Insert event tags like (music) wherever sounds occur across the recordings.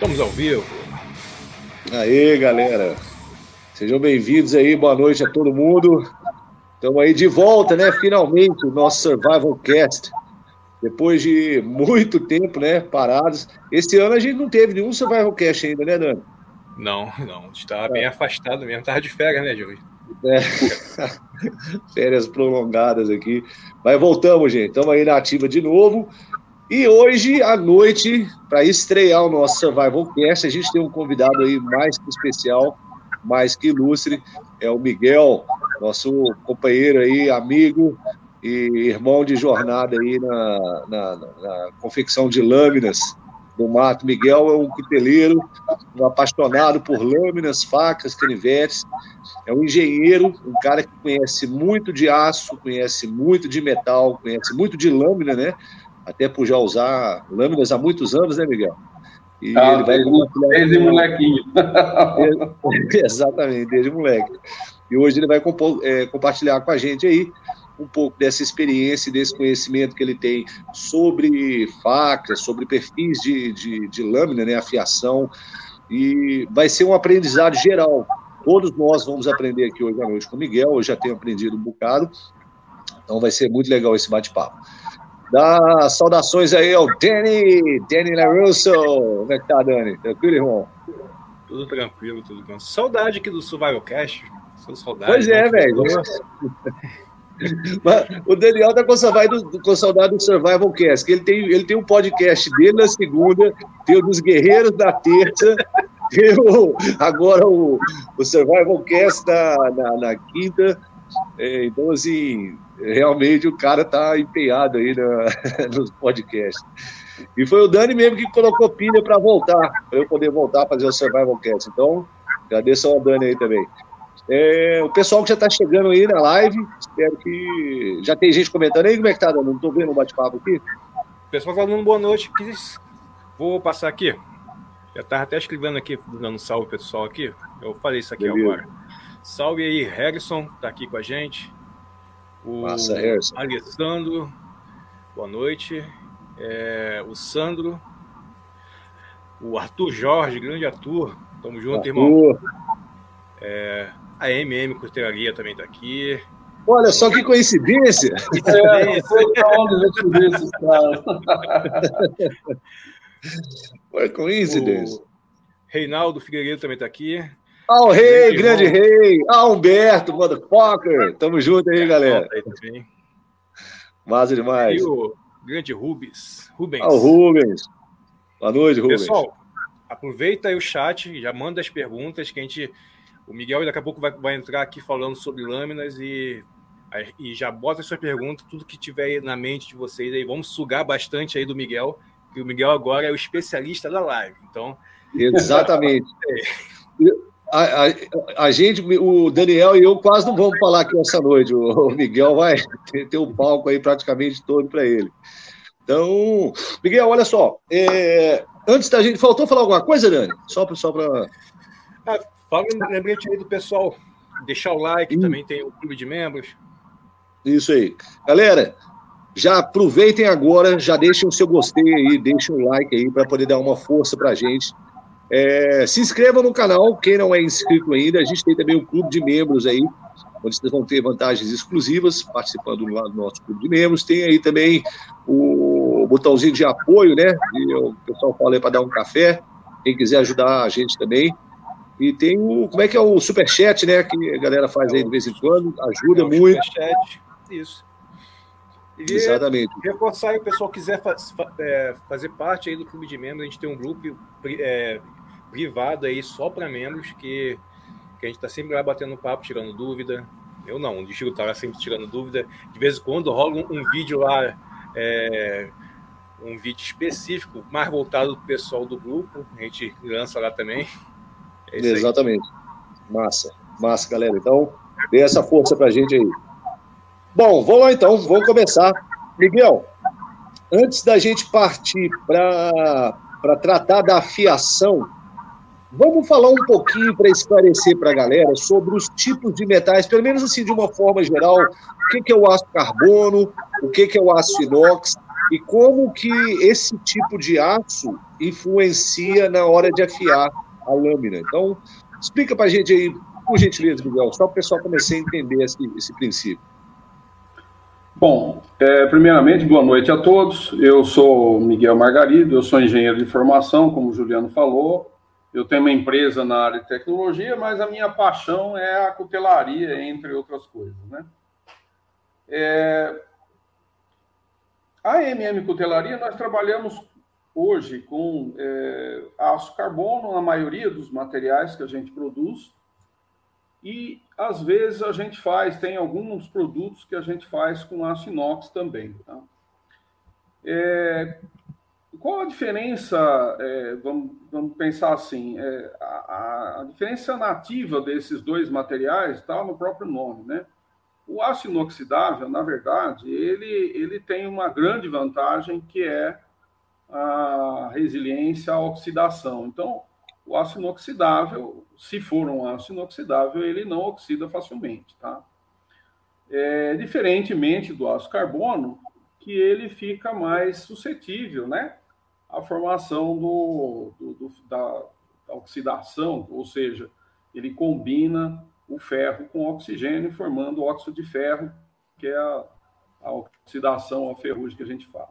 Estamos ao vivo. Aí, galera. Sejam bem-vindos aí, boa noite a todo mundo. Estamos aí de volta, né? Finalmente, o nosso Survival Cast. Depois de muito tempo, né? Parados. Esse ano a gente não teve nenhum Survival Cast ainda, né, Dani? Não, não. Estava é. bem afastado mesmo. Estava de férias, né, Júlio? É. (laughs) Férias prolongadas aqui. Mas voltamos, gente. Estamos aí na ativa de novo. E hoje à noite, para estrear o nosso Survival Cast, a gente tem um convidado aí mais que especial, mais que ilustre, é o Miguel, nosso companheiro aí, amigo e irmão de jornada aí na, na, na confecção de lâminas do mato. Miguel é um cuteleiro, um apaixonado por lâminas, facas, canivetes, é um engenheiro, um cara que conhece muito de aço, conhece muito de metal, conhece muito de lâmina, né? Até por já usar lâminas há muitos anos, né, Miguel? E ah, ele vai desde, molequinho. (laughs) Exatamente, desde moleque. E hoje ele vai é, compartilhar com a gente aí um pouco dessa experiência, desse conhecimento que ele tem sobre facas, sobre perfis de, de, de lâmina, né, afiação, e vai ser um aprendizado geral. Todos nós vamos aprender aqui hoje à noite com o Miguel, eu já tenho aprendido um bocado, então vai ser muito legal esse bate-papo. Dá saudações aí ao Danny, Danny LaRusso. Como é que tá, Dani? Tranquilo, irmão? Tudo tranquilo, tudo bom. Saudade aqui do Survival Cash. Saudade, pois é, velho. o Daniel tá com saudade, do, com saudade do Survival Cast, que ele tem, ele tem um podcast dele na segunda, tem o dos Guerreiros da terça, (laughs) tem o, agora o, o Survival Cast na, na, na quinta. É, então, assim, realmente o cara tá empenhado aí na, (laughs) nos podcasts. E foi o Dani mesmo que colocou pilha para voltar, para eu poder voltar a fazer o Survival Cast. Então, agradeço ao Dani aí também. É, o pessoal que já está chegando aí na live, espero que. Já tem gente comentando aí, como é que tá, Dani? Não estou vendo o bate-papo aqui. O pessoal falando boa noite, vou passar aqui. Já estava até escrevendo aqui, dando um salve pessoal aqui. Eu falei isso aqui Beleza. agora. Salve aí, Harrison, tá aqui com a gente. O Massa, Harrison. Alessandro, boa noite. É, o Sandro. O Arthur Jorge, grande Arthur. Tamo junto, Arthur. irmão. É, a MM Costelaria também tá aqui. Olha só que coincidência! (laughs) É, Foi coincidência. O Reinaldo Figueiredo também tá aqui. Ah, o rei, grande, grande rei. Ah, Humberto, motherfucker. Tamo junto aí, galera. Aí Massa demais. E o grande Rubens. Rubens. Ah, o Rubens. Boa noite, Rubens. Pessoal, aproveita aí o chat, já manda as perguntas que a gente. O Miguel daqui a pouco vai, vai entrar aqui falando sobre lâminas e, e já bota a sua pergunta, tudo que tiver na mente de vocês aí. Vamos sugar bastante aí do Miguel, que o Miguel agora é o especialista da live. Então. Exatamente. (laughs) a, a, a, gente, o Daniel e eu quase não vamos falar aqui essa noite. O Miguel vai ter, ter um palco aí praticamente todo para ele. Então, Miguel, olha só. É, antes da gente. Faltou falar alguma coisa, Dani? Só para. Só pra... Ah, fala lembrete aí do pessoal. Deixar o like, hum. também tem o clube de membros. Isso aí. Galera, já aproveitem agora, já deixem o seu gostei aí, deixem o like aí para poder dar uma força para a gente é, se inscreva no canal, quem não é inscrito ainda. A gente tem também um clube de membros aí, onde vocês vão ter vantagens exclusivas participando do nosso clube de membros. Tem aí também o botãozinho de apoio, né? E o pessoal fala aí para dar um café. Quem quiser ajudar a gente também. E tem o. Como é que é o superchat, né? Que a galera faz aí de vez em quando, ajuda é muito. Superchat, isso. E Exatamente. Reforçar, o pessoal quiser é, fazer parte aí do clube de membros, a gente tem um grupo é, privado aí só para membros que, que a gente está sempre lá batendo papo, tirando dúvida. Eu não, o Diego tá lá sempre tirando dúvida. De vez em quando rola um, um vídeo lá, é, um vídeo específico, mais voltado para o pessoal do grupo. A gente lança lá também. É Exatamente. Aí. Massa, massa, galera. Então, dê essa força para a gente aí. Bom, vamos lá então, vamos começar. Miguel, antes da gente partir para tratar da afiação, Vamos falar um pouquinho para esclarecer para a galera sobre os tipos de metais, pelo menos assim de uma forma geral, o que, é o aço carbono, o que é o aço inox e como que esse tipo de aço influencia na hora de afiar a lâmina. Então, explica para a gente aí, por gentileza, Miguel, só para o pessoal começar a entender esse, esse princípio. Bom, é, primeiramente, boa noite a todos. Eu sou Miguel Margarido, eu sou engenheiro de formação, como o Juliano falou. Eu tenho uma empresa na área de tecnologia, mas a minha paixão é a cutelaria, entre outras coisas, né? É... A MM Cutelaria, nós trabalhamos hoje com é, aço carbono na maioria dos materiais que a gente produz e às vezes a gente faz, tem alguns produtos que a gente faz com aço inox também. Tá? É, qual a diferença? É, vamos, vamos, pensar assim: é, a, a, diferença nativa desses dois materiais está no próprio nome, né? O aço inoxidável, na verdade, ele, ele tem uma grande vantagem que é a resiliência à oxidação. Então, o aço inoxidável, se for um aço inoxidável, ele não oxida facilmente, tá? É, diferentemente do aço carbono, que ele fica mais suscetível, né, à formação do, do, do da, da, oxidação, ou seja, ele combina o ferro com oxigênio, formando óxido de ferro, que é a, a oxidação, a ferrugem que a gente fala.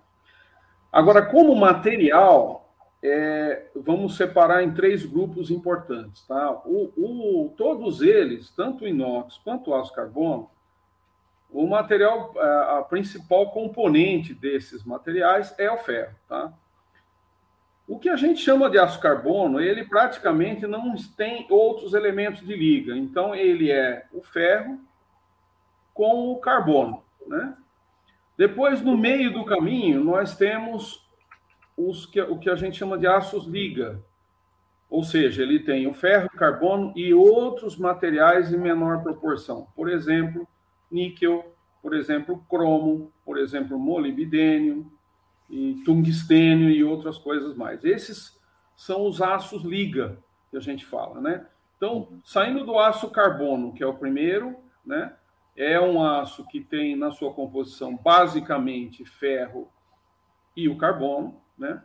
Agora, como material, é, vamos separar em três grupos importantes. Tá? O, o, todos eles, tanto o inox quanto o aço carbono, o material, a, a principal componente desses materiais é o ferro. Tá? O que a gente chama de aço carbono, ele praticamente não tem outros elementos de liga. Então, ele é o ferro com o carbono. Né? Depois, no meio do caminho, nós temos os que, o que a gente chama de aços liga, ou seja, ele tem o ferro, carbono e outros materiais em menor proporção. Por exemplo, níquel, por exemplo, cromo, por exemplo, molibdênio, e tungstênio e outras coisas mais. Esses são os aços liga que a gente fala, né? Então, saindo do aço carbono, que é o primeiro, né? É um aço que tem na sua composição basicamente ferro e o carbono. Né?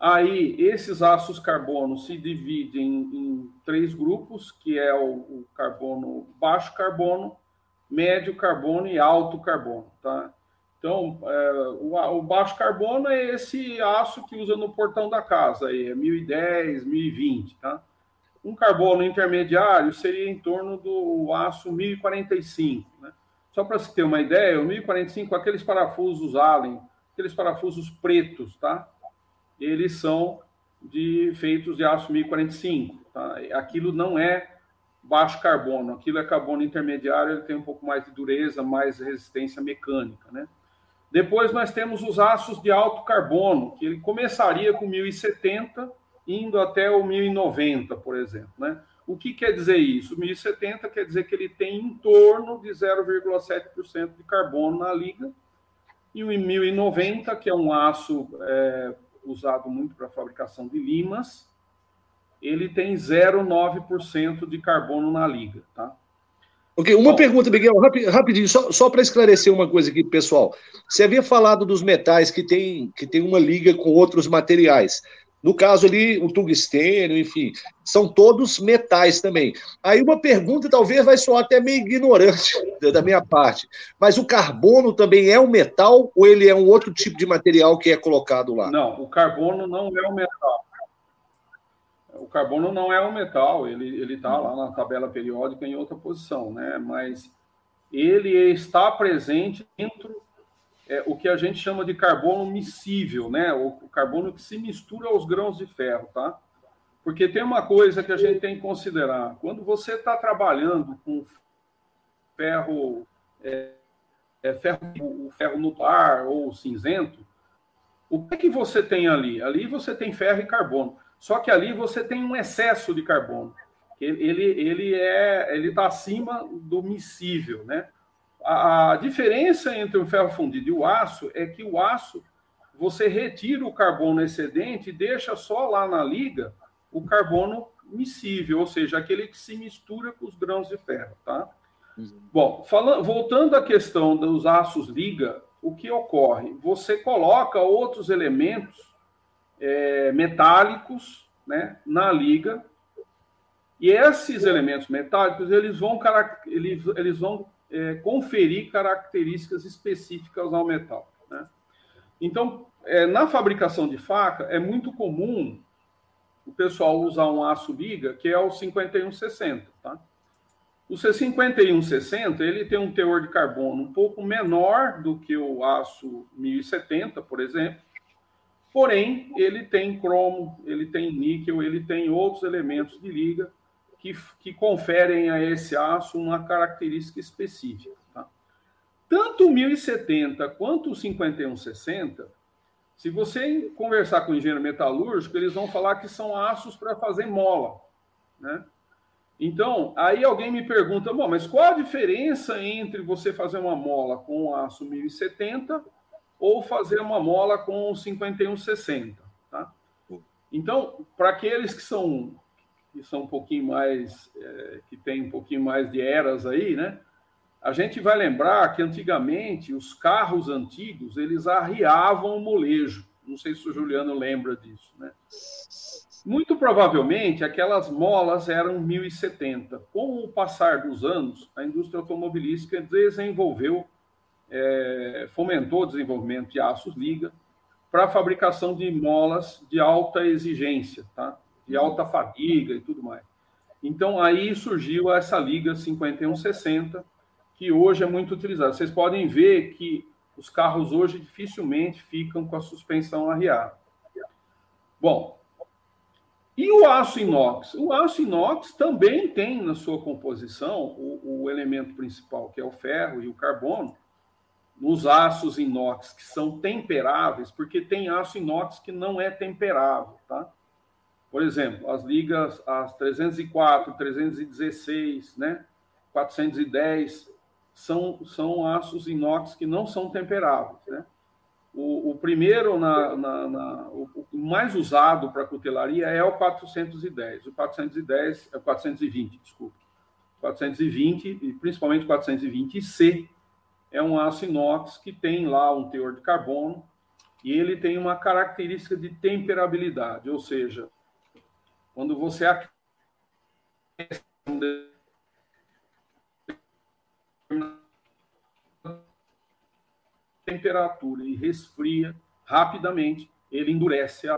Aí, esses ácidos carbono se dividem em, em três grupos, que é o, o, carbono baixo carbono, médio carbono e alto carbono, tá? Então, é, o, o, baixo carbono é esse aço que usa no portão da casa, aí, é 1010, 1020, tá? Um carbono intermediário seria em torno do aço 1045, né? Só para se ter uma ideia, o 1045, aqueles parafusos Allen, aqueles parafusos pretos, tá? eles são de feitos de aço 1045. Tá? Aquilo não é baixo carbono, aquilo é carbono intermediário, ele tem um pouco mais de dureza, mais resistência mecânica, né? Depois nós temos os aços de alto carbono, que ele começaria com 1070, indo até o 1090, por exemplo, né? O que quer dizer isso? 1070 quer dizer que ele tem em torno de 0,7% de carbono na liga, e o 1090, que é um aço é, usado muito para fabricação de limas, ele tem 0,9% de carbono na liga, tá? Ok, uma Bom, pergunta, Miguel, rapidinho, só, só para esclarecer uma coisa aqui, pessoal. Você havia falado dos metais que tem, que tem uma liga com outros materiais. No caso ali, o tungstênio, enfim, são todos metais também. Aí uma pergunta talvez vai soar até meio ignorante (laughs) da minha parte, mas o carbono também é um metal ou ele é um outro tipo de material que é colocado lá? Não, o carbono não é um metal. O carbono não é um metal, ele está lá na tabela periódica em outra posição, né? Mas ele está presente dentro é, o que a gente chama de carbono miscível, né? O, o, carbono que se mistura aos grãos de ferro, tá? Porque tem uma coisa que a gente tem que considerar. Quando você está trabalhando com ferro, é, é, ferro, o ferro nuclear ou cinzento, o que, é que você tem ali? Ali você tem ferro e carbono. Só que ali você tem um excesso de carbono. Ele, ele, ele é, ele está acima do miscível, né? a, diferença entre o ferro fundido e o aço é que o aço você retira o carbono excedente e deixa só lá na liga o carbono miscível, ou seja, aquele que se mistura com os grãos de ferro, tá? Uhum. Bom, falando, voltando à questão dos aços liga, o que ocorre? Você coloca outros elementos é, metálicos né, na liga, e esses elementos metálicos eles vão, eles, eles vão é, conferir características específicas ao metal. Né? Então, é, na fabricação de faca, é muito comum o pessoal usar um aço liga, que é o 5160. Tá? O C5160 ele tem um teor de carbono um pouco menor do que o aço 1070, por exemplo, porém ele tem cromo, ele tem níquel, ele tem outros elementos de liga que, que conferem a esse aço uma característica específica. Tá? Tanto o 1070 quanto o 5160, se você conversar com o engenheiro metalúrgico, eles vão falar que são aços para fazer mola, né? Então, aí alguém me pergunta, bom, mas qual a diferença entre você fazer uma mola com aço 1070 ou fazer uma mola com 5160, tá? Então, para aqueles que são que são um pouquinho mais é, que tem um pouquinho mais de eras aí, né? A gente vai lembrar que antigamente os carros antigos eles arriavam o molejo. Não sei se o Juliano lembra disso, né? Muito provavelmente aquelas molas eram 1070. Com o passar dos anos, a indústria automobilística desenvolveu, é, fomentou o desenvolvimento de aços liga para a fabricação de molas de alta exigência, tá? de alta fadiga e tudo mais. Então aí surgiu essa liga 5160, que hoje é muito utilizada. Vocês podem ver que os carros hoje dificilmente ficam com a suspensão arriada. Bom, e o aço inox? O aço inox também tem na sua composição o, o, elemento principal, que é o ferro e o carbono. Nos aços inox que são temperáveis, porque tem aço inox que não é temperável, tá? Por exemplo, as ligas, as 304, 316, né? 410, são, são aços inox que não são temperáveis, né? O, o primeiro, na, na, na, o, o, mais usado para cutelaria é o 410. O 410 é o 420, desculpa. 420, e principalmente 420C, é um aço inox que tem lá um teor de carbono e ele tem uma característica de temperabilidade, ou seja, quando você aquece temperatura e resfria rapidamente, ele endurece a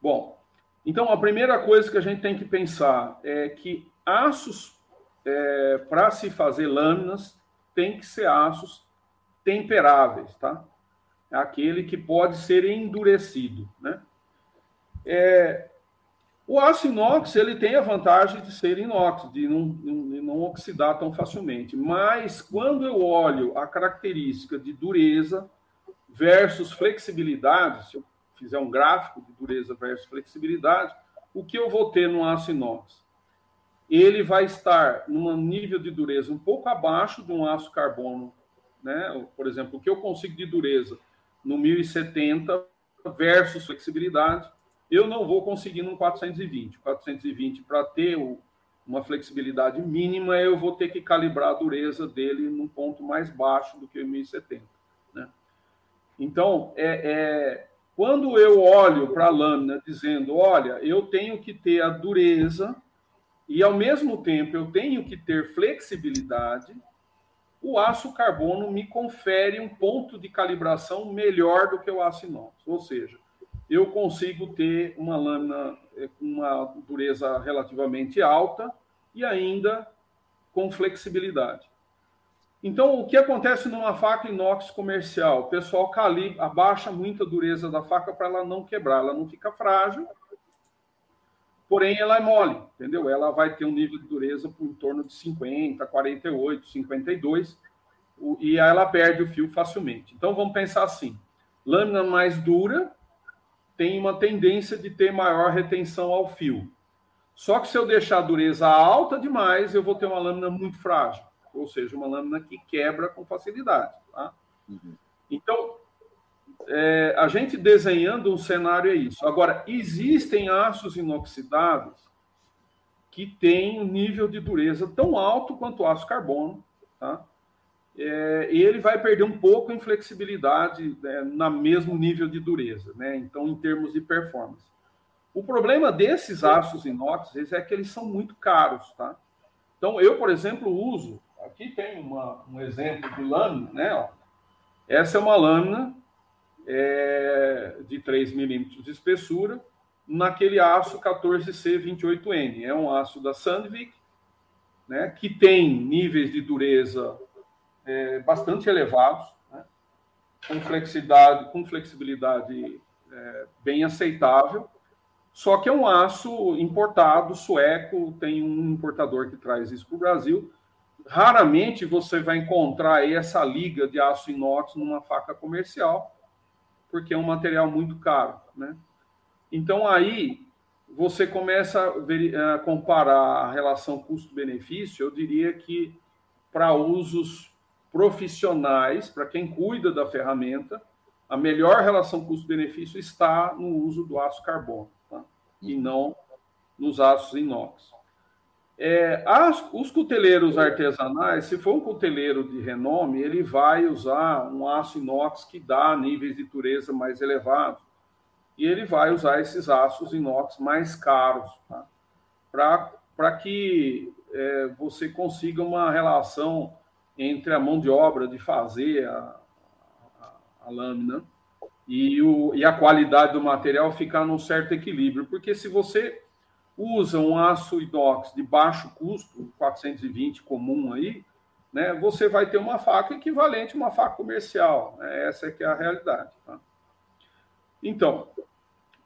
Bom, então a primeira coisa que a gente tem que pensar é que aços é, para se fazer lâminas tem que ser aços temperáveis, tá? É aquele que pode ser endurecido, né? É, o aço inox ele tem a vantagem de ser inox, de não, de não oxidar tão facilmente. Mas quando eu olho a característica de dureza versus flexibilidade, se eu fizer um gráfico de dureza versus flexibilidade, o que eu vou ter no aço inox? Ele vai estar num nível de dureza um pouco abaixo de um aço carbono, né? Por exemplo, o que eu consigo de dureza no 1070 versus flexibilidade eu não vou conseguir num 420. 420, para ter uma flexibilidade mínima, eu vou ter que calibrar a dureza dele num ponto mais baixo do que o 1070. Né? Então, é, é, quando eu olho para a lâmina dizendo, olha, eu tenho que ter a dureza e, ao mesmo tempo, eu tenho que ter flexibilidade, o aço carbono me confere um ponto de calibração melhor do que o aço inox. Ou seja, eu consigo ter uma lâmina é, com uma dureza relativamente alta e ainda com flexibilidade. Então, o que acontece numa faca inox comercial? O pessoal calibra, abaixa muito a dureza da faca para ela não quebrar, ela não fica frágil, porém ela é mole, entendeu? Ela vai ter um nível de dureza por em torno de 50, 48, 52, e ela perde o fio facilmente. Então, vamos pensar assim: lâmina mais dura, tem uma tendência de ter maior retenção ao fio. Só que se eu deixar a dureza alta demais, eu vou ter uma lâmina muito frágil, ou seja, uma lâmina que quebra com facilidade. Tá? Uhum. Então, é, a gente desenhando um cenário é isso. Agora, existem aços inoxidáveis que têm um nível de dureza tão alto quanto o aço carbono, tá? é, ele vai perder um pouco em flexibilidade né, na mesmo nível de dureza, né? Então, em termos de performance. O problema desses aços inox é que eles são muito caros, tá? Então, eu, por exemplo, uso. Aqui tem uma, um exemplo de lâmina, né? Ó. Essa é uma lâmina é, de 3 milímetros de espessura naquele aço 14C28N. É um aço da Sandvik, né, que tem níveis de dureza é, bastante elevados, né, com flexibilidade, com flexibilidade é, bem aceitável, só que é um aço importado, sueco, tem um importador que traz isso para o Brasil. Raramente você vai encontrar essa liga de aço inox numa faca comercial, porque é um material muito caro, né? Então aí você começa a comparar a relação custo-benefício, eu diria que para usos profissionais, para quem cuida da ferramenta, a melhor relação custo-benefício está no uso do aço carbono, tá? e não nos aços inox. É, as, os cuteleiros artesanais, se for um cuteleiro de renome, ele vai usar um aço inox que dá níveis de dureza mais elevados. E ele vai usar esses aços inox mais caros, tá? para que é, você consiga uma relação entre a mão de obra de fazer a, a, a lâmina e, o, e a qualidade do material ficar num certo equilíbrio. Porque se você usa um aço inox de baixo custo, 420 comum aí, né, você vai ter uma faca equivalente a uma faca comercial. Né? Essa é que é a realidade. Tá? Então,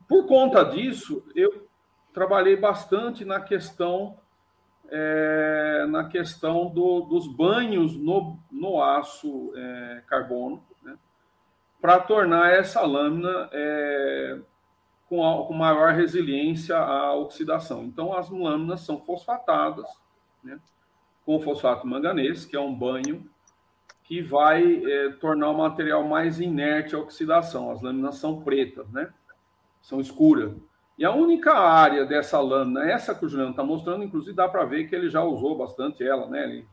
por conta disso, eu trabalhei bastante na questão é, na questão do, dos banhos no, no aço é, carbono, né, para tornar essa lâmina é, com, a, com, maior resiliência à oxidação. Então, as lâminas são fosfatadas né, com fosfato manganês, que é um banho que vai é, tornar o material mais inerte à oxidação. As lâminas são pretas, né? São escuras. E a única área dessa lâmina, essa que o Juliano está mostrando, inclusive dá para ver que ele já usou bastante ela, né? Ele,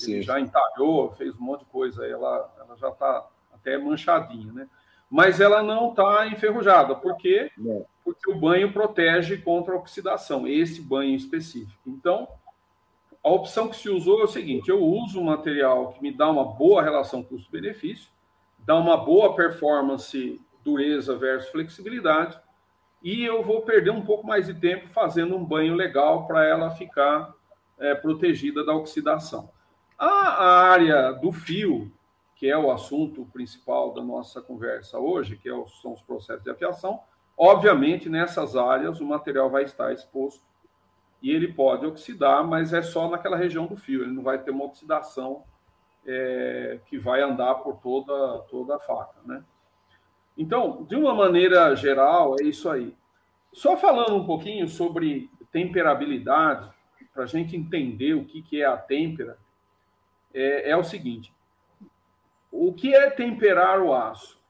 ele já entalhou, fez um monte de coisa, ela, ela já está até manchadinha, né? Mas ela não está enferrujada, por quê? Não. Porque o banho protege contra a oxidação, esse banho específico. Então, a opção que se usou é o seguinte: eu uso um material que me dá uma boa relação custo-benefício, dá uma boa performance, dureza versus flexibilidade e eu vou perder um pouco mais de tempo fazendo um banho legal para ela ficar é, protegida da oxidação. A, área do fio, que é o assunto principal da nossa conversa hoje, que é são os processos de afiação, obviamente nessas áreas o material vai estar exposto e ele pode oxidar, mas é só naquela região do fio, ele não vai ter uma oxidação é, que vai andar por toda, toda a faca, né? Então, de uma maneira geral, é isso aí. Só falando um pouquinho sobre temperabilidade, para a gente entender o que, que é a têmpera, é, é o seguinte: o que é temperar o aço?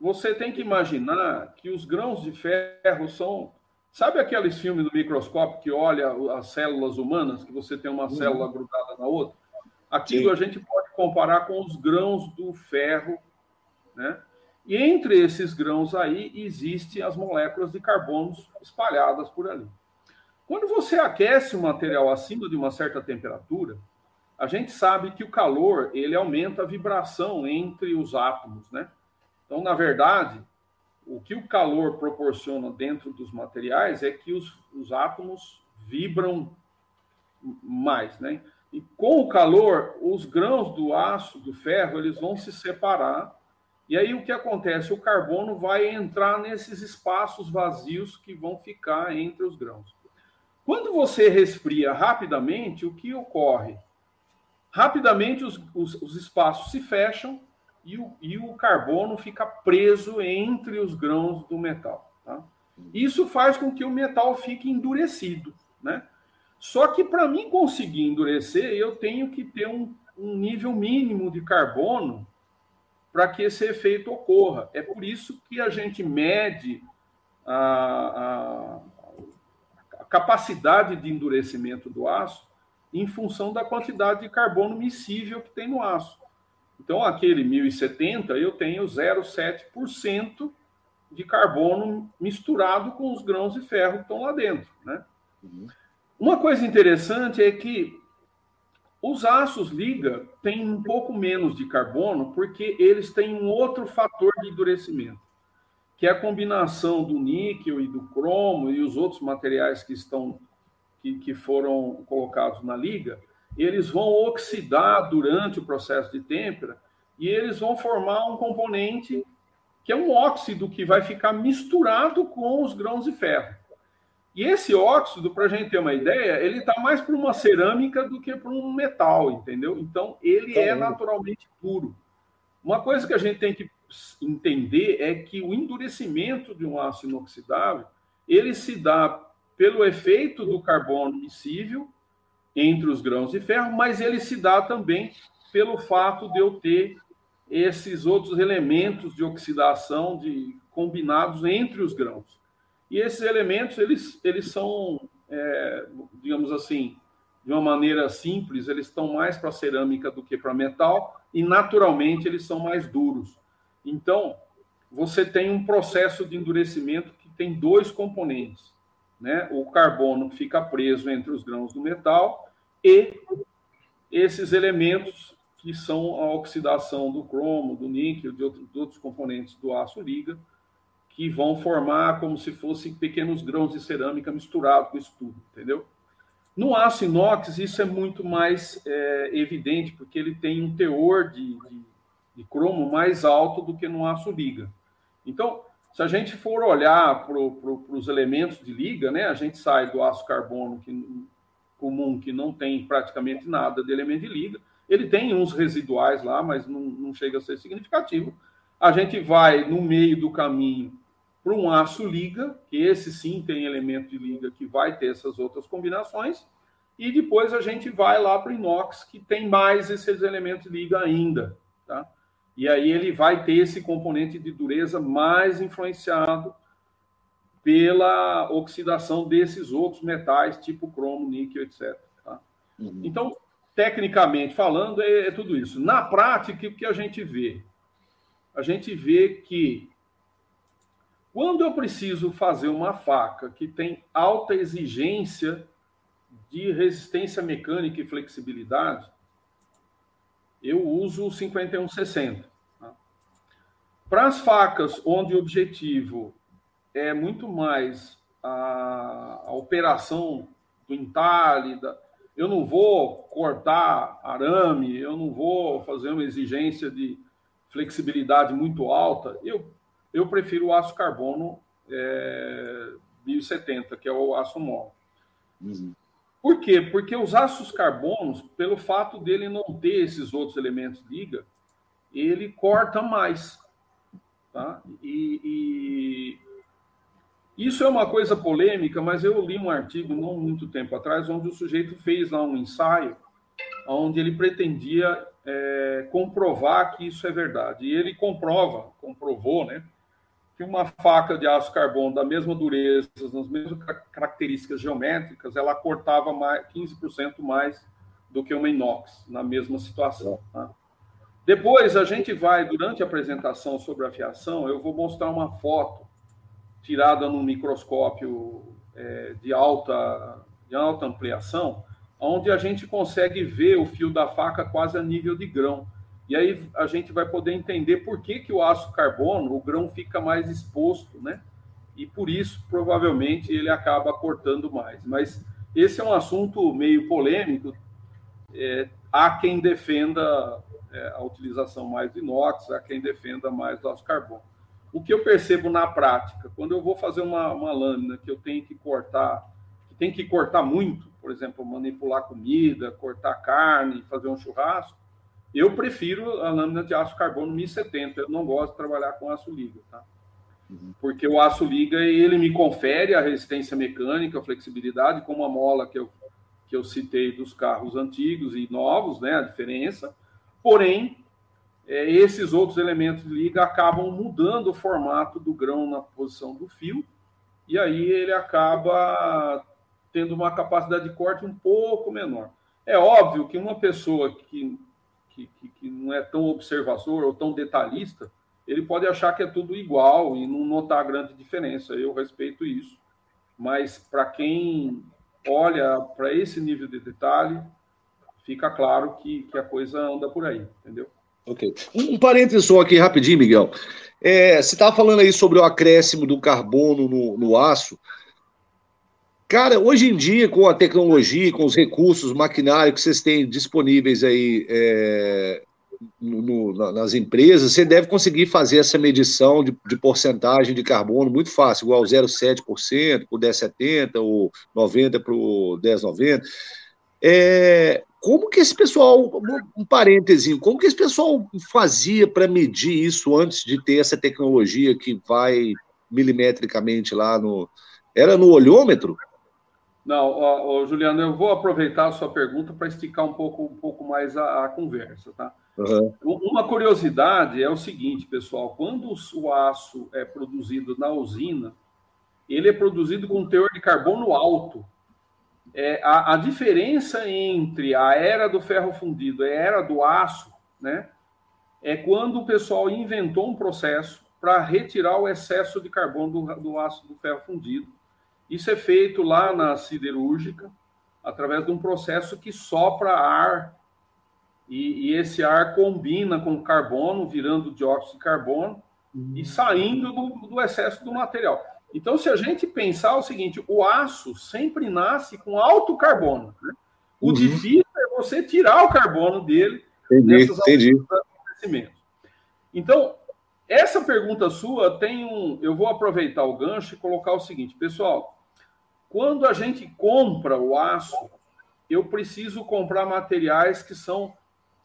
Você tem que imaginar que os grãos de ferro são. Sabe aqueles filmes do microscópio que olha as células humanas, que você tem uma uhum. célula grudada na outra? Aquilo Sim. a gente pode comparar com os grãos do ferro, né? E entre esses grãos aí existem as moléculas de carbono espalhadas por ali. Quando você aquece o material acima de uma certa temperatura, a gente sabe que o calor ele aumenta a vibração entre os átomos, né? Então, na verdade, o que o calor proporciona dentro dos materiais é que os, os átomos vibram mais, né? E com o calor, os grãos do aço, do ferro, eles vão se separar e aí o que acontece? O carbono vai entrar nesses espaços vazios que vão ficar entre os grãos. Quando você resfria rapidamente, o que ocorre? Rapidamente os, os, os espaços se fecham e o, e o, carbono fica preso entre os grãos do metal. Tá? Isso faz com que o metal fique endurecido. Né? Só que para mim conseguir endurecer, eu tenho que ter um, um nível mínimo de carbono para que esse efeito ocorra. É por isso que a gente mede a, a, a, capacidade de endurecimento do aço em função da quantidade de carbono miscível que tem no aço. Então, aquele 1070, eu tenho 0,7% de carbono misturado com os grãos de ferro que estão lá dentro. Né? Uhum. Uma coisa interessante é que os aços liga têm um pouco menos de carbono porque eles têm um outro fator de endurecimento, que é a combinação do níquel e do cromo e os outros materiais que estão que, que foram colocados na liga, eles vão oxidar durante o processo de têmpera e eles vão formar um componente que é um óxido que vai ficar misturado com os grãos de ferro. E esse óxido, para a gente ter uma ideia, ele está mais para uma cerâmica do que para um metal, entendeu? Então, ele é naturalmente puro. Uma coisa que a gente tem que entender é que o endurecimento de um aço inoxidável, ele se dá pelo efeito do carbono miscível entre os grãos de ferro, mas ele se dá também pelo fato de eu ter esses outros elementos de oxidação de combinados entre os grãos. E esses elementos, eles, eles são, é, digamos assim, de uma maneira simples, eles estão mais para cerâmica do que para metal, e naturalmente eles são mais duros. Então, você tem um processo de endurecimento que tem dois componentes. Né? O carbono fica preso entre os grãos do metal e esses elementos que são a oxidação do cromo, do níquel, de de outros componentes do aço liga, que vão formar como se fossem pequenos grãos de cerâmica misturados com isso tudo, entendeu? No aço inox, isso é muito mais é, evidente, porque ele tem um teor de, de, de, cromo mais alto do que no aço liga. Então, se a gente for olhar para pro, os elementos de liga, né, a gente sai do aço carbono que, comum, que não tem praticamente nada de elemento de liga, ele tem uns residuais lá, mas não, não chega a ser significativo. A gente vai no meio do caminho para um aço liga, que esse sim tem elemento de liga que vai ter essas outras combinações, e depois a gente vai lá para o inox, que tem mais esses elementos de liga ainda, tá? E aí ele vai ter esse componente de dureza mais influenciado pela oxidação desses outros metais, tipo cromo, níquel, etc. Tá? Uhum. Então, tecnicamente falando, é, é, tudo isso. Na prática, o que a gente vê? A gente vê que quando eu preciso fazer uma faca que tem alta exigência de resistência mecânica e flexibilidade, eu uso o 5160. Tá? Para as facas onde o objetivo é muito mais a, a operação do entalhe, da, eu não vou cortar arame, eu não vou fazer uma exigência de flexibilidade muito alta, eu eu prefiro o aço carbono é, 1070, que é o aço mol. Uhum. Por quê? Porque os aços carbonos, pelo fato dele não ter esses outros elementos liga, ele corta mais. Tá? E, e, isso é uma coisa polêmica, mas eu li um artigo não muito tempo atrás, onde o sujeito fez lá um ensaio, onde ele pretendia é, comprovar que isso é verdade. E ele comprova, comprovou, né? Que uma faca de aço carbono da mesma dureza, nas mesmas características geométricas, ela cortava mais, 15% mais do que uma inox na mesma situação. Tá? Depois a gente vai, durante a apresentação sobre a fiação, eu vou mostrar uma foto tirada num microscópio é, de, alta, de alta ampliação, onde a gente consegue ver o fio da faca quase a nível de grão. E aí a gente vai poder entender por que, que o aço carbono, o grão fica mais exposto, né? E por isso, provavelmente, ele acaba cortando mais. Mas esse é um assunto meio polêmico. É, há quem defenda é, a utilização mais do inox, há quem defenda mais do aço carbono. O que eu percebo na prática, quando eu vou fazer uma, uma lâmina que eu tenho que cortar, que tem que cortar muito, por exemplo, manipular comida, cortar carne, fazer um churrasco, eu prefiro a lâmina de aço carbono 1070. Eu não gosto de trabalhar com aço liga, tá? Uhum. Porque o aço liga ele me confere a resistência mecânica, a flexibilidade, como a mola que eu, que eu citei dos carros antigos e novos, né? A diferença. Porém, é, esses outros elementos de liga acabam mudando o formato do grão na posição do fio, e aí ele acaba tendo uma capacidade de corte um pouco menor. É óbvio que uma pessoa que que, que, que não é tão observador ou tão detalhista, ele pode achar que é tudo igual e não notar grande diferença. Eu respeito isso. Mas para quem olha para esse nível de detalhe, fica claro que, que a coisa anda por aí, entendeu? Ok. Um, parênteses só aqui rapidinho, Miguel. É, você estava falando aí sobre o acréscimo do carbono no, no aço. Cara, hoje em dia, com a tecnologia, com os recursos, maquinário que vocês têm disponíveis aí é, no, no, nas empresas, você deve conseguir fazer essa medição de, de porcentagem de carbono muito fácil, igual 0,7% para o 10,70% ou 90% para o 10,90%. É, como que esse pessoal, um parênteses, como que esse pessoal fazia para medir isso antes de ter essa tecnologia que vai milimetricamente lá no. Era no olhômetro? Não, ó, ó, Juliano, eu vou aproveitar a sua pergunta para esticar um pouco, um pouco mais a, a conversa, tá? Uhum. Uma curiosidade é o seguinte, pessoal: quando o aço é produzido na usina, ele é produzido com teor de carbono alto. É, a, a diferença entre a era do ferro fundido e a era do aço, né, é quando o pessoal inventou um processo para retirar o excesso de carbono do, do aço do ferro fundido isso é feito lá na siderúrgica, através de um processo que sopra ar, e, e esse ar combina com carbono, virando dióxido de carbono, uhum. e saindo do, do, excesso do material. Então, se a gente pensar o seguinte, o aço sempre nasce com alto carbono. Né? O uhum. difícil é você tirar o carbono dele entendi, entendi. acontecimentos. Então, essa pergunta sua tem um. Eu vou aproveitar o gancho e colocar o seguinte, pessoal. Quando a gente compra o aço, eu preciso comprar materiais que são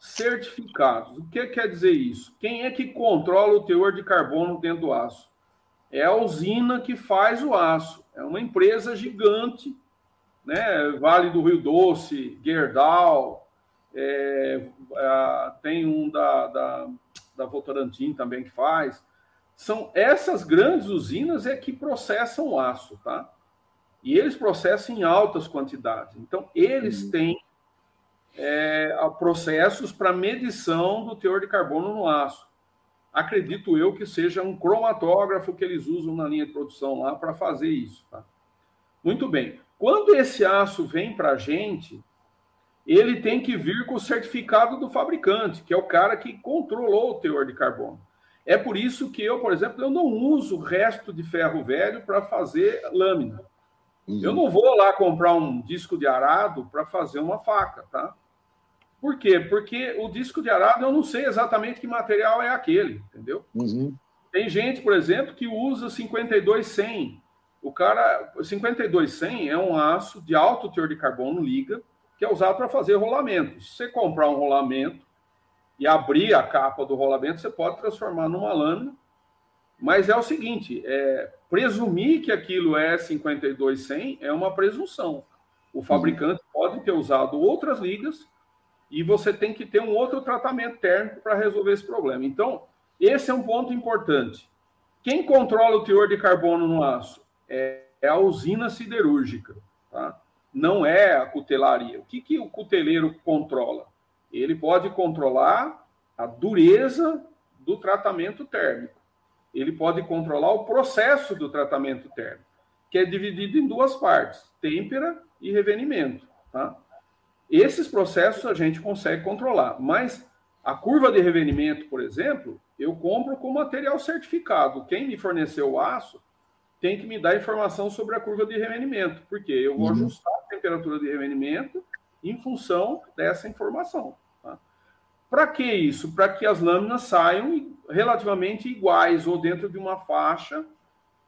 certificados. O que quer dizer isso? Quem é que controla o teor de carbono dentro do aço? É a usina que faz o aço. É uma empresa gigante, né? Vale do Rio Doce, Gerdau, é, tem um da, da, da Votorantim também que faz. São essas grandes usinas é que processam o aço, tá? E eles processam em altas quantidades. Então, eles uhum. têm é, processos para medição do teor de carbono no aço. Acredito eu que seja um cromatógrafo que eles usam na linha de produção lá para fazer isso. Tá? Muito bem. Quando esse aço vem para a gente, ele tem que vir com o certificado do fabricante, que é o cara que controlou o teor de carbono. É por isso que eu, por exemplo, eu não uso resto de ferro velho para fazer lâmina. Uhum. Eu não vou lá comprar um disco de arado para fazer uma faca, tá? Por quê? Porque o disco de arado eu não sei exatamente que material é aquele, entendeu? Uhum. Tem gente, por exemplo, que usa 52100. O cara, 52100 é um aço de alto teor de carbono liga, que é usado para fazer rolamento. Se você comprar um rolamento e abrir a capa do rolamento, você pode transformar numa lâmina mas é o seguinte, é, presumir que aquilo é 52,100 é uma presunção. O fabricante uhum. pode ter usado outras ligas e você tem que ter um outro tratamento térmico para resolver esse problema. Então, esse é um ponto importante. Quem controla o teor de carbono no aço é, é a usina siderúrgica, tá? não é a cutelaria. O que, que o cuteleiro controla? Ele pode controlar a dureza do tratamento térmico ele pode controlar o processo do tratamento térmico, que é dividido em duas partes, têmpera e revenimento. Tá? Esses processos a gente consegue controlar, mas a curva de revenimento, por exemplo, eu compro com material certificado. Quem me forneceu o aço tem que me dar informação sobre a curva de revenimento, porque eu vou uhum. ajustar a temperatura de revenimento em função dessa informação. Para que isso? Para que as lâminas saiam relativamente iguais ou dentro de uma faixa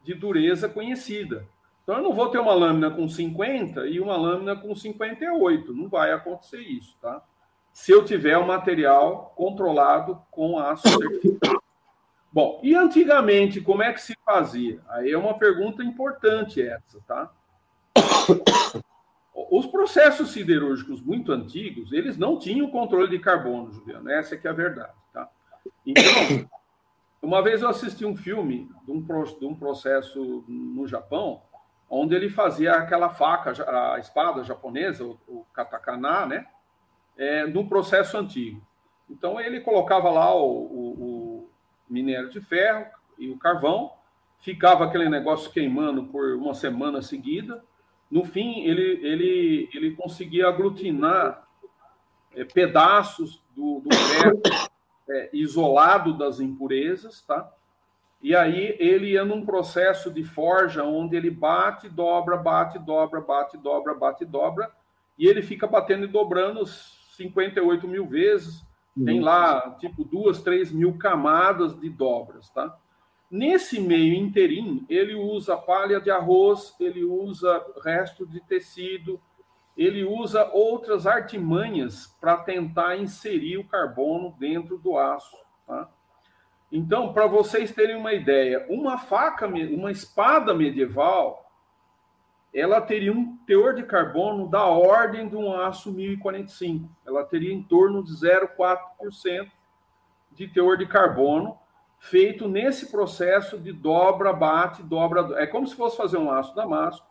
de dureza conhecida. Então, eu não vou ter uma lâmina com 50 e uma lâmina com 58. Não vai acontecer isso, tá? Se eu tiver o um material controlado com aço certificado. Bom, e antigamente, como é que se fazia? Aí é uma pergunta importante essa, tá? Os processos siderúrgicos muito antigos, eles não tinham controle de carbono, Juliano. Essa é que é a verdade, tá? Então, (coughs) uma vez eu assisti um filme de um, de um processo no Japão, onde ele fazia aquela faca, a espada japonesa, o, o katakana, né? É, num processo antigo. Então ele colocava lá o, o, o minério de ferro e o carvão, ficava aquele negócio queimando por uma semana seguida. No fim, ele, ele, ele conseguia aglutinar é, pedaços do, do ferro é, isolado das impurezas, tá? E aí ele ia num processo de forja onde ele bate, dobra, bate, dobra, bate, dobra, bate, dobra, e ele fica batendo e dobrando 58 mil vezes. Uhum. Tem lá, tipo, duas, três mil camadas de dobras, tá? Nesse meio inteirinho, ele usa palha de arroz, ele usa resto de tecido, ele usa outras artimanhas para tentar inserir o carbono dentro do aço, tá? Então, para vocês terem uma ideia, uma faca, uma espada medieval, ela teria um teor de carbono da ordem de um aço 1045. Ela teria em torno de 0,4% de teor de carbono, feito nesse processo de dobra, bate, dobra. É como se fosse fazer um aço damasco,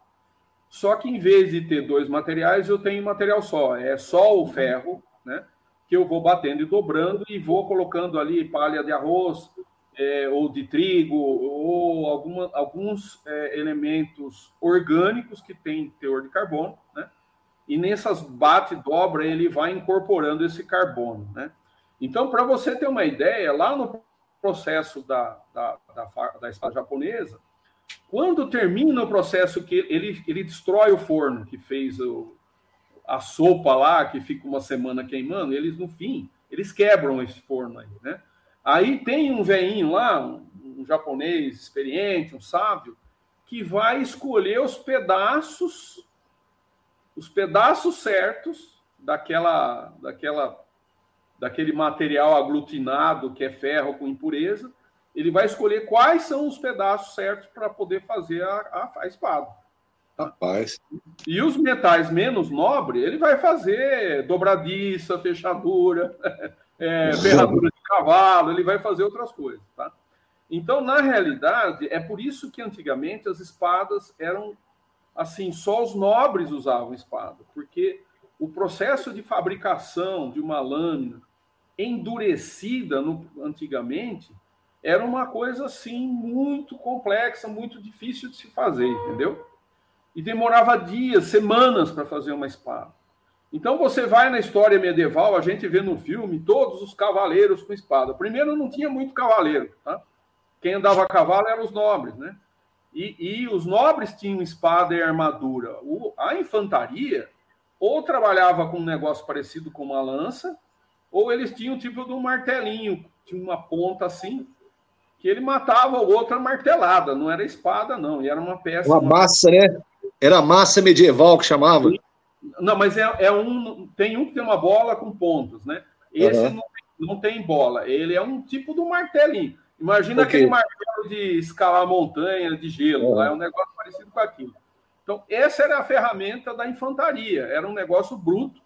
só que em vez de ter dois materiais, eu tenho um material só. É só o ferro, né? que eu vou batendo e dobrando e vou colocando ali palha de arroz é, ou de trigo ou alguma, alguns é, elementos orgânicos que têm teor de carbono, né? E nessas bate e dobra ele vai incorporando esse carbono, né? Então, para você ter uma ideia, lá no processo da, da, da, da espada japonesa, quando termina o processo que ele, ele destrói o forno que fez o, a sopa lá, que fica uma semana queimando, eles no fim, eles quebram esse forno aí, né? Aí tem um veinho lá, um, um japonês experiente, um sábio, que vai escolher os pedaços, os pedaços certos daquela, daquela, daquele material aglutinado que é ferro com impureza. Ele vai escolher quais são os pedaços certos para poder fazer a, a, a espada. Rapaz. E os metais menos nobres, ele vai fazer dobradiça, fechadura, (laughs) é, ferradura de cavalo, ele vai fazer outras coisas, tá? Então, na realidade, é por isso que antigamente as espadas eram assim, só os nobres usavam espada, porque o processo de fabricação de uma lâmina endurecida no, antigamente era uma coisa assim muito complexa, muito difícil de se fazer, entendeu? e demorava dias, semanas para fazer uma espada. Então você vai na história medieval, a gente vê no filme todos os cavaleiros com espada. Primeiro não tinha muito cavaleiro, tá? Quem andava a cavalo eram os nobres, né? E, e os nobres tinham espada e armadura. O, a infantaria ou trabalhava com um negócio parecido com uma lança, ou eles tinham tipo de um martelinho, tinha uma ponta assim, que ele matava o outro martelada, não era espada, não, e era uma peça. Uma massa, né? Era massa medieval que chamava? Não, mas é, é, um. Tem um que tem uma bola com pontos, né? Esse uhum. não, não, tem bola. Ele é um tipo do martelinho. Imagina okay. aquele martelo de escalar montanha de gelo. Uhum. É um negócio parecido com aquilo. Então, essa era a ferramenta da infantaria. Era um negócio bruto.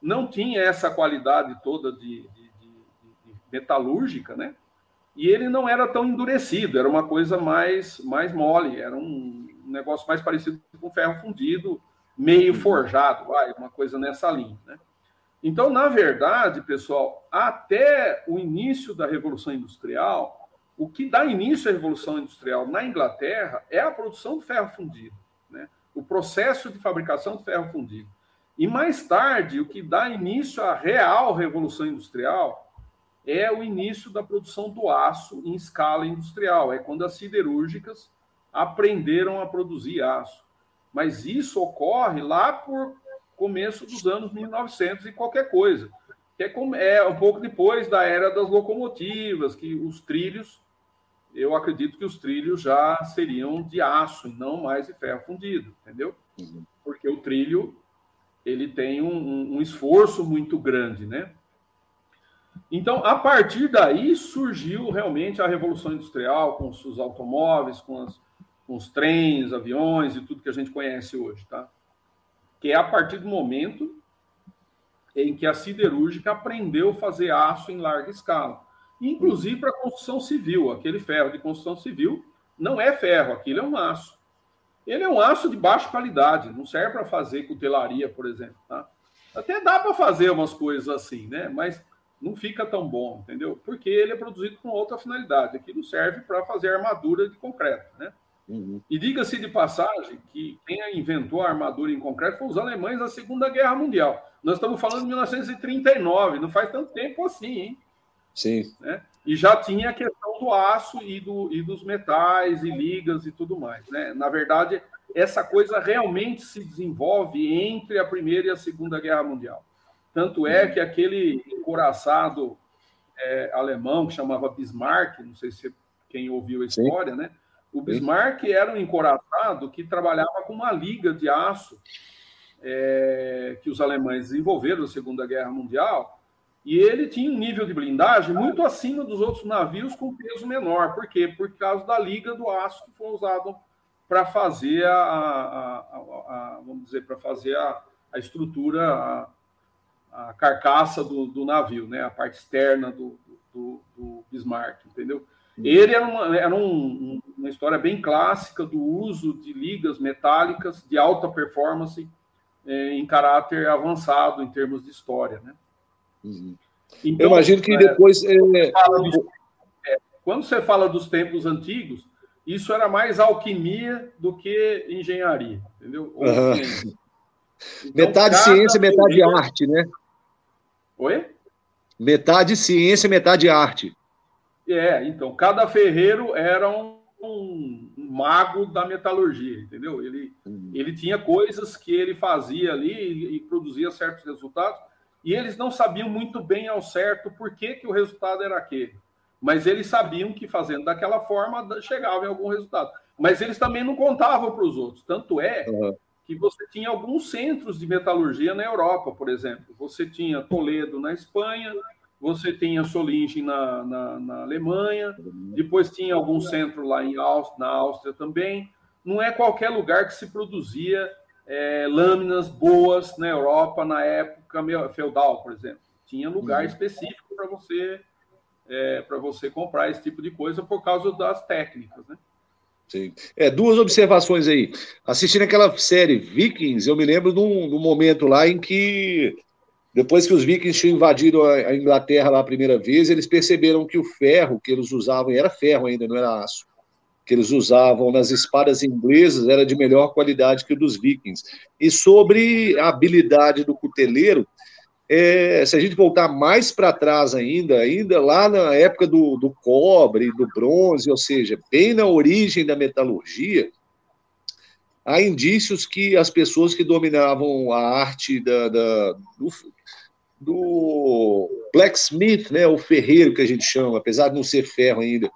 Não tinha essa qualidade toda de, de, de, de metalúrgica, né? E ele não era tão endurecido. Era uma coisa mais, mais mole. Era um negócio mais parecido com ferro fundido, meio uhum. forjado, vai, uma coisa nessa linha. Né? Então, na verdade, pessoal, até o início da Revolução Industrial, o que dá início à Revolução Industrial na Inglaterra é a produção de ferro fundido, né? o processo de fabricação de ferro fundido. E mais tarde, o que dá início à real Revolução Industrial é o início da produção do aço em escala industrial. É quando as siderúrgicas aprenderam a produzir aço. Mas isso ocorre lá por começo dos anos 1900 e qualquer coisa. É, é um pouco depois da era das locomotivas, que os trilhos, eu acredito que os trilhos já seriam de aço e não mais de ferro fundido, entendeu? Uhum. Porque o trilho ele tem um, um esforço muito grande, né? Então, a partir daí surgiu realmente a revolução industrial com os automóveis, com as, com os trens, aviões e tudo que a gente conhece hoje, tá? Que é a partir do momento em que a siderúrgica aprendeu a fazer aço em larga escala, inclusive para construção civil. Aquele ferro de construção civil não é ferro, aquilo é um aço. Ele é um aço de baixa qualidade, não serve para fazer cutelaria, por exemplo, tá? Até dá para fazer umas coisas assim, né? Mas não fica tão bom, entendeu? Porque ele é produzido com outra finalidade. Aquilo serve para fazer armadura de concreto, né? Uhum. E diga-se de passagem que quem inventou a armadura em concreto foi os alemães na Segunda Guerra Mundial. Nós estamos falando de 1939, não faz tanto tempo assim, hein? Sim. Né? E já tinha a questão do aço e, do, e dos metais e ligas e tudo mais. Né? Na verdade, essa coisa realmente se desenvolve entre a Primeira e a Segunda Guerra Mundial. Tanto é que aquele encoraçado é, alemão que chamava Bismarck, não sei se quem ouviu a história, Sim. né? O Bismarck era um encoraçado que trabalhava com uma liga de aço é, que os alemães desenvolveram na Segunda Guerra Mundial, e ele tinha um nível de blindagem muito acima dos outros navios com peso menor. Por quê? Por causa da liga do aço que foi usado para fazer a, a, a, a, vamos dizer, para fazer a, estrutura, a, carcaça do, do, navio, né? A parte externa do, do, do Bismarck, entendeu? Ele era, uma, era um, uma história bem clássica do uso de ligas metálicas de alta performance é, em caráter avançado em termos de história, né? Uhum. Então, Eu imagino que é, depois. É... é, quando você fala dos tempos antigos, isso era mais alquimia do que engenharia, entendeu? Uhum. (laughs) Então, metade ciência, metade ferreiro... arte, né? Oi? Metade ciência, metade arte. É, então, cada ferreiro era um, um mago da metalurgia, entendeu? Ele, uhum. ele tinha coisas que ele fazia ali e, e, produzia certos resultados, e eles não sabiam muito bem ao certo por que, que o resultado era aquele. Mas eles sabiam que fazendo daquela forma chegava em algum resultado. Mas eles também não contavam para os outros. Tanto é uhum. que você tinha alguns centros de metalurgia na Europa, por exemplo. Você tinha Toledo na Espanha, você tinha Solingen na, na, na, Alemanha, depois tinha algum centro lá em Áustria, na Áustria também. Não é qualquer lugar que se produzia é, lâminas boas na Europa na época feudal, por exemplo. Tinha lugar uhum. específico para você é, para você comprar esse tipo de coisa por causa das técnicas, né? Sim. É, duas observações aí. Assistindo aquela série Vikings, eu me lembro de um, momento lá em que depois que os vikings tinham invadido a Inglaterra lá a primeira vez, eles perceberam que o ferro que eles usavam, era ferro ainda, não era aço, que eles usavam nas espadas inglesas era de melhor qualidade que o dos vikings. E sobre a habilidade do cuteleiro, é, se a gente voltar mais para trás ainda, ainda lá na época do, do cobre, do bronze, ou seja, bem na origem da metalurgia, há indícios que as pessoas que dominavam a arte da, da do, do, blacksmith, né, o ferreiro que a gente chama, apesar de não ser ferro ainda,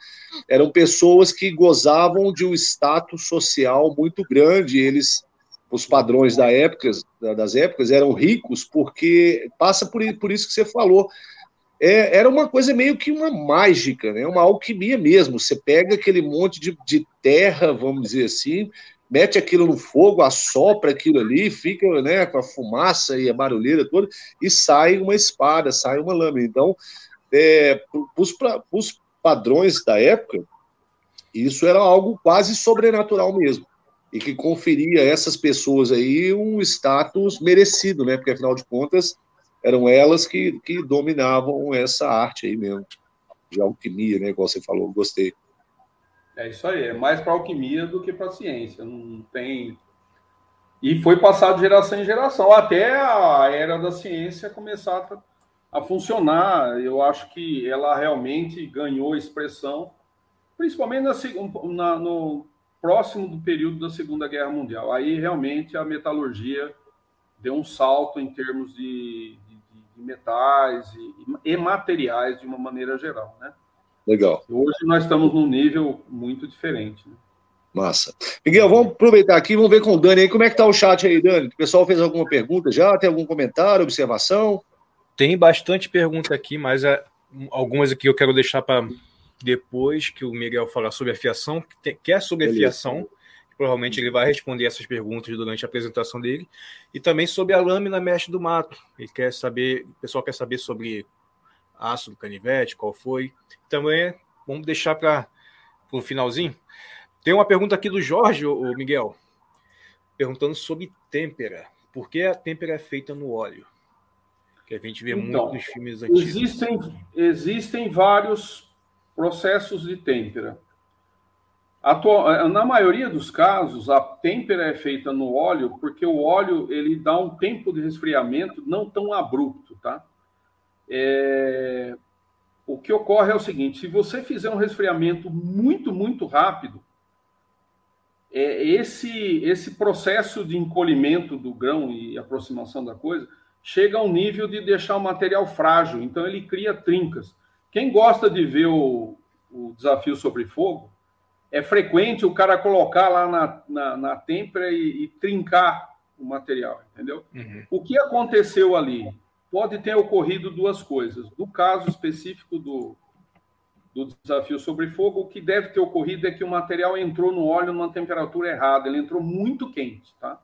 eram pessoas que gozavam de um status social muito grande. Eles, os padrões da época, das épocas, eram ricos porque passa por, por isso que você falou. É, era uma coisa meio que uma mágica, né? uma alquimia mesmo. Você pega aquele monte de, de terra, vamos dizer assim, mete aquilo no fogo, assopra aquilo ali, fica né, com a fumaça e a barulheira toda, e sai uma espada, sai uma lâmina. Então, é, para os padrões da época, isso era algo quase sobrenatural mesmo, e que conferia a essas pessoas aí um status merecido, né? Porque, afinal de contas, eram elas que, que dominavam essa arte aí mesmo, de alquimia, né? Igual você falou, gostei. É isso aí, é mais para alquimia do que para ciência. Não tem. E foi passado geração em geração, até a era da ciência começar a, a funcionar. Eu acho que ela realmente ganhou expressão, principalmente na, na, no próximo do período da Segunda Guerra Mundial. Aí realmente a metalurgia deu um salto em termos de, de, de metais e, e materiais de uma maneira geral, né? Legal. Hoje nós estamos num nível muito diferente. Né? Massa. Miguel, vamos aproveitar aqui, vamos ver com o Dani aí. Como é que tá o chat aí, Dani? O pessoal fez alguma pergunta já? Tem algum comentário, observação? Tem bastante pergunta aqui, mas é, algumas aqui eu quero deixar para depois que o Miguel falar sobre a fiação, que é sobre a fiação, provavelmente ele vai responder essas perguntas durante a apresentação dele, e também sobre a lâmina mestre do mato. Ele quer saber, o pessoal quer saber sobre aço do canivete, qual foi. Também vamos deixar para o finalzinho. Tem uma pergunta aqui do Jorge, o Miguel, perguntando sobre têmpera. Por que a têmpera é feita no óleo? Que a gente vê então, muito nos filmes antigos. Existem, existem vários processos de têmpera. Atual, na maioria dos casos, a têmpera é feita no óleo porque o óleo ele dá um tempo de resfriamento não tão abrupto, tá? É, o que ocorre é o seguinte: se você fizer um resfriamento muito, muito rápido, é, esse, esse processo de encolhimento do grão e aproximação da coisa chega a um nível de deixar o material frágil, então ele cria trincas. Quem gosta de ver o, o desafio sobre fogo, é frequente o cara colocar lá na, na, na têmpera e, e, trincar o material, entendeu? Uhum. O que aconteceu ali? Pode ter ocorrido duas coisas. No caso específico do, do desafio sobre fogo, o que deve ter ocorrido é que o material entrou no óleo numa temperatura errada, ele entrou muito quente, tá?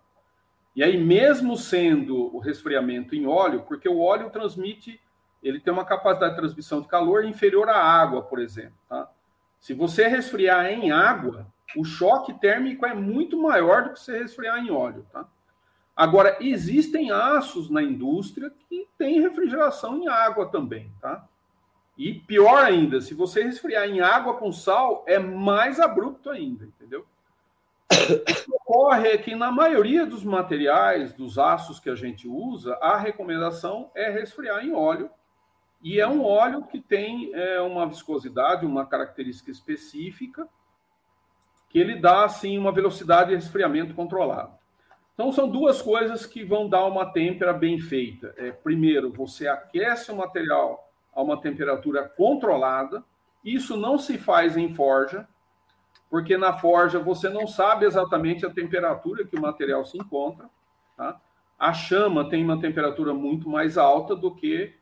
E aí, mesmo sendo o resfriamento em óleo, porque o óleo transmite, ele tem uma capacidade de transmissão de calor inferior à água, por exemplo, tá? Se você resfriar em água, o choque térmico é muito maior do que você resfriar em óleo, tá? Agora, existem aços na indústria que têm refrigeração em água também, tá? E pior ainda, se você resfriar em água com sal, é mais abrupto ainda, entendeu? O que ocorre é que na maioria dos materiais, dos aços que a gente usa, a recomendação é resfriar em óleo e é um óleo que tem é, uma viscosidade, uma característica específica, que ele dá assim uma velocidade de resfriamento controlada. Então são duas coisas que vão dar uma têmpera bem feita. É, primeiro, você aquece o material a uma temperatura controlada. Isso não se faz em forja, porque na forja você não sabe exatamente a temperatura que o material se encontra. Tá? A chama tem uma temperatura muito mais alta do que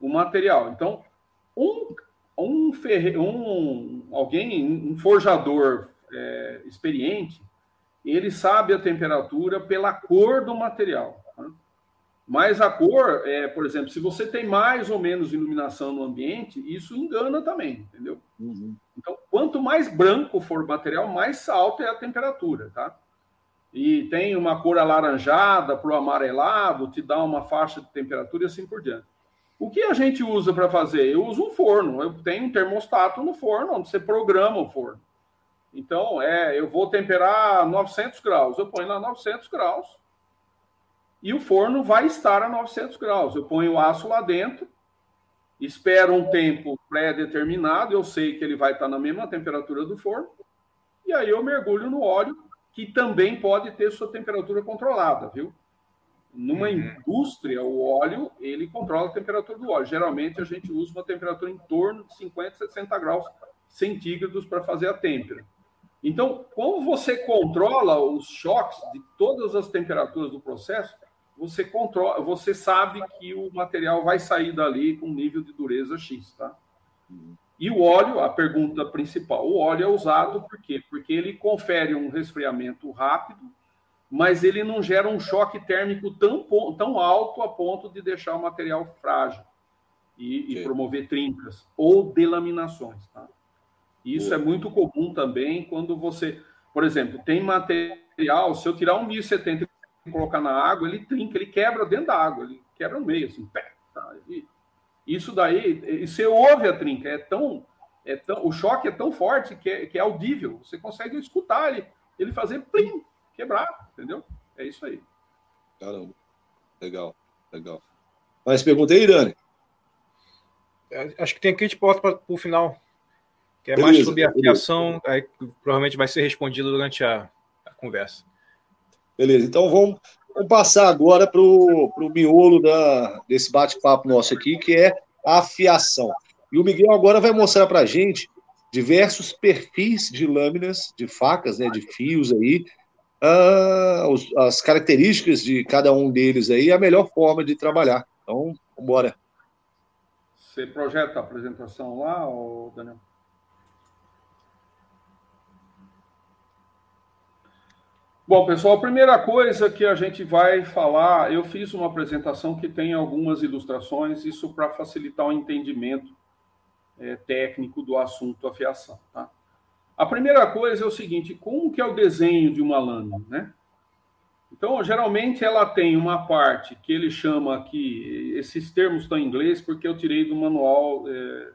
o material. Então, um, um, ferre, um alguém, um forjador é, experiente, ele sabe a temperatura pela cor do material. Tá? Mas a cor, é, por exemplo, se você tem mais ou menos iluminação no ambiente, isso engana também, entendeu? Uhum. Então, quanto mais branco for o material, mais alta é a temperatura, tá? E tem uma cor alaranjada para o amarelado, te dá uma faixa de temperatura e assim por diante. O que a gente usa para fazer? Eu uso um forno. Eu tenho um termostato no forno, onde você programa o forno. Então, é, eu vou temperar 900 graus. Eu ponho lá 900 graus e o forno vai estar a 900 graus. Eu ponho o aço lá dentro, espero um tempo pré-determinado, eu sei que ele vai estar na mesma temperatura do forno, e aí eu mergulho no óleo, que também pode ter sua temperatura controlada, viu? Numa uhum. indústria, o óleo, ele controla a temperatura do óleo. Geralmente, a gente usa uma temperatura em torno de 50, 60 graus centígrados para fazer a têmpera. Então, como você controla os choques de todas as temperaturas do processo, você controla, você sabe que o material vai sair dali com nível de dureza X, tá? E o óleo, a pergunta principal, o óleo é usado por quê? Porque ele confere um resfriamento rápido mas ele não gera um choque térmico tão, tão alto a ponto de deixar o material frágil e, e promover trincas ou delaminações. Tá? Isso é muito comum também quando você, por exemplo, tem material, se eu tirar um 1070 e colocar na água, ele trinca, ele quebra dentro da água, ele quebra no meio, assim, pé. Tá? isso daí, e você ouve a trinca, é tão, é tão, o choque é tão forte que é, que é audível, você consegue escutar ele, ele fazer plim, quebrar, entendeu? É isso aí. Caramba. Legal, legal. Mais pergunta aí, Dani? É, acho que tem aqui a gente porta para o final, que é beleza, mais sobre a criação, aí provavelmente vai ser respondido durante a, a conversa. Beleza, então vamos, vamos passar agora para o miolo da, desse bate-papo nosso aqui, que é a afiação. E o Miguel agora vai mostrar para a gente diversos perfis de lâminas, de facas, né, de fios aí, uh, as características de cada um deles aí, a melhor forma de trabalhar. Então, bora. Você projeta a apresentação lá, ou Daniel? Bom, pessoal, a primeira coisa que a gente vai falar, eu fiz uma apresentação que tem algumas ilustrações, isso para facilitar o entendimento é, técnico do assunto afiação, tá? A primeira coisa é o seguinte, como que é o desenho de uma lâmina, né? Então, geralmente ela tem uma parte que ele chama aqui, esses termos estão em inglês porque eu tirei do manual, é,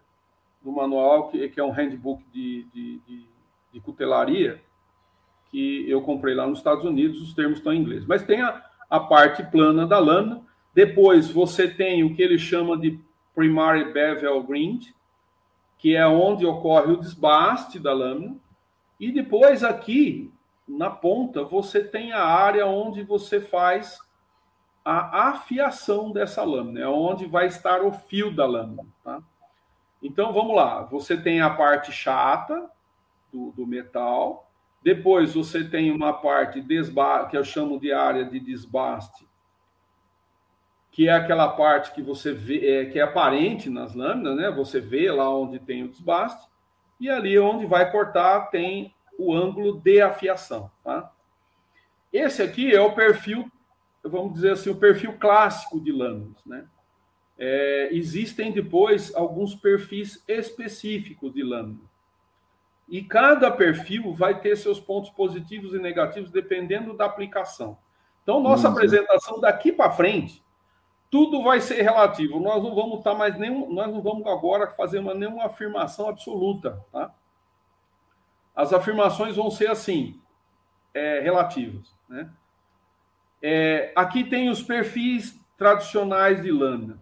do manual que, que, é um handbook de, de, de, de, cutelaria, que eu comprei lá nos Estados Unidos, os termos estão em inglês. Mas tem a, a parte plana da lâmina, depois você tem o que ele chama de primary bevel grind, que é onde ocorre o desbaste da lâmina, e depois aqui na ponta, você tem a área onde você faz a afiação dessa lâmina, é onde vai estar o fio da lâmina. Tá? Então, vamos lá. Você tem a parte chata do, do metal, depois você tem uma parte que eu chamo de área de desbaste, que é aquela parte que você vê, é, que é aparente nas lâminas, né? Você vê lá onde tem o desbaste, e ali onde vai cortar tem o ângulo de afiação. Tá? Esse aqui é o perfil, vamos dizer assim, o perfil clássico de lâminas. Né? É, existem depois alguns perfis específicos de lâmina. E cada perfil vai ter seus pontos positivos e negativos dependendo da aplicação. Então, nossa apresentação daqui para frente, tudo vai ser relativo. Nós não vamos estar tá mais nenhum, nós não vamos agora fazer uma, nenhuma afirmação absoluta, tá? as afirmações vão ser assim, é, relativas. Né? É, aqui tem os perfis tradicionais de lâmina.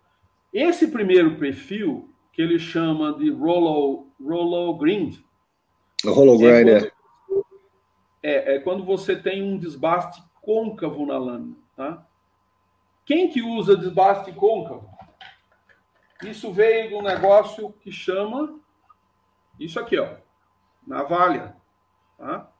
Esse primeiro perfil, que ele chama de Rollo, rollo Grind. É, é. É quando você tem um desbaste côncavo na lâmina. Tá? Quem que usa desbaste côncavo? Isso veio de um negócio que chama isso aqui, ó navalha. Tá?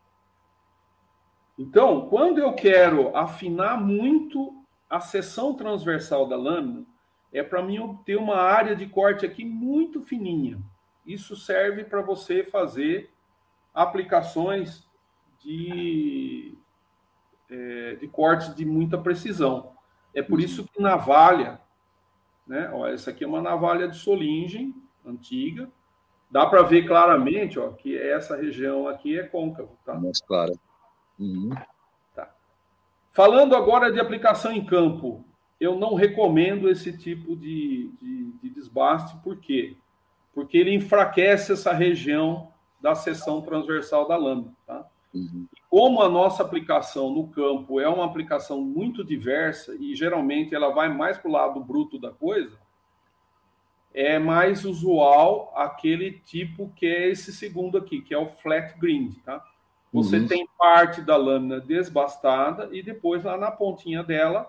Então, quando eu quero afinar muito a seção transversal da lâmina, é para mim obter uma área de corte aqui muito fininha. Isso serve para você fazer aplicações de, é, de cortes de muita precisão. É por isso que navalha, né? Ó, essa aqui é uma navalha de solingen antiga, Dá para ver claramente ó, que essa região aqui é côncavo. Tá? Mais clara. Uhum. Tá. Falando agora de aplicação em campo, eu não recomendo esse tipo de, de, de desbaste, por quê? Porque ele enfraquece essa região da seção transversal da lâmina. Tá? Uhum. Como a nossa aplicação no campo é uma aplicação muito diversa e geralmente ela vai mais para o lado bruto da coisa, é mais usual aquele tipo que é esse segundo aqui, que é o flat grind, tá? Você uhum. tem parte da lâmina desbastada e depois lá na pontinha dela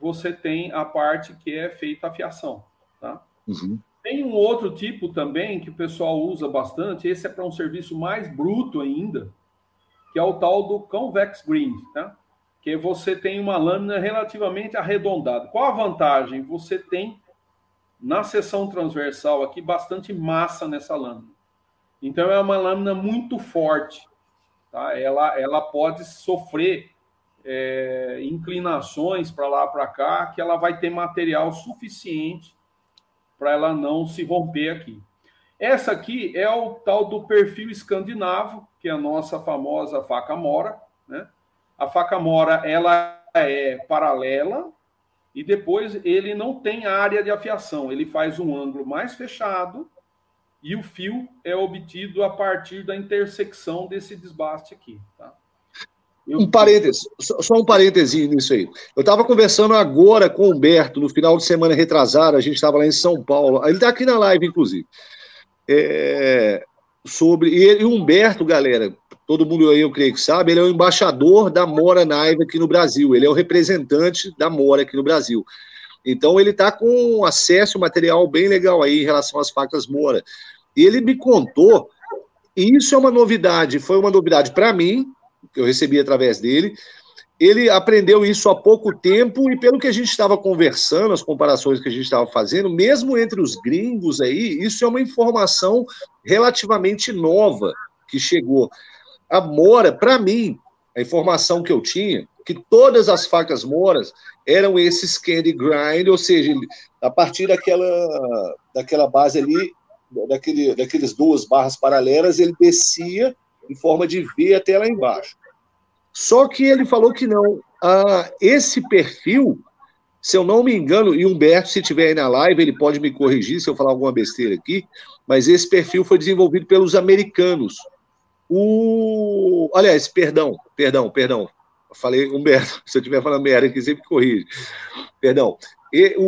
você tem a parte que é feita a fiação, tá? Uhum. Tem um outro tipo também que o pessoal usa bastante, esse é para um serviço mais bruto ainda, que é o tal do convex grind, tá? Que você tem uma lâmina relativamente arredondada. Qual a vantagem? Você tem na seção transversal aqui bastante massa nessa lâmina. Então é uma lâmina muito forte, tá? Ela, ela pode sofrer é, inclinações para lá para cá, que ela vai ter material suficiente para ela não se romper aqui. Essa aqui é o tal do perfil escandinavo, que é a nossa famosa faca mora, né? A faca mora ela é paralela e depois ele não tem área de afiação, ele faz um ângulo mais fechado e o fio é obtido a partir da intersecção desse desbaste aqui. Tá? Um parênteses, só um parênteses nisso aí. Eu estava conversando agora com o Humberto, no final de semana retrasado, a gente estava lá em São Paulo, ele está aqui na live, inclusive, é, sobre, e o Humberto, galera, todo mundo aí eu creio que sabe, ele é o embaixador da Mora Naiva aqui no Brasil, ele é o representante da Mora aqui no Brasil. Então ele está com acesso a material bem legal aí em relação às facas Mora. E ele me contou, e isso é uma novidade, foi uma novidade para mim, que eu recebi através dele. Ele aprendeu isso há pouco tempo, e pelo que a gente estava conversando, as comparações que a gente estava fazendo, mesmo entre os gringos aí, isso é uma informação relativamente nova que chegou. A mora, para mim, a informação que eu tinha, que todas as facas moras eram esses candy grind, ou seja, a partir daquela, daquela base ali, daquele, daqueles duas barras paralelas, ele descia em forma de V até lá embaixo. Só que ele falou que não. ah, esse perfil, se eu não me engano, e Humberto, se tiver aí na live, ele pode me corrigir se eu falar alguma besteira aqui, mas esse perfil foi desenvolvido pelos americanos. O, aliás, perdão, perdão, perdão. falei Humberto, (laughs) se eu estiver falando merda aqui, sempre corrige. Perdão. E, o,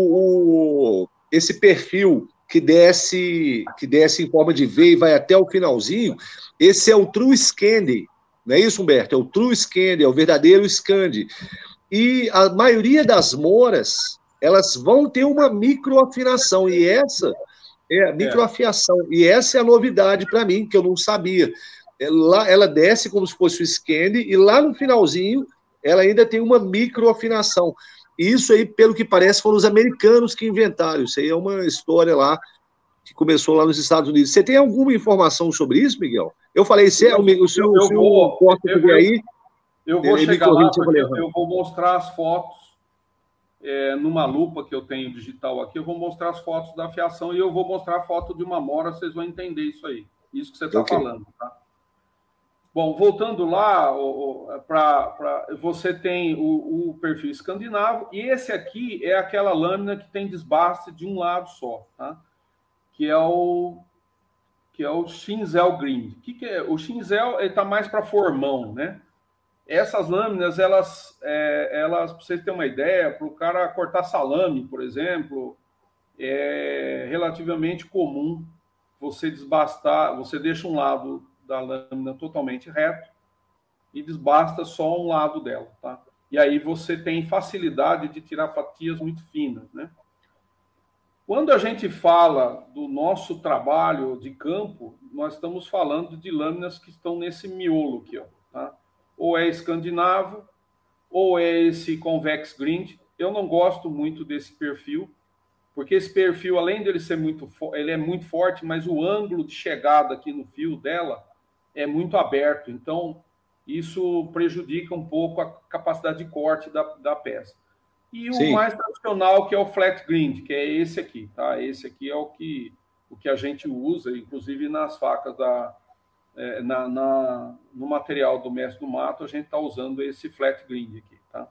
o, esse perfil que desce, que desce em forma de V e vai até o finalzinho, esse é o True Scandi, não é isso, Humberto? É o True Scandi, é o verdadeiro Scandi. E a maioria das moras, elas vão ter uma microafinação, e essa é a microafiação, é. e essa é a novidade para mim, que eu não sabia. Ela, ela desce como se fosse o Scandi, e lá no finalzinho, ela ainda tem uma microafinação. Isso aí, pelo que parece, foram os americanos que inventaram. Isso aí é uma história lá que começou lá nos Estados Unidos. Você tem alguma informação sobre isso, Miguel? Eu falei, se é o, o seu, eu, vou, eu, aí. Eu vou chegar lá, eu, eu vou mostrar as fotos é, numa lupa que eu tenho digital aqui. Eu vou mostrar as fotos da fiação e eu vou mostrar a foto de uma mora. Vocês vão entender isso aí. Isso que você está okay. falando, tá? Bom, voltando lá, para você tem o, o, perfil escandinavo, e esse aqui é aquela lâmina que tem desbaste de um lado só, tá? que é o que é o Shinzel Green. O que, que é? O Shinzel está mais para formão, né? Essas lâminas, elas, é, elas para vocês terem uma ideia, para o cara cortar salame, por exemplo, é relativamente comum você desbastar, você deixa um lado da lâmina totalmente reto e desbasta só um lado dela, tá? E aí você tem facilidade de tirar fatias muito finas, né? Quando a gente fala do nosso trabalho de campo, nós estamos falando de lâminas que estão nesse miolo aqui, ó, tá? Ou é escandinavo, ou é esse convex grind. Eu não gosto muito desse perfil, porque esse perfil, além dele ser muito, ele é muito forte, mas o ângulo de chegada aqui no fio dela é muito aberto, então isso prejudica um pouco a capacidade de corte da, da peça. E Sim. o mais tradicional, que é o flat grind, que é esse aqui, tá? Esse aqui é o que, o que a gente usa, inclusive nas facas da. É, na, na, no material do mestre do mato, a gente está usando esse flat grind aqui, tá?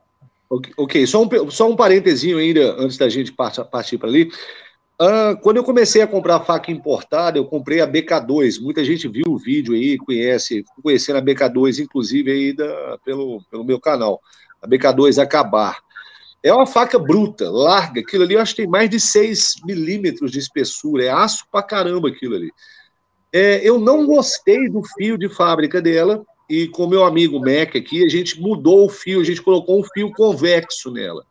Ok, okay. Só, um, só um ainda, antes da gente partir para ali. Uh, quando eu comecei a comprar faca importada, eu comprei a BK2. Muita gente viu o vídeo aí, conhece, conhecendo a BK2, inclusive aí da, pelo, pelo meu canal. A BK2 Acabar. É uma faca bruta, larga. Aquilo ali eu acho que tem mais de 6 milímetros de espessura. É aço pra caramba aquilo ali. É, eu não gostei do fio de fábrica dela. E com meu amigo Mac aqui, a gente mudou o fio, a gente colocou um fio convexo nela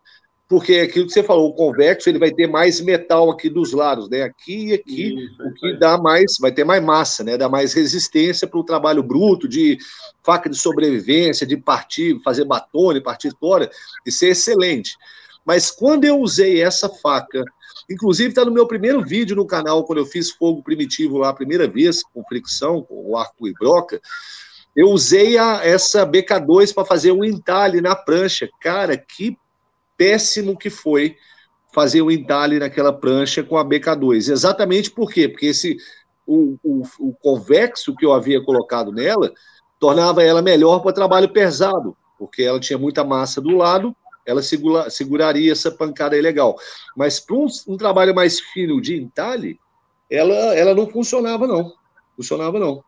porque é aquilo que você falou, o convexo ele vai ter mais metal aqui dos lados, né? Aqui e aqui, Isso, o que dá mais, vai ter mais massa, né? Dá mais resistência para o trabalho bruto de faca de sobrevivência, de partir, fazer batone, partir fora, isso é excelente. Mas quando eu usei essa faca, inclusive está no meu primeiro vídeo no canal, quando eu fiz fogo primitivo lá a primeira vez, com fricção, com arco e broca, eu usei a, essa BK2 para fazer um entalhe na prancha. Cara, que péssimo que foi fazer o entalhe naquela prancha com a BK2. Exatamente por quê? Porque esse, o, o, o convexo que eu havia colocado nela tornava ela melhor para trabalho pesado, porque ela tinha muita massa do lado, ela segura, seguraria essa pancada aí legal. Mas para um, um, trabalho mais fino de entalhe, ela, ela não funcionava, não. Funcionava, não.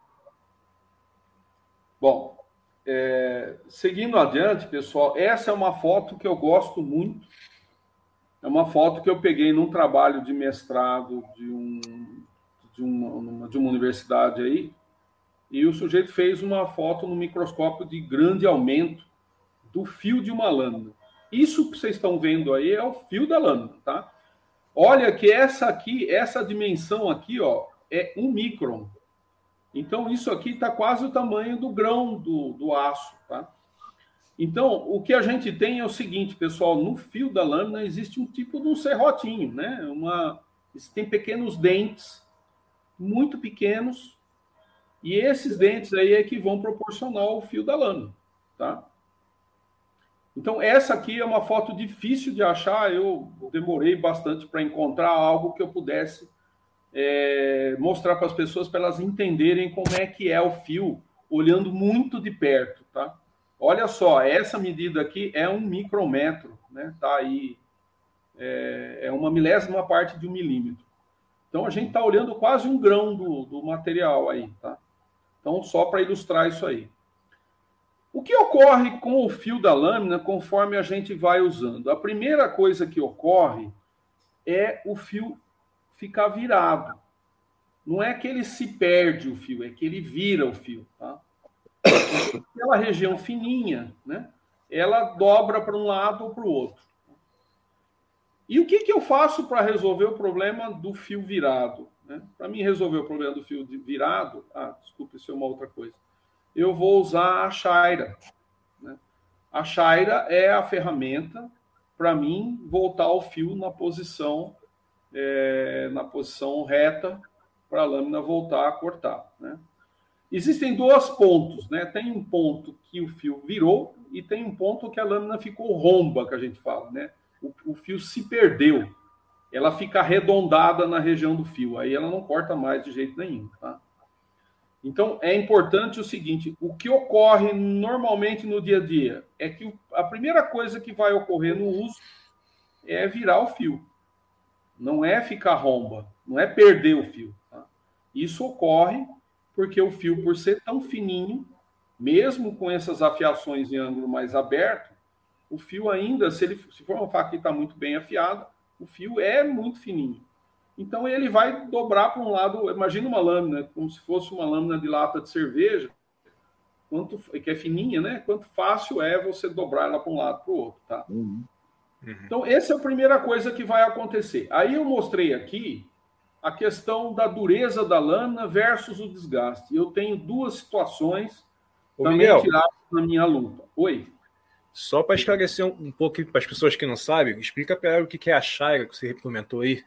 Bom, é, seguindo adiante, pessoal, essa é uma foto que eu gosto muito. É uma foto que eu peguei num trabalho de mestrado de, um, de, uma, de uma universidade aí. E o sujeito fez uma foto no microscópio de grande aumento do fio de uma lâmina. Isso que vocês estão vendo aí é o fio da lâmina, tá? Olha que essa aqui, essa dimensão aqui, ó, é um micron. Então, isso aqui está quase o tamanho do grão do, do aço. Tá? Então, o que a gente tem é o seguinte, pessoal: no fio da lâmina existe um tipo de um serrotinho, né? Uma, tem pequenos dentes, muito pequenos, e esses dentes aí é que vão proporcionar o fio da lâmina. Tá? Então, essa aqui é uma foto difícil de achar, eu demorei bastante para encontrar algo que eu pudesse é, mostrar para as pessoas para elas entenderem como é que é o fio, olhando muito de perto, tá? Olha só, essa medida aqui é um micrômetro, né? Tá aí, é, é uma milésima parte de um milímetro. Então a gente está olhando quase um grão do, do material aí, tá? Então, só para ilustrar isso aí. O que ocorre com o fio da lâmina conforme a gente vai usando? A primeira coisa que ocorre é o fio ficar virado. Não é que ele se perde o fio, é que ele vira o fio. Tá? Aquela região fininha, né? ela dobra para um lado ou para o outro. E o que, que eu faço para resolver o problema do fio virado? Né? Para mim resolver o problema do fio virado, ah, desculpe, isso é uma outra coisa eu vou usar a Shaira. Né? A Shaira é a ferramenta para mim voltar o fio na posição é, na posição reta para a lâmina voltar a cortar. Né? Existem dois pontos, né? Tem um ponto que o fio virou e tem um ponto que a lâmina ficou romba, que a gente fala, né? O, o fio se perdeu, ela fica arredondada na região do fio, aí ela não corta mais de jeito nenhum, tá? Então, é importante o seguinte: o que ocorre normalmente no dia a dia é que a primeira coisa que vai ocorrer no uso é virar o fio. Não é ficar romba, não é perder o fio. Tá? Isso ocorre porque o fio, por ser tão fininho, mesmo com essas afiações em ângulo mais aberto, o fio ainda, se ele se for uma faca que está muito bem afiada, o fio é muito fininho. Então ele vai dobrar para um lado, imagina uma lâmina, como se fosse uma lâmina de lata de cerveja, quanto que é fininha, né? Quanto fácil é você dobrar ela para um lado para o outro, tá? Uhum. Uhum. Então essa é a primeira coisa que vai acontecer. Aí eu mostrei aqui a questão da dureza da lâmina versus o desgaste. Eu tenho duas situações Ô, também Miguel, tiradas na minha lupa. Oi. Só para esclarecer um, um pouco para as pessoas que não sabem, explica para ela o que é a Shaira que você comentou aí.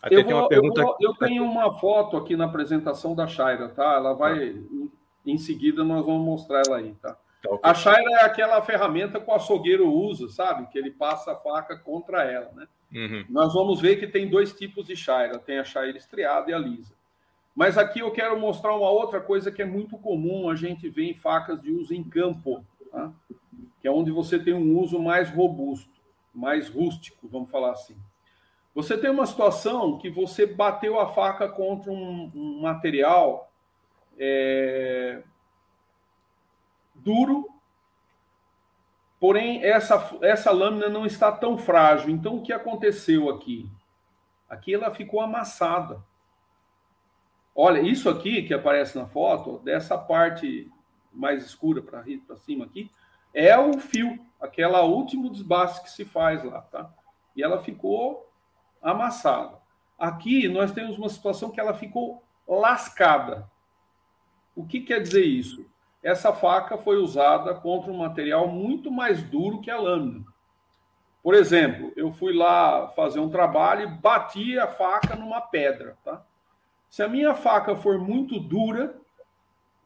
Até eu tem uma pergunta. Eu, vou, eu, tenho uma foto aqui na apresentação da Shaira, tá? Ela vai. Em, em seguida, nós vamos mostrar ela aí, tá? Okay. A Shaira é aquela ferramenta que o açougueiro usa, sabe? Que ele passa a faca contra ela, né? Uhum. Nós vamos ver que tem dois tipos de Shaira: tem a Shaira estriada e a lisa. Mas aqui eu quero mostrar uma outra coisa que é muito comum a gente ver em facas de uso em campo, tá? que é onde você tem um uso mais robusto, mais rústico, vamos falar assim. Você tem uma situação que você bateu a faca contra um, um material é, duro, porém essa, essa lâmina não está tão frágil. Então, o que aconteceu aqui? Aqui ela ficou amassada. Olha, isso aqui que aparece na foto, dessa parte mais escura para cima aqui, é o fio, aquela último desbaste que se faz lá, tá? E ela ficou amassada. Aqui nós temos uma situação que ela ficou lascada. O que quer dizer isso? Essa faca foi usada contra um material muito mais duro que a lâmina. Por exemplo, eu fui lá fazer um trabalho e bati a faca numa pedra, tá? Se a minha faca for muito dura,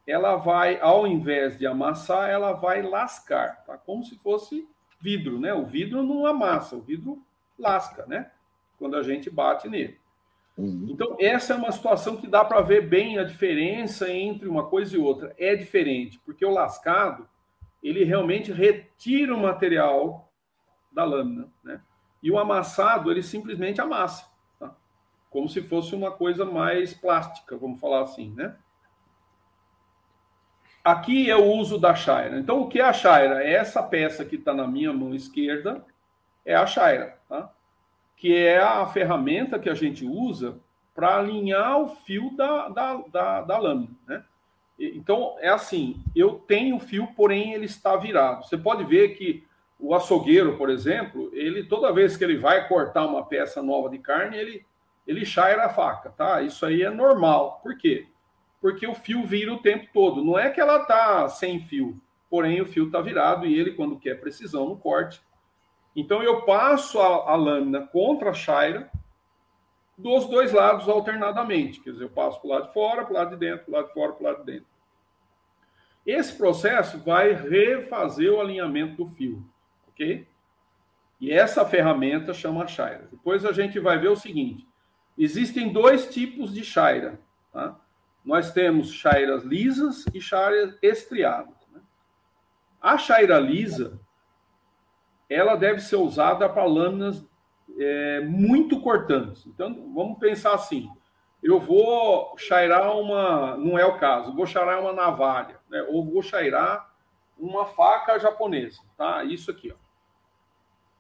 ela vai, ao invés de amassar, ela vai lascar, tá? Como se fosse vidro, né? O vidro não amassa, o vidro lasca, né? quando a gente bate nele. Uhum. Então, essa é uma situação que dá para ver bem a diferença entre uma coisa e outra. É diferente, porque o lascado, ele realmente retira o material da lâmina, né? E o amassado, ele simplesmente amassa, tá? Como se fosse uma coisa mais plástica, vamos falar assim, né? Aqui é o uso da chaira. Então, o que é a chaira? É essa peça que está na minha mão esquerda, é a chaira, tá? Que é a ferramenta que a gente usa para alinhar o fio da, da, da, da lâmina. Né? Então, é assim: eu tenho o fio, porém ele está virado. Você pode ver que o açougueiro, por exemplo, ele toda vez que ele vai cortar uma peça nova de carne, ele, ele chaira a faca, tá? Isso aí é normal. Por quê? Porque o fio vira o tempo todo. Não é que ela tá sem fio, porém o fio está virado e ele, quando quer precisão no corte, então eu passo a, a lâmina contra a chaira dos dois lados alternadamente. Quer dizer, eu passo para o lado de fora, para o lado de dentro, para o lado de fora, para o lado de dentro. Esse processo vai refazer o alinhamento do fio, ok? E essa ferramenta chama chaira. Depois a gente vai ver o seguinte: existem dois tipos de chaira. Tá? Nós temos chairas lisas e chairas estriadas. Né? A chaira lisa, ela deve ser usada para lâminas é, muito cortantes. Então, vamos pensar assim: eu vou chairar uma, não é o caso, vou chairar uma navalha, né? ou vou chairar uma faca japonesa, tá? Isso aqui, ó.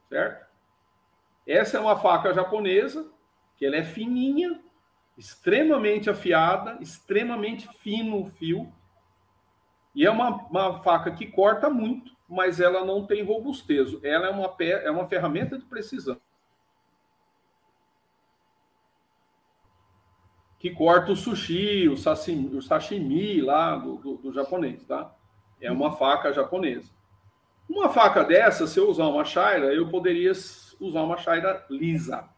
Certo? Essa é uma faca japonesa, que ela é fininha, extremamente afiada, extremamente fino o fio, e é uma, uma faca que corta muito, mas ela não tem robustez. Ela é uma, é uma ferramenta de precisão. Que corta o sushi, o sashimi, o sashimi lá do, do, do japonês, tá? É uma faca japonesa. Uma faca dessa, se eu usar uma chaira, eu poderia usar uma chaira lisa.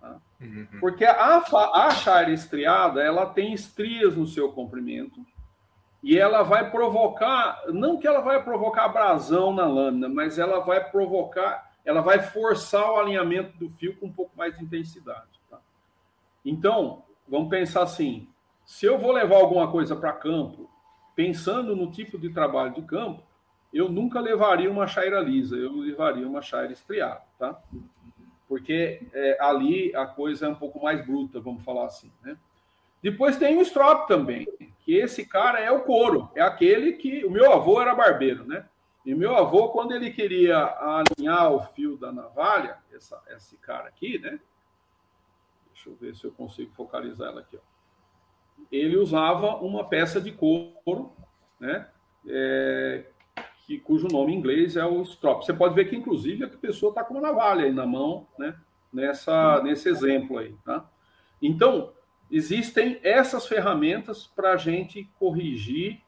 Tá? Uhum. Porque a, a chaira estriada, ela tem estrias no seu comprimento, e ela vai provocar, não que ela vai provocar abrasão na lâmina, mas ela vai provocar, ela vai forçar o alinhamento do fio com um pouco mais de intensidade. Tá? Então, vamos pensar assim: se eu vou levar alguma coisa para campo, pensando no tipo de trabalho de campo, eu nunca levaria uma chaira lisa, eu levaria uma chaira estriada, tá? Porque é, ali a coisa é um pouco mais bruta, vamos falar assim, né? Depois tem o strop também, que esse cara é o couro, é aquele que o meu avô era barbeiro, né? E meu avô, quando ele queria alinhar o fio da navalha, essa, esse cara aqui, né? Deixa eu ver se eu consigo focalizar ela aqui. Ó. Ele usava uma peça de couro, né? É, que, cujo nome em inglês é o strop. Você pode ver que, inclusive, a pessoa está com uma navalha aí na mão, né? Nessa, nesse exemplo aí, tá? Então, existem essas ferramentas para a gente corrigir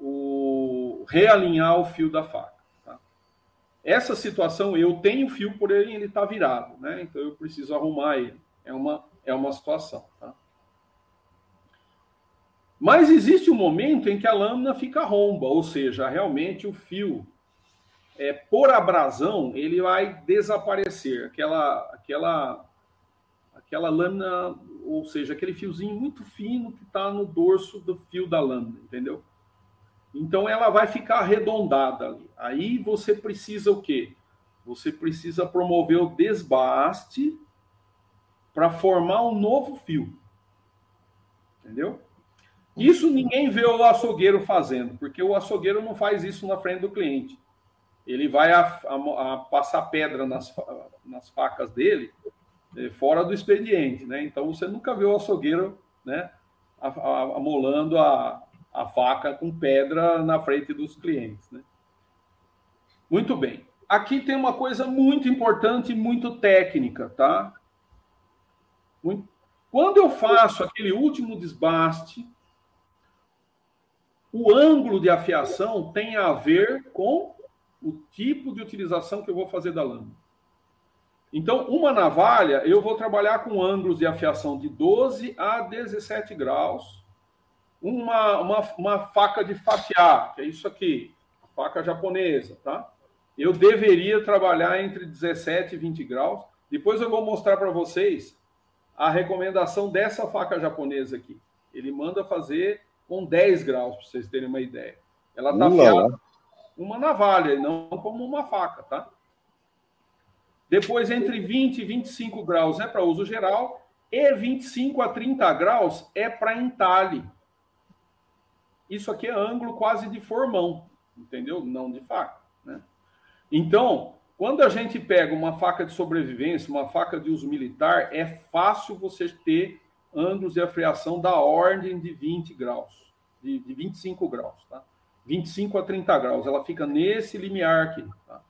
o realinhar o fio da faca. Tá? Essa situação eu tenho fio por ele ele está virado, né? Então eu preciso arrumar ele. É uma é uma situação. Tá? Mas existe um momento em que a lâmina fica romba, ou seja, realmente o fio é, por abrasão ele vai desaparecer, aquela aquela aquela lâmina, ou seja, aquele fiozinho muito fino que está no dorso do fio da lâmina, entendeu? Então ela vai ficar arredondada ali. Aí você precisa o quê? Você precisa promover o desbaste para formar um novo fio. Entendeu? Isso ninguém vê o açougueiro fazendo, porque o açougueiro não faz isso na frente do cliente. Ele vai a, a, a passar pedra nas, nas facas dele fora do expediente, né? Então você nunca vê o açougueiro, né, amolando a, a faca com pedra na frente dos clientes, né? Muito bem. Aqui tem uma coisa muito importante e muito técnica, tá? Quando eu faço aquele último desbaste, o ângulo de afiação tem a ver com o tipo de utilização que eu vou fazer da lâmina. Então, uma navalha, eu vou trabalhar com ângulos de afiação de 12 a 17 graus. Uma, uma, uma faca de fatiar, que é isso aqui, faca japonesa, tá? Eu deveria trabalhar entre 17 e 20 graus. Depois eu vou mostrar para vocês a recomendação dessa faca japonesa aqui. Ele manda fazer com 10 graus, para vocês terem uma ideia. Ela está afiada uma navalha, não como uma faca, tá? Depois, entre 20 e 25 graus é para uso geral, e 25 a 30 graus é para entalhe. Isso aqui é ângulo quase de formão, entendeu? Não de faca. Né? Então, quando a gente pega uma faca de sobrevivência, uma faca de uso militar, é fácil você ter ângulos de afiação da ordem de 20 graus, de, de 25 graus, tá? 25 a 30 graus. Ela fica nesse limiar aqui. Tá?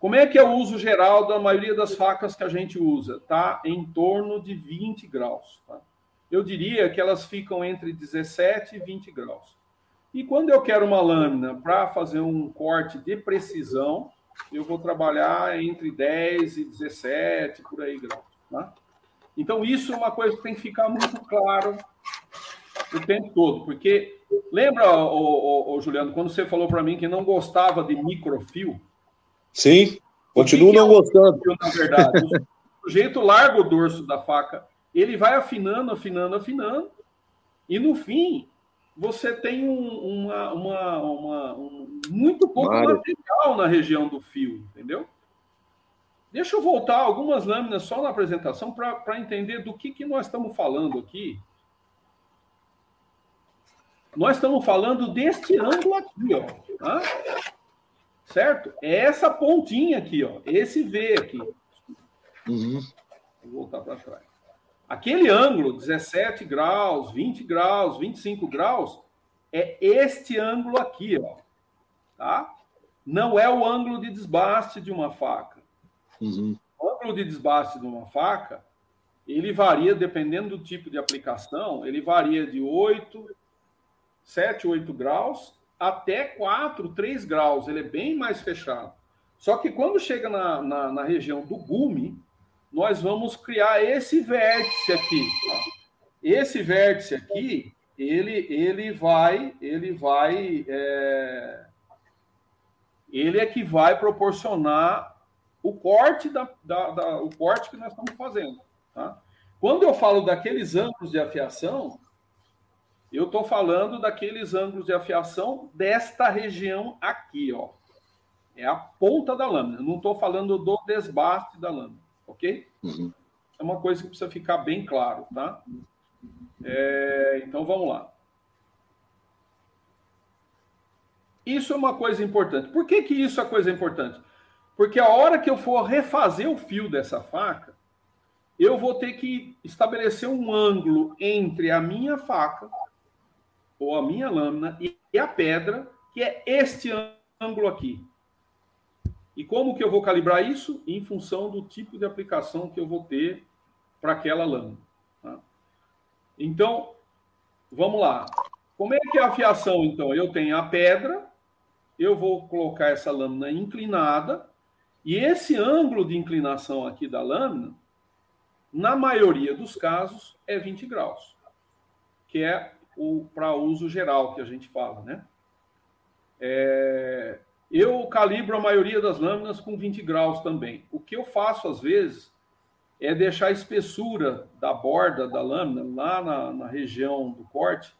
Como é que é o uso geral da maioria das facas que a gente usa? Tá em torno de 20 graus. Tá? Eu diria que elas ficam entre 17 e 20 graus. E quando eu quero uma lâmina para fazer um corte de precisão, eu vou trabalhar entre 10 e 17, por aí graus. Tá? Então, isso é uma coisa que tem que ficar muito claro o tempo todo, porque lembra, ô Juliano, quando você falou para mim que não gostava de microfio? Sim, continuo não é gostando. (laughs) Na verdade, o sujeito larga o dorso da faca, ele vai afinando, afinando, afinando, e no fim você tem um, uma, uma, uma, um muito pouco Mário. material na região do fio, entendeu? Deixa eu voltar algumas lâminas só na apresentação para entender do que, que nós estamos falando aqui. Nós estamos falando deste ângulo aqui, ó. Tá? Certo? É essa pontinha aqui, ó. Esse V aqui. Uhum. Vou voltar para trás. Aquele ângulo, 17 graus, 20 graus, 25 graus, é este ângulo aqui, ó. Tá? Não é o ângulo de desbaste de uma faca. Uhum. O ângulo de desbaste de uma faca, ele varia, dependendo do tipo de aplicação, ele varia de 8, 7, 8 graus até 4, 3 graus. Ele é bem mais fechado. Só que quando chega na, na, na região do gume, nós vamos criar esse vértice aqui. Esse vértice aqui, ele, ele vai, ele vai, é... ele é que vai proporcionar o corte da, da, da, o corte que nós estamos fazendo. Tá? Quando eu falo daqueles ângulos de afiação, eu estou falando daqueles ângulos de afiação desta região aqui, ó. É a ponta da lâmina. Não estou falando do desbaste da lâmina, ok? Uhum. É uma coisa que precisa ficar bem claro, tá? É, então vamos lá. Isso é uma coisa importante. Por que, que isso é coisa importante? Porque a hora que eu for refazer o fio dessa faca, eu vou ter que estabelecer um ângulo entre a minha faca ou a minha lâmina e a pedra, que é este ângulo aqui. E como que eu vou calibrar isso? Em função do tipo de aplicação que eu vou ter para aquela lâmina. Tá? Então, vamos lá. Como é que é a afiação, então? Eu tenho a pedra, eu vou colocar essa lâmina inclinada, e esse ângulo de inclinação aqui da lâmina, na maioria dos casos, é 20 graus, que é para uso geral que a gente fala, né? É, eu calibro a maioria das lâminas com 20 graus também. O que eu faço às vezes é deixar a espessura da borda da lâmina lá na, na região do corte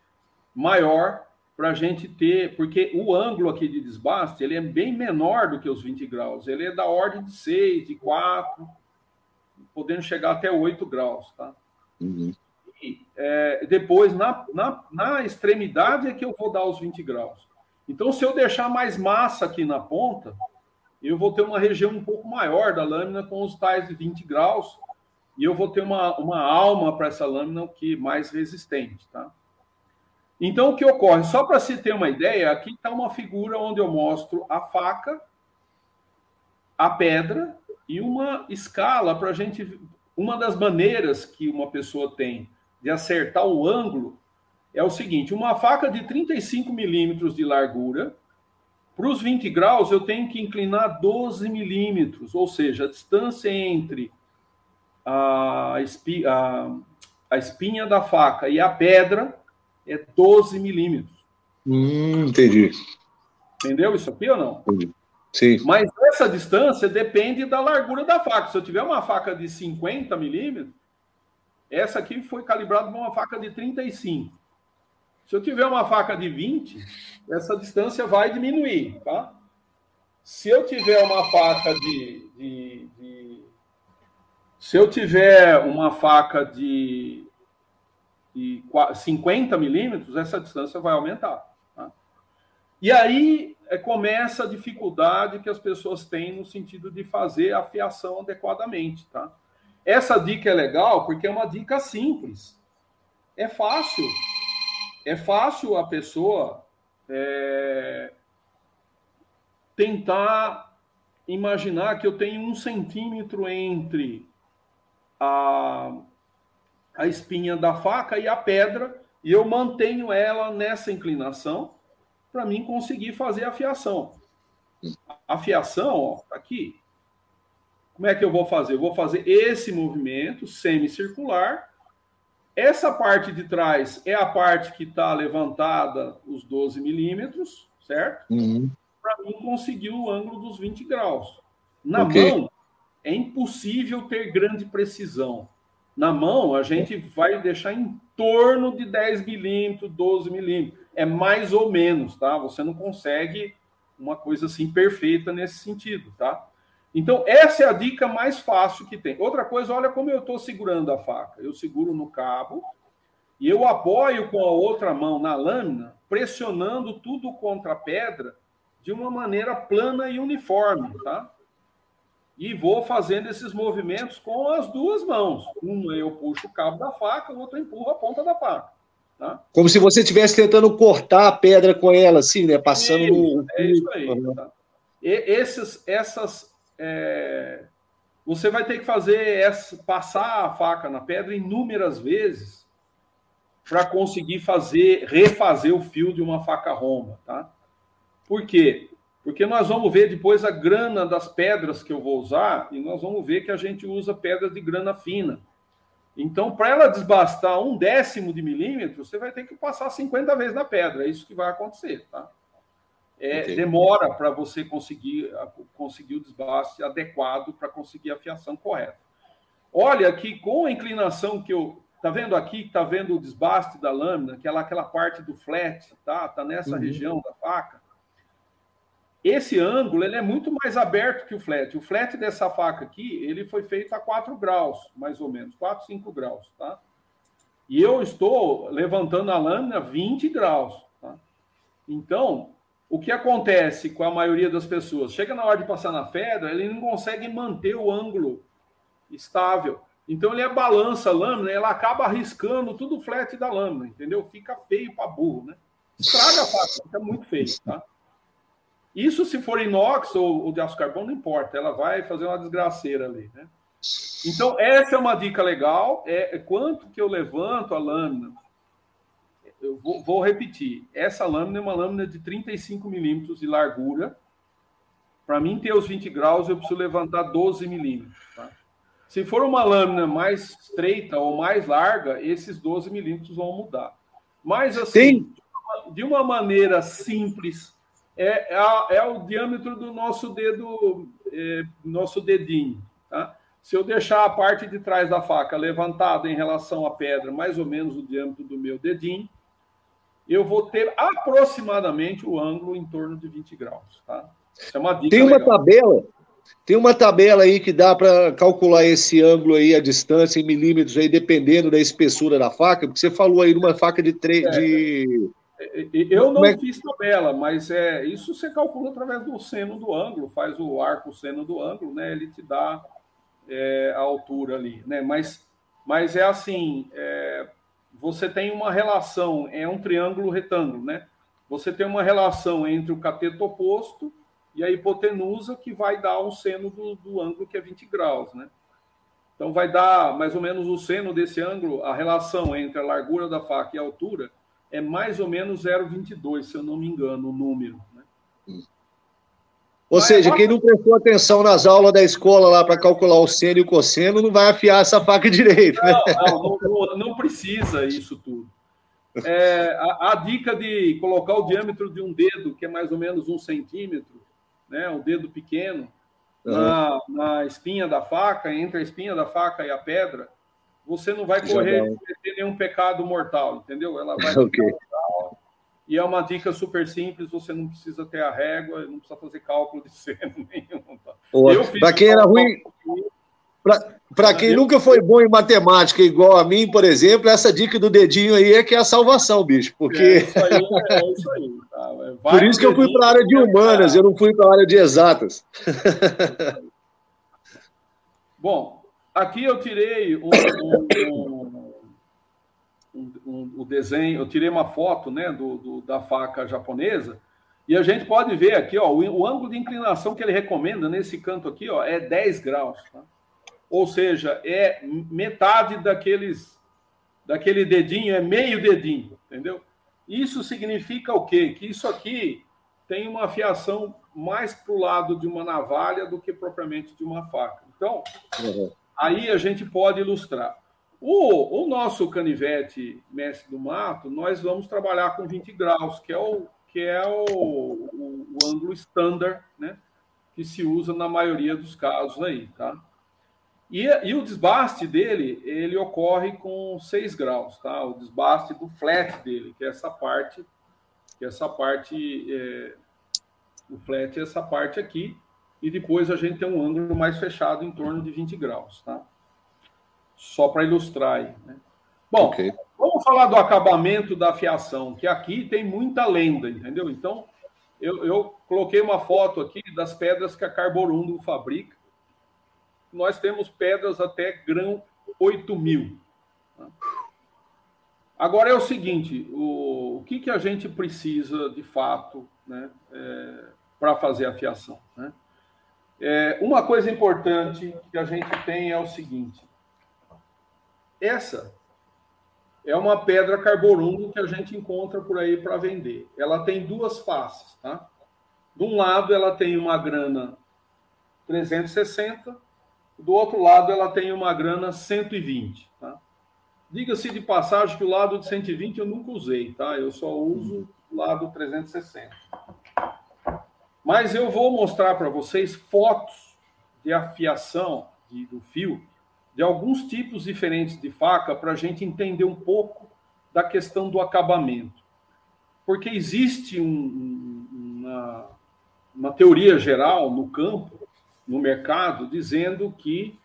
maior para a gente ter, porque o ângulo aqui de desbaste ele é bem menor do que os 20 graus, ele é da ordem de 6, de 4, podendo chegar até 8 graus, tá? Uhum é, depois, na, na, na extremidade, é que eu vou dar os 20 graus. Então, se eu deixar mais massa aqui na ponta, eu vou ter uma região um pouco maior da lâmina com os tais de 20 graus, e eu vou ter uma, uma alma para essa lâmina que mais resistente, tá? Então, o que ocorre? Só para se ter uma ideia, aqui está uma figura onde eu mostro a faca, a pedra e uma escala para a gente. Uma das maneiras que uma pessoa tem de acertar o ângulo é o seguinte: uma faca de 35 milímetros de largura, para os 20 graus, eu tenho que inclinar 12 milímetros, ou seja, a distância entre a, espi, a, a espinha da faca e a pedra é 12 milímetros. Hum, entendi. Entendeu isso aqui ou não? Entendi. Sim. Mas essa distância depende da largura da faca. Se eu tiver uma faca de 50 milímetros, essa aqui foi calibrada com uma faca de 35. Se eu tiver uma faca de 20, essa distância vai diminuir, tá? Se eu tiver uma faca de, de, de se eu tiver uma faca de, de 50 milímetros, essa distância vai aumentar. Tá? E aí é, começa a dificuldade que as pessoas têm no sentido de fazer a fiação adequadamente, tá? Essa dica é legal porque é uma dica simples. É fácil. É fácil a pessoa é, tentar imaginar que eu tenho um centímetro entre a, a espinha da faca e a pedra e eu mantenho ela nessa inclinação para mim conseguir fazer a fiação. A fiação, ó, tá aqui, como é que eu vou fazer? Eu vou fazer esse movimento semicircular. Essa parte de trás é a parte que está levantada os 12 milímetros, certo? Uhum. Para mim conseguir o ângulo dos 20 graus. Na okay. mão, é impossível ter grande precisão. Na mão, a gente vai deixar em torno de 10 milímetros, 12 milímetros. É mais ou menos, tá? Você não consegue uma coisa assim perfeita nesse sentido, tá? Então, essa é a dica mais fácil que tem. Outra coisa, olha como eu estou segurando a faca. Eu seguro no cabo e eu apoio com a outra mão na lâmina, pressionando tudo contra a pedra de uma maneira plana e uniforme, tá? E vou fazendo esses movimentos com as duas mãos. Uma eu puxo o cabo da faca, o outro empurra a ponta da faca. Tá? Como se você estivesse tentando cortar a pedra com ela, assim, né? Passando no. É isso aí. Tá? E esses, essas. É... Você vai ter que fazer essa, passar a faca na pedra inúmeras vezes para conseguir fazer, refazer o fio de uma faca romba, tá? Por quê? Porque nós vamos ver depois a grana das pedras que eu vou usar e nós vamos ver que a gente usa pedras de grana fina. Então, para ela desbastar um décimo de milímetro, você vai ter que passar 50 vezes na pedra. É isso que vai acontecer, tá? É. Demora para você conseguir, conseguir o desbaste adequado para conseguir a fiação correta. Olha que com a inclinação que eu. Tá vendo aqui? Tá vendo o desbaste da lâmina, aquela, aquela parte do flat, tá? Tá nessa uhum. região da faca. Esse ângulo ele é muito mais aberto que o flat. O flat dessa faca aqui, ele foi feito a 4 graus, mais ou menos, 4, 5 graus, tá? E eu estou levantando a lâmina 20 graus, tá? Então, o que acontece com a maioria das pessoas? Chega na hora de passar na pedra, ele não consegue manter o ângulo estável. Então, ele balança a lâmina, ela acaba arriscando tudo o flat da lâmina, entendeu? Fica feio para burro, né? Estraga a faca, fica muito feio, tá? Isso se for inox ou, ou de aço carbono, não importa, ela vai fazer uma desgraceira ali, né? Então, essa é uma dica legal. É, é quanto que eu levanto a lâmina. Eu vou, vou, repetir. Essa lâmina é uma lâmina de 35 milímetros de largura. Para mim ter os 20 graus, eu preciso levantar 12 milímetros. Tá? Se for uma lâmina mais estreita ou mais larga, esses 12 milímetros vão mudar. Mas assim, de uma maneira simples, é, é, é, o diâmetro do nosso dedo, é, nosso dedinho. Tá? Se eu deixar a parte de trás da faca levantada em relação à pedra, mais ou menos o diâmetro do meu dedinho, eu vou ter aproximadamente o ângulo em torno de 20 graus. Tá? É uma dica tem uma legal. tabela, tem uma tabela aí que dá para calcular esse ângulo aí, a distância em milímetros aí, dependendo da espessura da faca, porque você falou aí de uma faca de, tre... É. de eu não é... fiz tabela, mas é isso você calcula através do seno do ângulo, faz o arco seno do ângulo, né? Ele te dá é, a altura ali, né? Mas, mas é assim, é, você tem uma relação, é um triângulo retângulo, né? Você tem uma relação entre o cateto oposto e a hipotenusa que vai dar um seno do, do ângulo que é 20 graus, né? Então vai dar mais ou menos o seno desse ângulo, a relação entre a largura da faca e a altura é mais ou menos 0,22, se eu não me engano, o número. Né? Ou seja, quem não prestou atenção nas aulas da escola lá para calcular o seno e o cosseno não vai afiar essa faca (laughs) direito. Né? Não, não, não, não, precisa isso tudo. É, a, a, dica de colocar o diâmetro de um dedo, que é mais ou menos um centímetro, né, o dedo pequeno, uhum. na, na espinha da faca, entre a espinha da faca e a pedra, você não vai correr cometer nenhum pecado mortal, entendeu? Ela vai (laughs) okay. E é uma dica super simples, você não precisa ter a régua, não precisa fazer cálculo de (laughs) seno nenhum. Tá? Para quem era ruim, para quem nunca foi bom em matemática, igual a mim, por exemplo, essa dica do dedinho aí é que é a salvação, bicho. Porque. É isso aí, é isso aí. Tá? (laughs) por isso que eu fui para a área de humanas, eu não fui para a área de exatas. (laughs) Bom, Aqui eu tirei um, um, um, o desenho, eu tirei uma foto né, do, do, da faca japonesa, e a gente pode ver aqui, ó, o, o, ângulo de inclinação que ele recomenda nesse canto aqui ó, é 10 graus. Tá? Ou seja, é metade daqueles daquele dedinho, é meio dedinho, entendeu? Isso significa o quê? Que isso aqui tem uma afiação mais para o lado de uma navalha do que propriamente de uma faca. Então, uhum. Aí a gente pode ilustrar. O, o nosso canivete mestre do mato, nós vamos trabalhar com 20 graus, que é o, que é o, o, o ângulo standard, né? Que se usa na maioria dos casos aí, tá? E, e, o desbaste dele, ele ocorre com 6 graus, tá? O desbaste do flat dele, que é essa parte, que é essa parte é, O flat é essa parte aqui, e depois a gente tem um ângulo mais fechado em torno de 20 graus, tá? Só para ilustrar aí, né? Bom, okay. vamos falar do acabamento da fiação, que aqui tem muita lenda, entendeu? Então, eu, eu coloquei uma foto aqui das pedras que a Carborundo fabrica. Nós temos pedras até grão 8000. Tá? Agora é o seguinte: o, o que, que a gente precisa de fato né, é, para fazer a fiação? Né? É, uma coisa importante que a gente tem é o seguinte: essa é uma pedra carborundo que a gente encontra por aí para vender. Ela tem duas faces, tá? De um lado ela tem uma grana 360, do outro lado ela tem uma grana 120, tá? Diga-se de passagem que o lado de 120 eu nunca usei, tá? Eu só uso o lado 360. Mas eu vou mostrar para vocês fotos de afiação do fio de alguns tipos diferentes de faca para a gente entender um pouco da questão do acabamento. Porque existe um, uma, uma teoria geral no campo, no mercado, dizendo que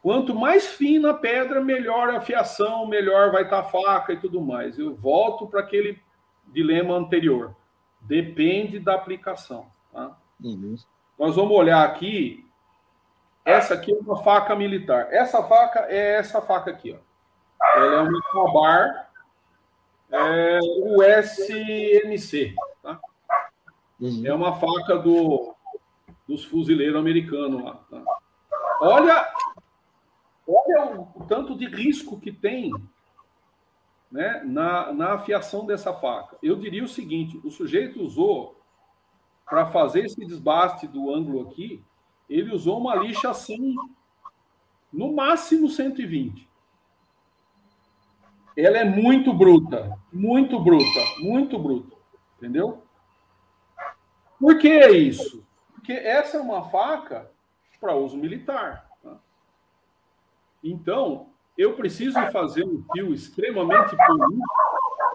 quanto mais fina a pedra, melhor a fiação, melhor vai estar a faca e tudo mais. Eu volto para aquele dilema anterior. Depende da aplicação. Tá? Uhum. Nós vamos olhar aqui essa aqui é uma faca militar. Essa faca é essa faca aqui, ó. Ela é uma Cabar é, USMC, tá? Uhum. É uma faca do, dos fuzileiros americanos lá. Tá? Olha, olha o, o, tanto de risco que tem né, na, na afiação dessa faca. Eu diria o seguinte: o sujeito usou para fazer esse desbaste do ângulo aqui ele usou uma lixa assim, no máximo 120. Ela é muito bruta, muito bruta, muito bruta, entendeu? Por que é isso? Porque essa é uma faca para uso militar. Tá? Então, eu preciso fazer um fio extremamente polido.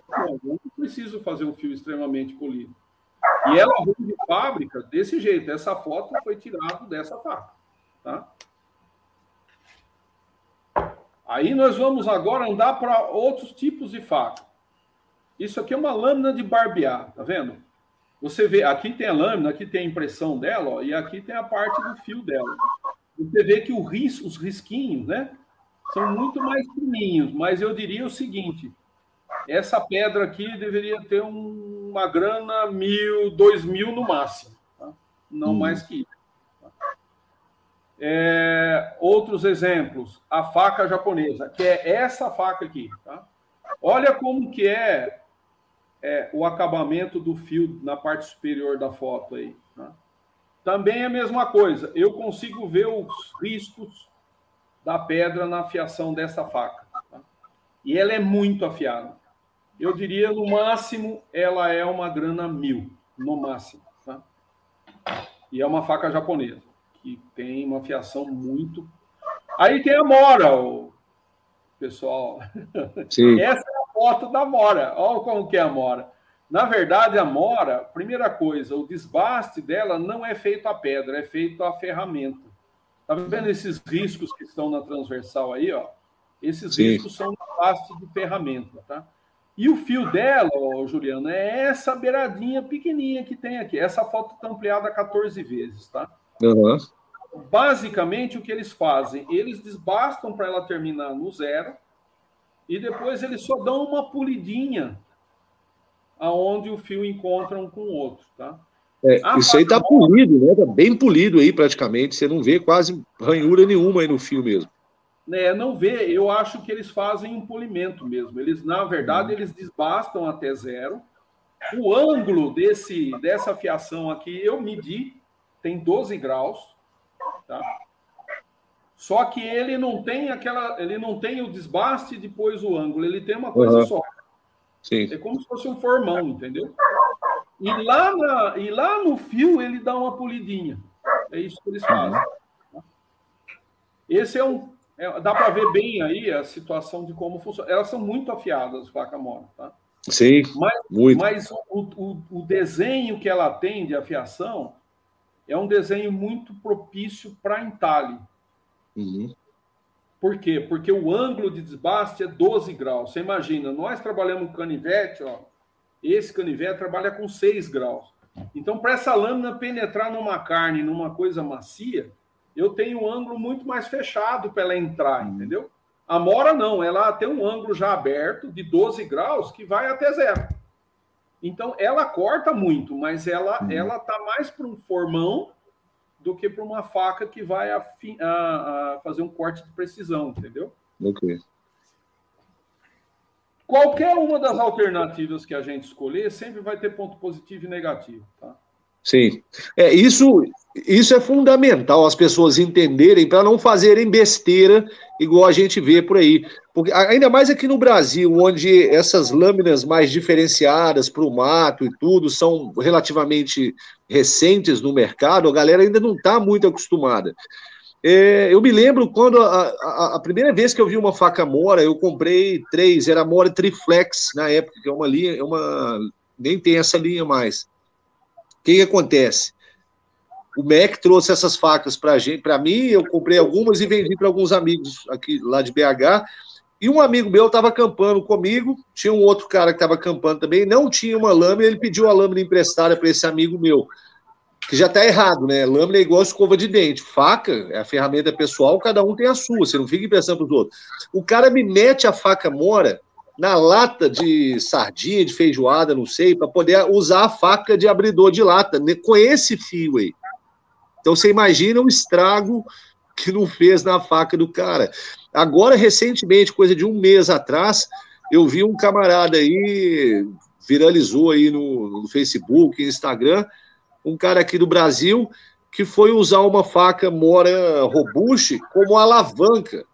Não, eu não preciso fazer um fio extremamente polido. E ela veio de fábrica desse jeito. Essa foto foi tirada dessa faca. Tá? Aí nós vamos agora andar para outros tipos de faca. Isso aqui é uma lâmina de barbear, tá vendo? Você vê, aqui tem a lâmina, aqui tem a impressão dela, ó, e aqui tem a parte do fio dela. Você vê que ris, os risquinhos, né, são muito mais fininhos, mas eu diria o seguinte: essa pedra aqui deveria ter um uma grana mil, dois mil no máximo, tá? não hum. mais que isso. Tá? É, outros exemplos, a faca japonesa, que é essa faca aqui. Tá? Olha como que é, é, o acabamento do fio na parte superior da foto aí. Tá? Também é a mesma coisa. Eu consigo ver os riscos da pedra na afiação dessa faca. Tá? E ela é muito afiada eu diria no máximo ela é uma grana mil, no máximo. Tá? E é uma faca japonesa, que tem uma fiação muito. Aí tem a Mora, o pessoal. Sim. (laughs) Essa é a foto da Mora. Olha como que é a Mora. Na verdade, a Mora, primeira coisa, o desbaste dela não é feito a pedra, é feito a ferramenta. Tá vendo esses riscos que estão na transversal aí, ó? Esses Sim. riscos são desbaste de ferramenta, tá? E o fio dela, oh, Juliano, é essa beiradinha pequenininha que tem aqui. Essa foto está ampliada 14 vezes, tá? Uhum. Basicamente, o que eles fazem? Eles desbastam para ela terminar no zero e depois eles só dão uma polidinha aonde o fio encontra um com o outro, tá? É, isso aí tá polido, né? Tá bem polido aí praticamente. Você não vê quase ranhura nenhuma aí no fio mesmo né, não vê, eu acho que eles fazem um polimento mesmo. Eles, na verdade, eles desbastam até zero. O ângulo desse dessa fiação aqui eu medi, tem 12 graus, tá? Só que ele não tem aquela, ele não tem o desbaste e depois o ângulo, ele tem uma coisa uhum. só. Sim. É como se fosse um formão, entendeu? E lá, na, e lá no fio ele dá uma polidinha. É isso que eles fazem. Esse é um, é, dá para ver bem aí a situação de como funciona. Elas são muito afiadas, vaca mora, tá? Sim, mas, muito. Mas o, o, o desenho que ela tem de afiação é um desenho muito propício para entalhe. Uhum. Por quê? Porque o ângulo de desbaste é 12 graus. Você imagina, nós trabalhamos com canivete, ó, esse canivete trabalha com 6 graus. Então, para essa lâmina penetrar numa carne, numa coisa macia, eu tenho um ângulo muito mais fechado para ela entrar, uhum. entendeu? A mora não, ela tem um ângulo já aberto de 12 graus que vai até zero. Então, ela corta muito, mas ela uhum. ela tá mais para um formão do que para uma faca que vai a, a, a, fazer um corte de precisão, entendeu? Ok. Qualquer uma das alternativas que a gente escolher sempre vai ter ponto positivo e negativo, tá? Sim. É, isso, isso é fundamental as pessoas entenderem para não fazerem besteira igual a gente vê por aí. Porque, ainda mais aqui no Brasil, onde essas lâminas mais diferenciadas para o mato e tudo são relativamente recentes no mercado, a galera ainda não está muito acostumada. É, eu me lembro quando a, a, a, primeira vez que eu vi uma faca Mora, eu comprei três, era Mora Triflex na época, que é uma linha, é uma nem tem essa linha mais. O que, que acontece? O MEC trouxe essas facas para gente, para mim, eu comprei algumas e vendi para alguns amigos aqui lá de BH. E um amigo meu estava acampando comigo, tinha um outro cara que estava acampando também, não tinha uma lâmina, ele pediu a lâmina emprestada para esse amigo meu. Que já está errado, né? Lâmina é igual escova de dente. Faca é a ferramenta pessoal, cada um tem a sua, você não fica pensando para os outros. O cara me mete a faca mora na lata de sardinha, de feijoada, não sei, para poder usar a faca de abridor de lata, né, com esse fio aí. Então você imagina o estrago que não fez na faca do cara. Agora, recentemente, coisa de um mês atrás, eu vi um camarada aí, viralizou aí no, no Facebook, Instagram, um cara aqui do Brasil que foi usar uma faca mora robuste como alavanca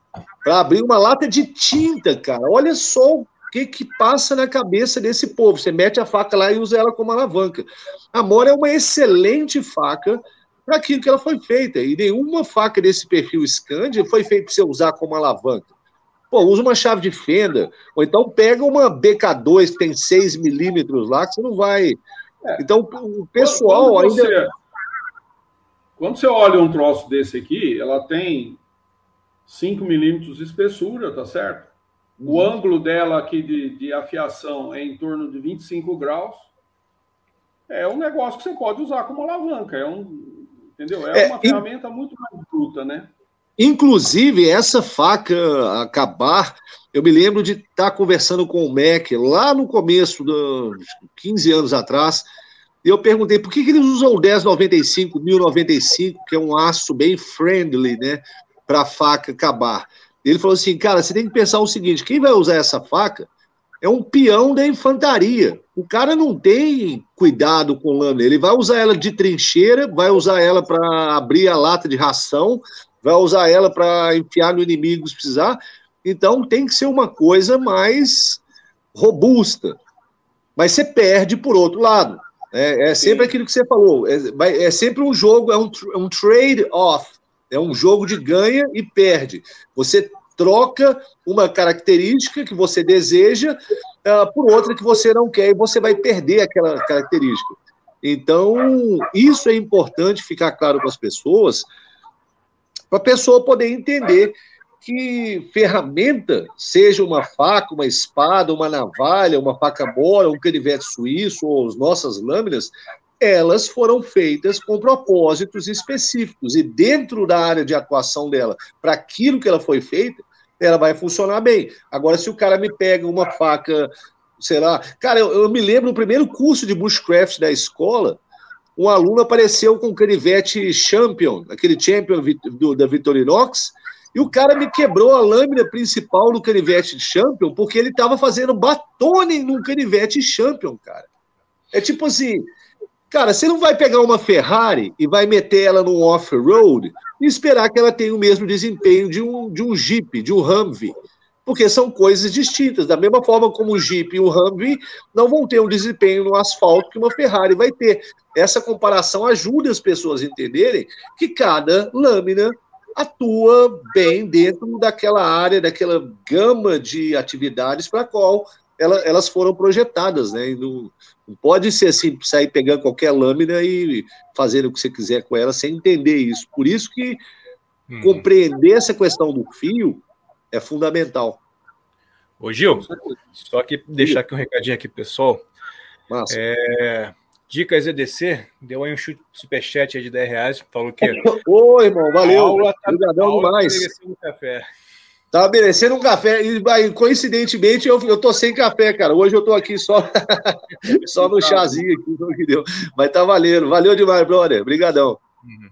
para abrir uma lata de tinta, cara. Olha só o que que passa na cabeça desse povo. Você mete a faca lá e usa ela como alavanca. A mora é uma excelente faca para aquilo que ela foi feita. E nenhuma faca desse perfil Scandi foi feita para você usar como alavanca. Pô, usa uma chave de fenda, ou então pega uma BK2 que tem 6 milímetros lá, que você não vai. É. Então, o pessoal quando você, ainda. Quando você olha um troço desse aqui, ela tem 5 milímetros de espessura, tá certo? O uhum. ângulo dela aqui de, de afiação é em torno de 25 graus. É um negócio que você pode usar como alavanca. É um, Entendeu? É, é uma ferramenta muito mais bruta, né? Inclusive, essa faca acabar, eu me lembro de estar conversando com o Mac lá no começo, dos 15 anos atrás, e eu perguntei por que, que eles usam o 1095, 1095, que é um aço bem friendly, né, para a faca acabar. Ele falou assim, cara, você tem que pensar o seguinte, quem vai usar essa faca é um peão da infantaria. O cara não tem cuidado com lâmina, ele vai usar ela de trincheira, vai usar ela para abrir a lata de ração, vai usar ela para enfiar no inimigo se precisar. Então tem que ser uma coisa mais robusta. Mas você perde por outro lado. É, é sempre aquilo que você falou. É, é sempre um jogo, é um, um trade-off. É um jogo de ganha e perde. Você troca uma característica que você deseja uh, por outra que você não quer e você vai perder aquela característica. Então, isso é importante ficar claro para as pessoas, para a pessoa poder entender que ferramenta, seja uma faca, uma espada, uma navalha, uma faca mora, um canivete suíço ou as nossas lâminas, elas foram feitas com propósitos específicos e dentro da área de atuação dela, para aquilo que ela foi feita, ela vai funcionar bem. Agora, se o cara me pega uma faca, sei lá, cara, eu, eu me lembro no primeiro curso de bushcraft da escola, um aluno apareceu com um canivete Champion, aquele Champion do, da Victorinox, e o cara me quebrou a lâmina principal do canivete Champion porque ele estava fazendo batone num canivete Champion, cara. É tipo assim, Cara, você não vai pegar uma Ferrari e vai meter ela num off-road e esperar que ela tenha o mesmo desempenho de um, de um Jeep, de um Humvee, porque são coisas distintas. Da mesma forma como o Jeep e o Humvee não vão ter um desempenho no asfalto que uma Ferrari vai ter. Essa comparação ajuda as pessoas a entenderem que cada lâmina atua bem dentro daquela área, daquela gama de atividades para a qual ela, elas foram projetadas, né? E não, não pode ser assim, sair pegando qualquer lâmina e fazendo o que você quiser com ela sem entender isso. Por isso que hum. compreender essa questão do fio é fundamental. Ô Gil, só que deixar aqui um recadinho aqui, pessoal. Massa. É, Dicas EDC, deu aí um chute superchat aí de 10 reais, falou que. (laughs) Ô, irmão, valeu. Tá, Obrigadão demais. Um café. Tá merecendo um café. E coincidentemente, eu, eu tô sem café, cara. Hoje eu tô aqui só, (laughs) só no chazinho aqui, que deu. Mas tá valendo. Valeu demais, brother. Obrigadão. Uhum.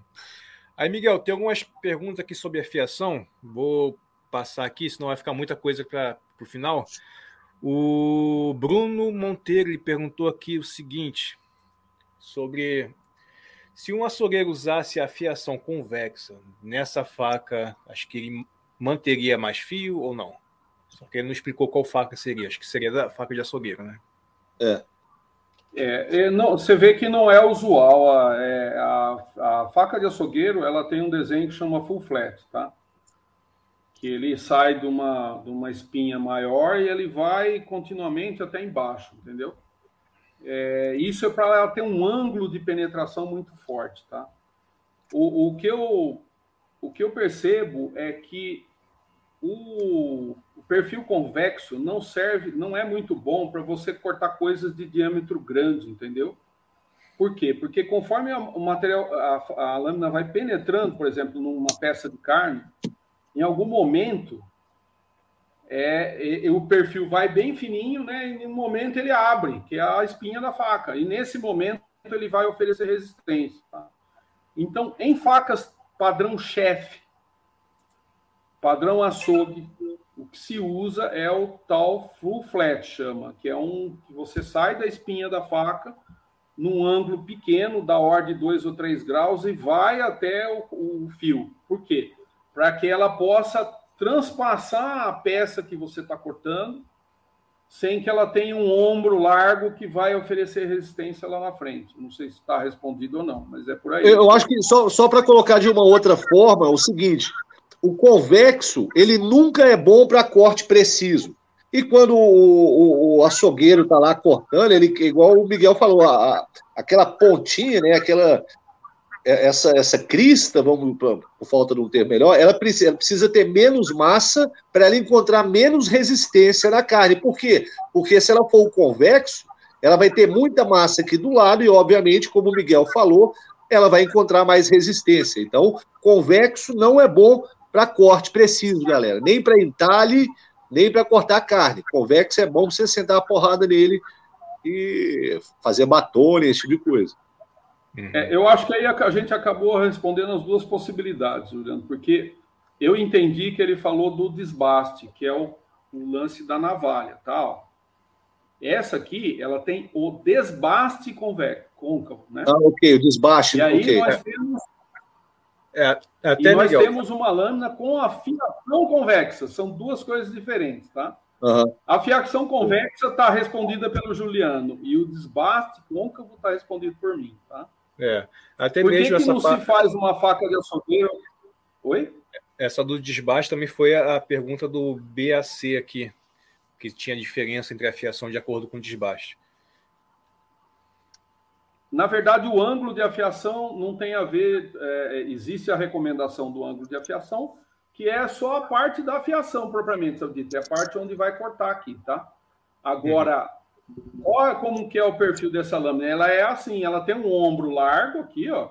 Aí, Miguel, tem algumas perguntas aqui sobre a fiação. Vou passar aqui, senão vai ficar muita coisa para o final. O Bruno Monteiro ele perguntou aqui o seguinte: sobre se um açougueiro usasse a fiação convexa nessa faca, acho que manteria mais fio ou não? Só que ele não explicou qual faca seria. Acho que seria da faca de açougueiro, né? É. É, é não, você vê que não é usual. A, é, a, a, faca de açougueiro ela tem um desenho que chama full flat, tá? Que ele sai de uma, de uma espinha maior e ele vai continuamente até embaixo, entendeu? É, isso é para ela ter um ângulo de penetração muito forte, tá? O, o, que eu, o que eu percebo é que o, o perfil convexo não serve, não é muito bom para você cortar coisas de diâmetro grande, entendeu? Por quê? Porque conforme o material, a, a lâmina vai penetrando, por exemplo, numa peça de carne, em algum momento é, o perfil vai bem fininho, né? E em um momento ele abre, que é a espinha da faca. E nesse momento ele vai oferecer resistência. Tá? Então, em facas padrão chefe, Padrão açougue, o que se usa é o tal full flat, chama, que é um que você sai da espinha da faca num ângulo pequeno, da ordem de 2 ou 3 graus, e vai até o, o fio. Por quê? Para que ela possa transpassar a peça que você está cortando, sem que ela tenha um ombro largo que vai oferecer resistência lá na frente. Não sei se está respondido ou não, mas é por aí. Eu acho que só, só para colocar de uma outra forma, é o seguinte: o convexo, ele nunca é bom para corte preciso. E quando o, o, o açougueiro está lá cortando, ele, igual o Miguel falou, a, a, aquela pontinha, né, aquela, essa, essa crista, vamos por falta de um termo melhor, ela precisa, ela precisa ter menos massa para ela encontrar menos resistência na carne. Por quê? Porque se ela for o convexo, ela vai ter muita massa aqui do lado e, obviamente, como o Miguel falou, ela vai encontrar mais resistência. Então, convexo não é bom para corte preciso, galera. Nem para entalhe, nem para cortar carne. Convexo é bom você sentar a porrada nele e fazer batone, esse tipo de coisa. É, eu acho que aí a gente acabou respondendo as duas possibilidades, Juliano, porque eu entendi que ele falou do desbaste, que é o, o lance da navalha, tá? Essa aqui, ela tem o desbaste convexo, côncavo, né? Ah, ok, o desbaste. E aí okay. nós temos é, até e nós legal. temos uma lâmina com afiação convexa, são duas coisas diferentes, tá? Uhum. A fiação convexa está respondida pelo Juliano e o desbaste côncavo está respondido por mim, tá? É, até por que mesmo que não se faz uma faca de açougueiro? Oi? Essa do desbaste também foi a pergunta do BAC aqui, que tinha diferença entre a fiação de acordo com o desbaste. Na verdade, o ângulo de afiação não tem a ver. É, existe a recomendação do ângulo de afiação, que é só a parte da afiação propriamente dita, é a parte onde vai cortar aqui, tá? Agora. Olha como que é o perfil dessa lâmina. Ela é assim, ela tem um ombro largo aqui, ó,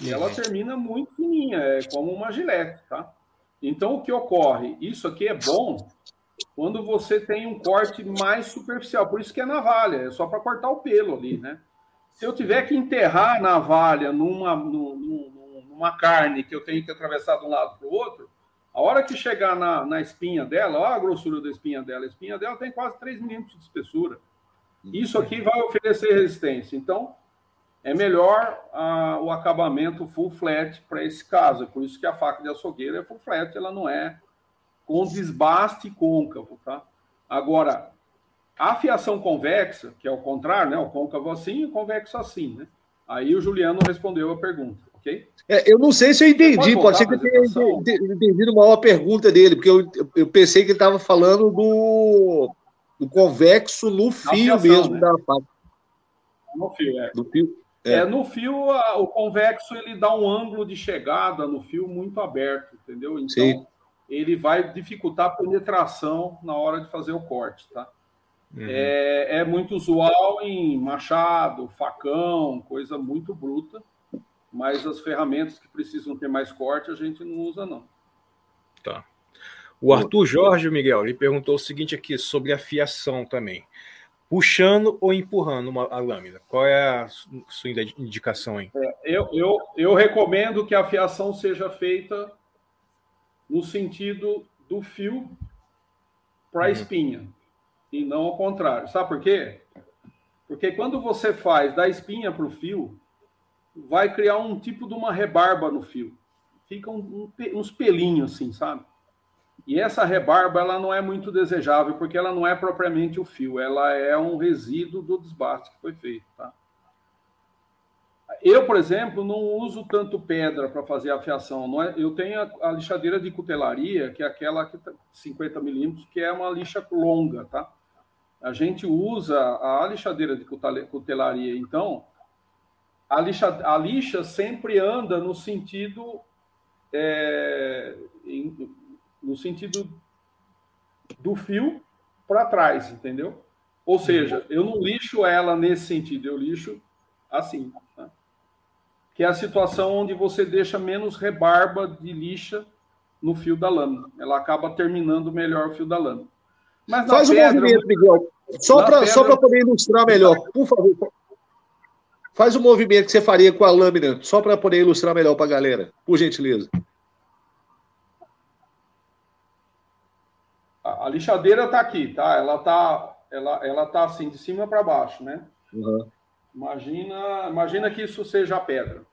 e ela uhum. termina muito fininha, é como uma gilete, tá? Então, o que ocorre? Isso aqui é bom quando você tem um corte mais superficial, por isso que é navalha, é só para cortar o pelo ali, né? se eu tiver que enterrar a navalha numa, numa carne que eu tenho que atravessar de um lado para o outro, a hora que chegar na, na espinha dela, olha a grossura da espinha dela, a espinha dela tem quase 3 milímetros de espessura. Isso aqui vai oferecer resistência. Então, é melhor ah, o acabamento full flat para esse caso. É por isso que a faca de açougueiro é full flat, ela não é com desbaste côncavo, tá? Agora, a fiação convexa, que é o contrário, né? O côncavo assim e o convexo assim, né? Aí o Juliano respondeu a pergunta, É, eu não sei se eu entendi, pode, pode ser que eu tenha entendido uma pergunta dele, porque eu, eu pensei que ele estava falando do, o convexo no fio mesmo né? da faca. No fio, é. No fio, é. é. no fio, a, o convexo ele dá um ângulo de chegada no fio muito aberto, entendeu? Então, Sim. ele vai dificultar a penetração na hora de fazer o corte, tá? Uhum. É, é muito usual em machado, facão, coisa muito bruta, mas as ferramentas que precisam ter mais corte a gente não usa, não. Tá. O Arthur Jorge, Miguel, ele perguntou o seguinte aqui sobre a fiação também. Puxando ou empurrando uma, a lâmina? Qual é a sua indicação aí? É, eu, eu, eu recomendo que a fiação seja feita no sentido do fio para a uhum. espinha e não ao contrário. Sabe por quê? Porque quando você faz da espinha para o fio, vai criar um tipo de uma rebarba no fio. Fica um, um, uns pelinhos assim, sabe? E essa rebarba ela não é muito desejável porque ela não é propriamente o fio, ela é um resíduo do desbaste que foi feito, tá? Eu, por exemplo, não uso tanto pedra para fazer a fiação. Não é, eu tenho a, a, lixadeira de cutelaria, que é aquela que 50 tá milímetros, que é uma lixa longa, tá? a gente usa a lixadeira de cutelaria, então, a lixa, a lixa sempre anda no sentido é, em, no sentido do fio para trás, entendeu? Ou seja, eu não lixo ela nesse sentido, eu lixo assim. Tá? Que é a situação onde você deixa menos rebarba de lixa no fio da lâmina. Ela acaba terminando melhor o fio da lâmina. Mas Faz pedra, o movimento, Miguel. Só para pedra... poder ilustrar melhor, por favor. Faz o movimento que você faria com a lâmina, só para poder ilustrar melhor para a galera, por gentileza. A, lixadeira está aqui, tá? Ela está ela, ela tá assim, de cima para baixo, né? Uhum. Imagina, imagina que isso seja a pedra.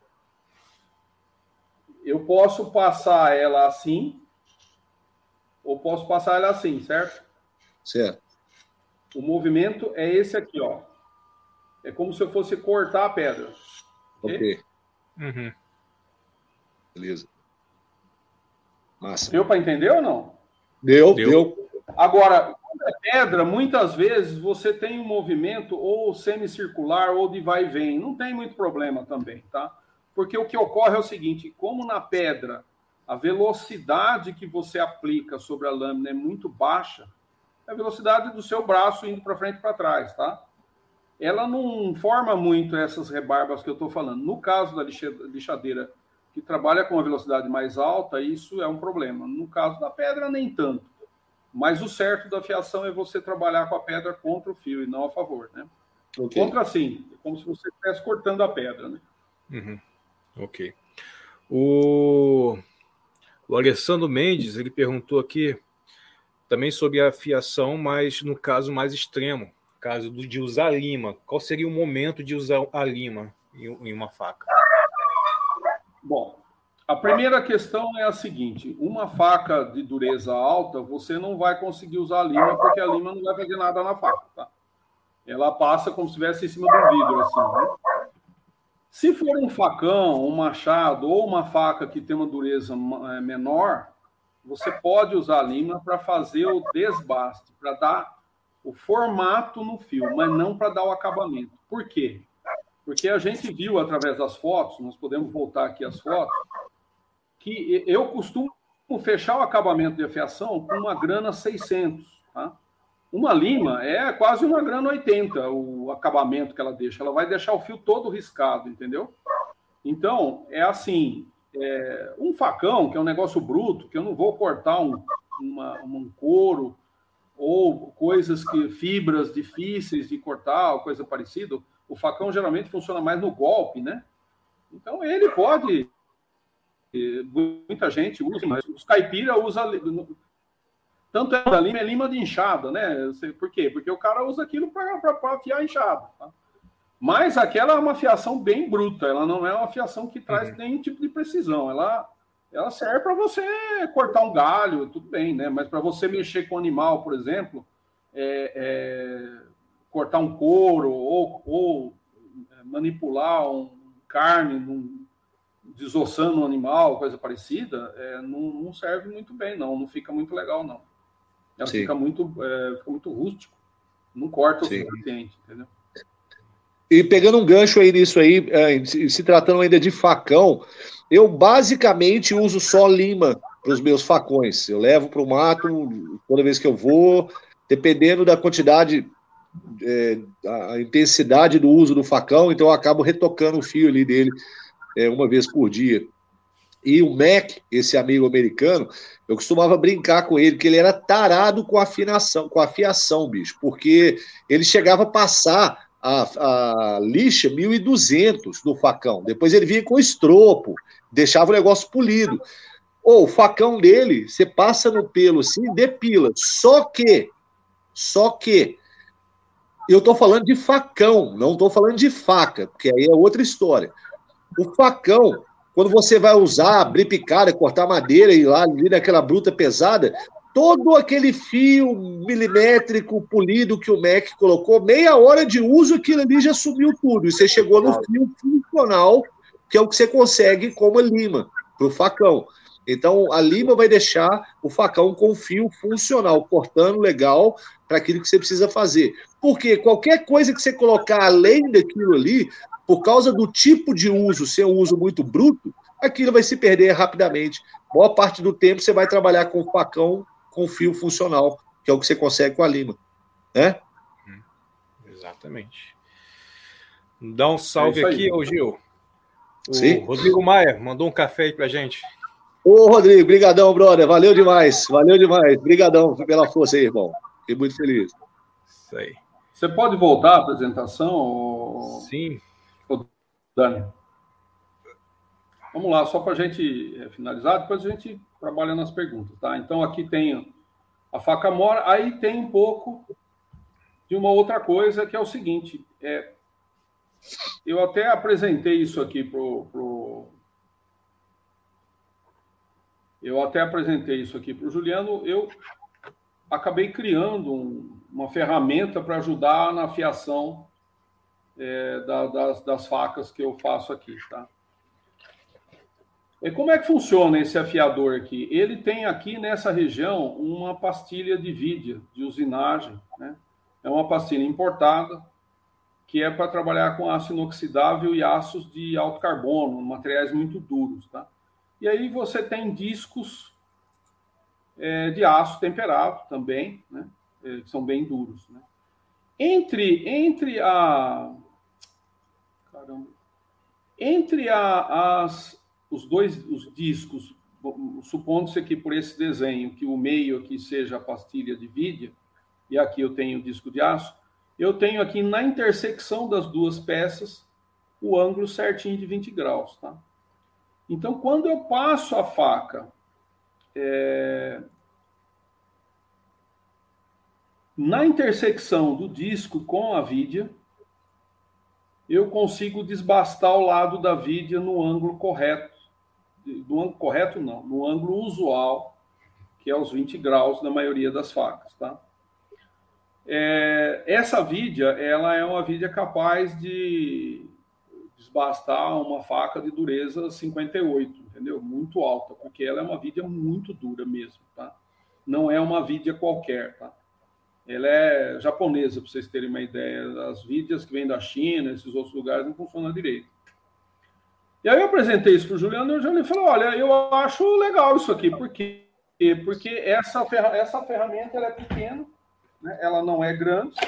Eu posso passar ela assim, ou posso passar ela assim, certo? Certo. O movimento é esse aqui, ó. É como se eu fosse cortar a pedra. Ok. okay? Uhum. Beleza. Massa. Deu para entender ou não? Deu, deu. deu. Agora, quando é pedra, muitas vezes você tem um movimento ou semicircular ou de vai e vem. Não tem muito problema também, tá? Porque o que ocorre é o seguinte: como na pedra a velocidade que você aplica sobre a lâmina é muito baixa, é a velocidade do seu braço indo para frente e para trás, tá? Ela não forma muito essas rebarbas que eu estou falando. No caso da lixadeira que trabalha com uma velocidade mais alta, isso é um problema. No caso da pedra, nem tanto. Mas o certo da fiação é você trabalhar com a pedra contra o fio e não a favor, né? Okay. Contra sim, é como se você estivesse cortando a pedra, né? Uhum. Ok. O... o Alessandro Mendes, ele perguntou aqui também sobre a fiação, mas no caso mais extremo, caso de usar lima. Qual seria o momento de usar a lima em uma faca? Bom, a primeira questão é a seguinte: uma faca de dureza alta, você não vai conseguir usar a lima, porque a lima não vai fazer nada na faca, tá? Ela passa como se estivesse em cima do vidro, assim, né? Se for um facão, um machado ou uma faca que tem uma dureza é, menor, você pode usar a lima para fazer o desbaste, para dar o formato no fio, mas não para dar o acabamento. Por quê? Porque a gente viu através das fotos, nós podemos voltar aqui as fotos, que eu costumo fechar o acabamento de afiação com uma grana 600, tá? Uma lima é quase uma grana 80 o acabamento que ela deixa. Ela vai deixar o fio todo riscado, entendeu? Então, é assim, é, um facão, que é um negócio bruto, que eu não vou cortar um, uma, um couro ou coisas que fibras difíceis de cortar, ou coisa parecida. O facão geralmente funciona mais no golpe, né? Então ele pode. Muita gente usa, mas os caipira usa tanto é da lima é lima de enxada, né? Por quê? Porque o cara usa aquilo para afiar a enxada. Tá? Mas aquela é uma fiação bem bruta, ela não é uma fiação que traz uhum. nenhum tipo de precisão. Ela, ela serve para você cortar um galho, tudo bem, né? Mas para você mexer com um animal, por exemplo, é, é, cortar um couro ou, ou manipular um carne, um, desossando um animal, coisa parecida, é, não, não, serve muito bem, não. Não fica muito legal, não. Ela fica muito, é, fica muito rústico. Não corta o suficiente, entendeu? E pegando um gancho aí nisso aí, é, se tratando ainda de facão, eu basicamente uso só lima para os meus facões. Eu levo para o mato toda vez que eu vou, dependendo da quantidade, é, intensidade do uso do facão, então eu acabo retocando o fio ali dele é, uma vez por dia. E o Mac, esse amigo americano, eu costumava brincar com ele, que ele era tarado com afinação, com afiação, bicho, porque ele chegava a passar a, a lixa 1.200 no facão. Depois ele vinha com estropo, deixava o negócio polido. Ou o facão dele, você passa no pelo assim, depila. Só que, só que, eu estou falando de facão, não estou falando de faca, porque aí é outra história. O facão, quando você vai usar, abrir picada, cortar madeira e ir lá ali naquela bruta pesada, todo aquele fio milimétrico polido que o Mac colocou, meia hora de uso, aquilo ali já sumiu tudo. E você chegou no fio funcional, que é o que você consegue como a lima, para o facão. Então, a lima vai deixar o facão com fio funcional, cortando legal para aquilo que você precisa fazer. Porque qualquer coisa que você colocar além daquilo ali, por causa do tipo de uso, ser um uso muito bruto, aquilo vai se perder rapidamente. Boa parte do tempo você vai trabalhar com o facão com fio funcional, que é o que você consegue com a lima. Né? Hum, exatamente. Dá um salve é aqui, ô Gil. O Sim? Rodrigo Maia mandou um café aí pra gente. Ô, Rodrigo, brigadão, brother. Valeu demais. Valeu demais. Brigadão pela força aí, irmão. Fiquei muito feliz. Isso aí. Você pode voltar à apresentação? Ou... Sim. Dani. Vamos lá, só para a gente eh, finalizar, depois a gente trabalha nas perguntas, tá? Então aqui tem a faca mora, aí tem um pouco de uma outra coisa que é o seguinte, é, eu até apresentei isso aqui pro, pro eu até apresentei isso aqui para o Juliano, eu acabei criando um, uma ferramenta para ajudar na afiação é, da, das, das facas que eu faço aqui, tá? E como é que funciona esse afiador aqui? Ele tem aqui nessa região uma pastilha de vídeo de usinagem, né? É uma pastilha importada que é para trabalhar com aço inoxidável e aços de alto carbono, materiais muito duros, tá? E aí você tem discos é, de aço temperado também, né? É, que são bem duros, né? Entre entre a caramba, entre a, as os dois os discos, supondo-se aqui por esse desenho que o meio aqui seja a pastilha de vídeo, e aqui eu tenho o disco de aço, eu tenho aqui na intersecção das duas peças o ângulo certinho de 20 graus, tá? Então, quando eu passo a faca é... na intersecção do disco com a vidia, eu consigo desbastar o lado da vidia no ângulo correto no ângulo correto, não, no ângulo usual, que é os 20 graus na maioria das facas, tá? É, essa vidia, ela é uma vidia capaz de desbastar uma faca de dureza 58, entendeu? Muito alta, porque ela é uma vidia muito dura mesmo, tá? Não é uma vidia qualquer, tá? Ela é japonesa, para vocês terem uma ideia. As vidias que vêm da China, esses outros lugares, não funcionam direito. E aí eu apresentei isso para o Juliano e o Juliano falou: olha, eu acho legal isso aqui, porque, porque essa, ferra, essa ferramenta ela é pequena, né? ela não é grande.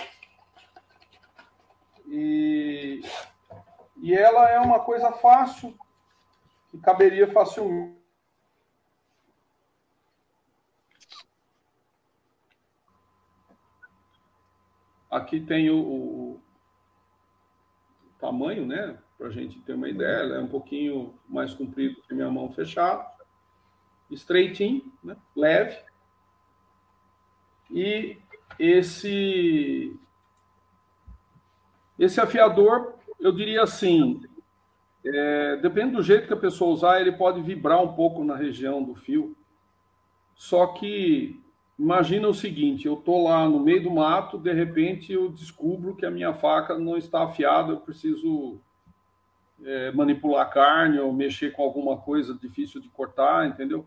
E, e ela é uma coisa fácil, que caberia facilmente. Aqui tem o, o tamanho, né? Para a gente ter uma ideia. Ela é um pouquinho mais comprido que minha mão fechada, estreitinho, né? leve. E esse esse afiador, eu diria assim, é, depende do jeito que a pessoa usar, ele pode vibrar um pouco na região do fio. Só que imagina o seguinte: eu estou lá no meio do mato, de repente eu descubro que a minha faca não está afiada, eu preciso é, manipular carne ou mexer com alguma coisa difícil de cortar, entendeu?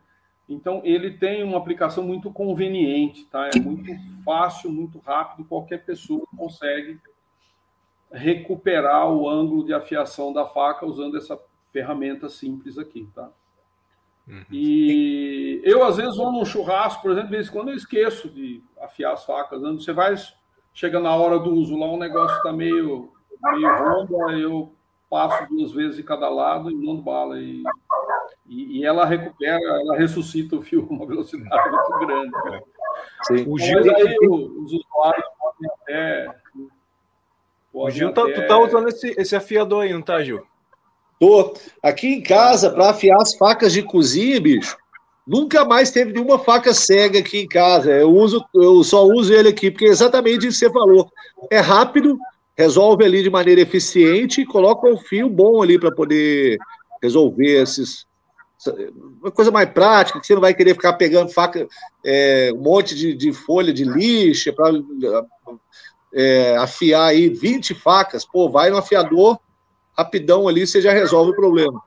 Então, ele tem uma aplicação muito conveniente, tá? É muito fácil, muito rápido, qualquer pessoa consegue recuperar o ângulo de afiação da faca usando essa ferramenta simples aqui, tá? Uhum. E eu, às vezes, vou num churrasco, por exemplo, de vez em quando eu esqueço de afiar as facas. Né? Você vai, chega na hora do uso lá, o negócio está meio, meio ronda, eu passo duas vezes de cada lado e mando bala. E, e, e, ela recupera, ela ressuscita o fio com uma velocidade muito grande. Sim. O Gil, aí, os usuários podem até. Podem o Gil, tá, até... tu tá usando esse, esse afiador aí, não tá, Gil? Tô. Aqui em casa, para afiar as facas de cozinha, bicho, nunca mais teve nenhuma faca cega aqui em casa. Eu uso, eu só uso ele aqui, porque é exatamente isso que você falou. É rápido, resolve ali de maneira eficiente e coloca um fio bom ali para poder resolver esses. Uma coisa mais prática, que você não vai querer ficar pegando faca, é, um monte de, de folha de lixa para é, afiar aí 20 facas. Pô, vai no afiador, rapidão ali, você já resolve o problema.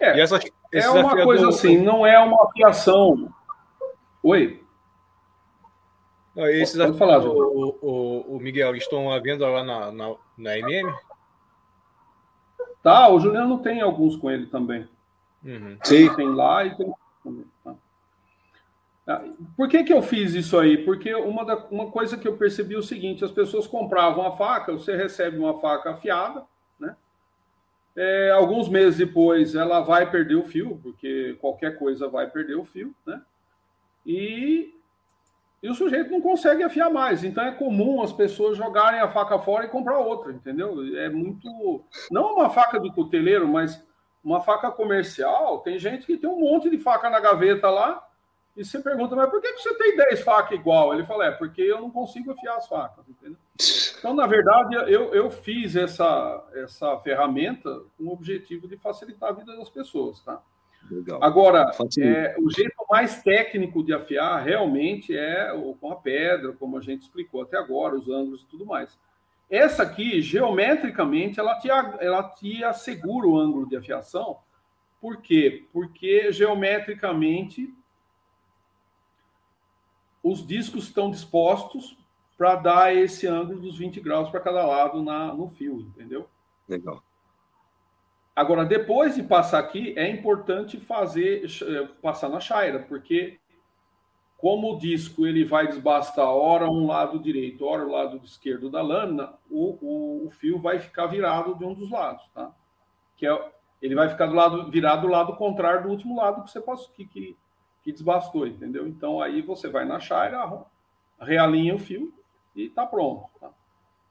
É, essa, é uma afiador... coisa assim, não é uma afiação. Oi? Esses Pode falar, o, o, o, Miguel, estão à venda lá na, na, na MM? Tá, o Juliano tem alguns com ele também. Uhum. Sim. Tem lá e tem. Tá? Ah, por que, que eu fiz isso aí? Porque uma, da, uma coisa que eu percebi é o seguinte: as pessoas compravam a faca, você recebe uma faca afiada, né? É, alguns meses depois ela vai perder o fio, porque qualquer coisa vai perder o fio, né? E e o sujeito não consegue afiar mais. Então é comum as pessoas jogarem a faca fora e comprar outra, entendeu? É muito. Não uma faca de cuteleiro, mas uma faca comercial. Tem gente que tem um monte de faca na gaveta lá. E você pergunta, mas por que você tem 10 facas igual? Ele fala, é porque eu não consigo afiar as facas, entendeu? Então, na verdade, eu, eu fiz essa, essa ferramenta com o objetivo de facilitar a vida das pessoas, tá? Legal. Agora, é, o jeito mais técnico de afiar realmente é com a pedra, como a gente explicou até agora, os ângulos e tudo mais. Essa aqui, geometricamente, ela te, ela te assegura o ângulo de afiação. Por quê? Porque geometricamente os discos estão dispostos para dar esse ângulo dos 20 graus para cada lado na, no fio, entendeu? Legal. Agora, depois de passar aqui, é importante fazer eh, passar na chaira, porque como o disco ele vai desbastar ora um lado direito, ora o lado esquerdo da lâmina, o, o, o fio vai ficar virado de um dos lados, tá? Que é, ele vai ficar do lado virado do lado contrário do último lado que você passou, que, que, que desbastou, entendeu? Então aí você vai na chaira, realinha o fio e tá pronto. Tá?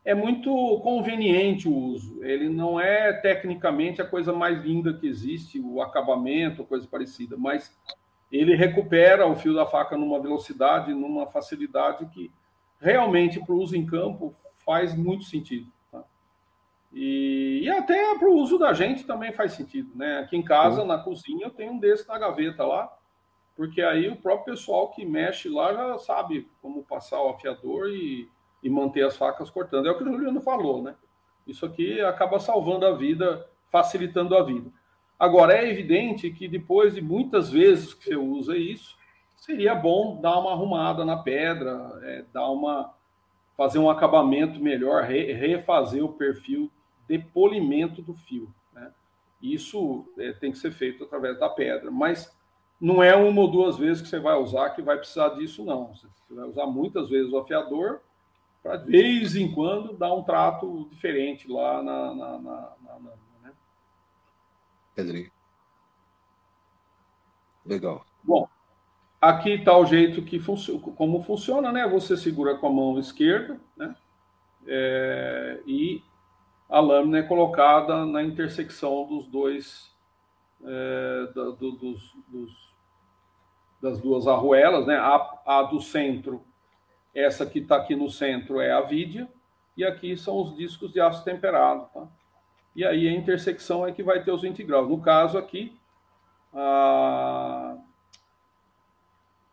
É muito conveniente o uso. Ele não é tecnicamente a coisa mais linda que existe, o acabamento, coisa parecida, mas ele recupera o fio da faca numa velocidade, numa facilidade que realmente para o uso em campo faz muito sentido. Tá? E, e, até para o uso da gente também faz sentido. Né? Aqui em casa, na cozinha, eu tenho um desse na gaveta lá, porque aí o próprio pessoal que mexe lá já sabe como passar o afiador e e manter as facas cortando. É o que o Juliano falou, né? Isso aqui acaba salvando a vida, facilitando a vida. Agora, é evidente que depois de muitas vezes que você usa isso, seria bom dar uma arrumada na pedra, é, dar uma, fazer um acabamento melhor, re, refazer o perfil de polimento do fio. Né? Isso é, tem que ser feito através da pedra, mas não é uma ou duas vezes que você vai usar que vai precisar disso, não. Você vai usar muitas vezes o afiador para de vez em quando dar um trato diferente lá na, na, na, na, na né? Pedrinho. Legal. Bom, aqui está o jeito que funciona, como funciona, né? Você segura com a mão esquerda, né? É, e a lâmina é colocada na intersecção dos dois, é, da, do, dos, dos, das duas arruelas, né? A, a do centro essa que está aqui no centro é a vidia, e aqui são os discos de aço temperado. Tá? E aí a intersecção é que vai ter os 20 graus. No caso aqui, a...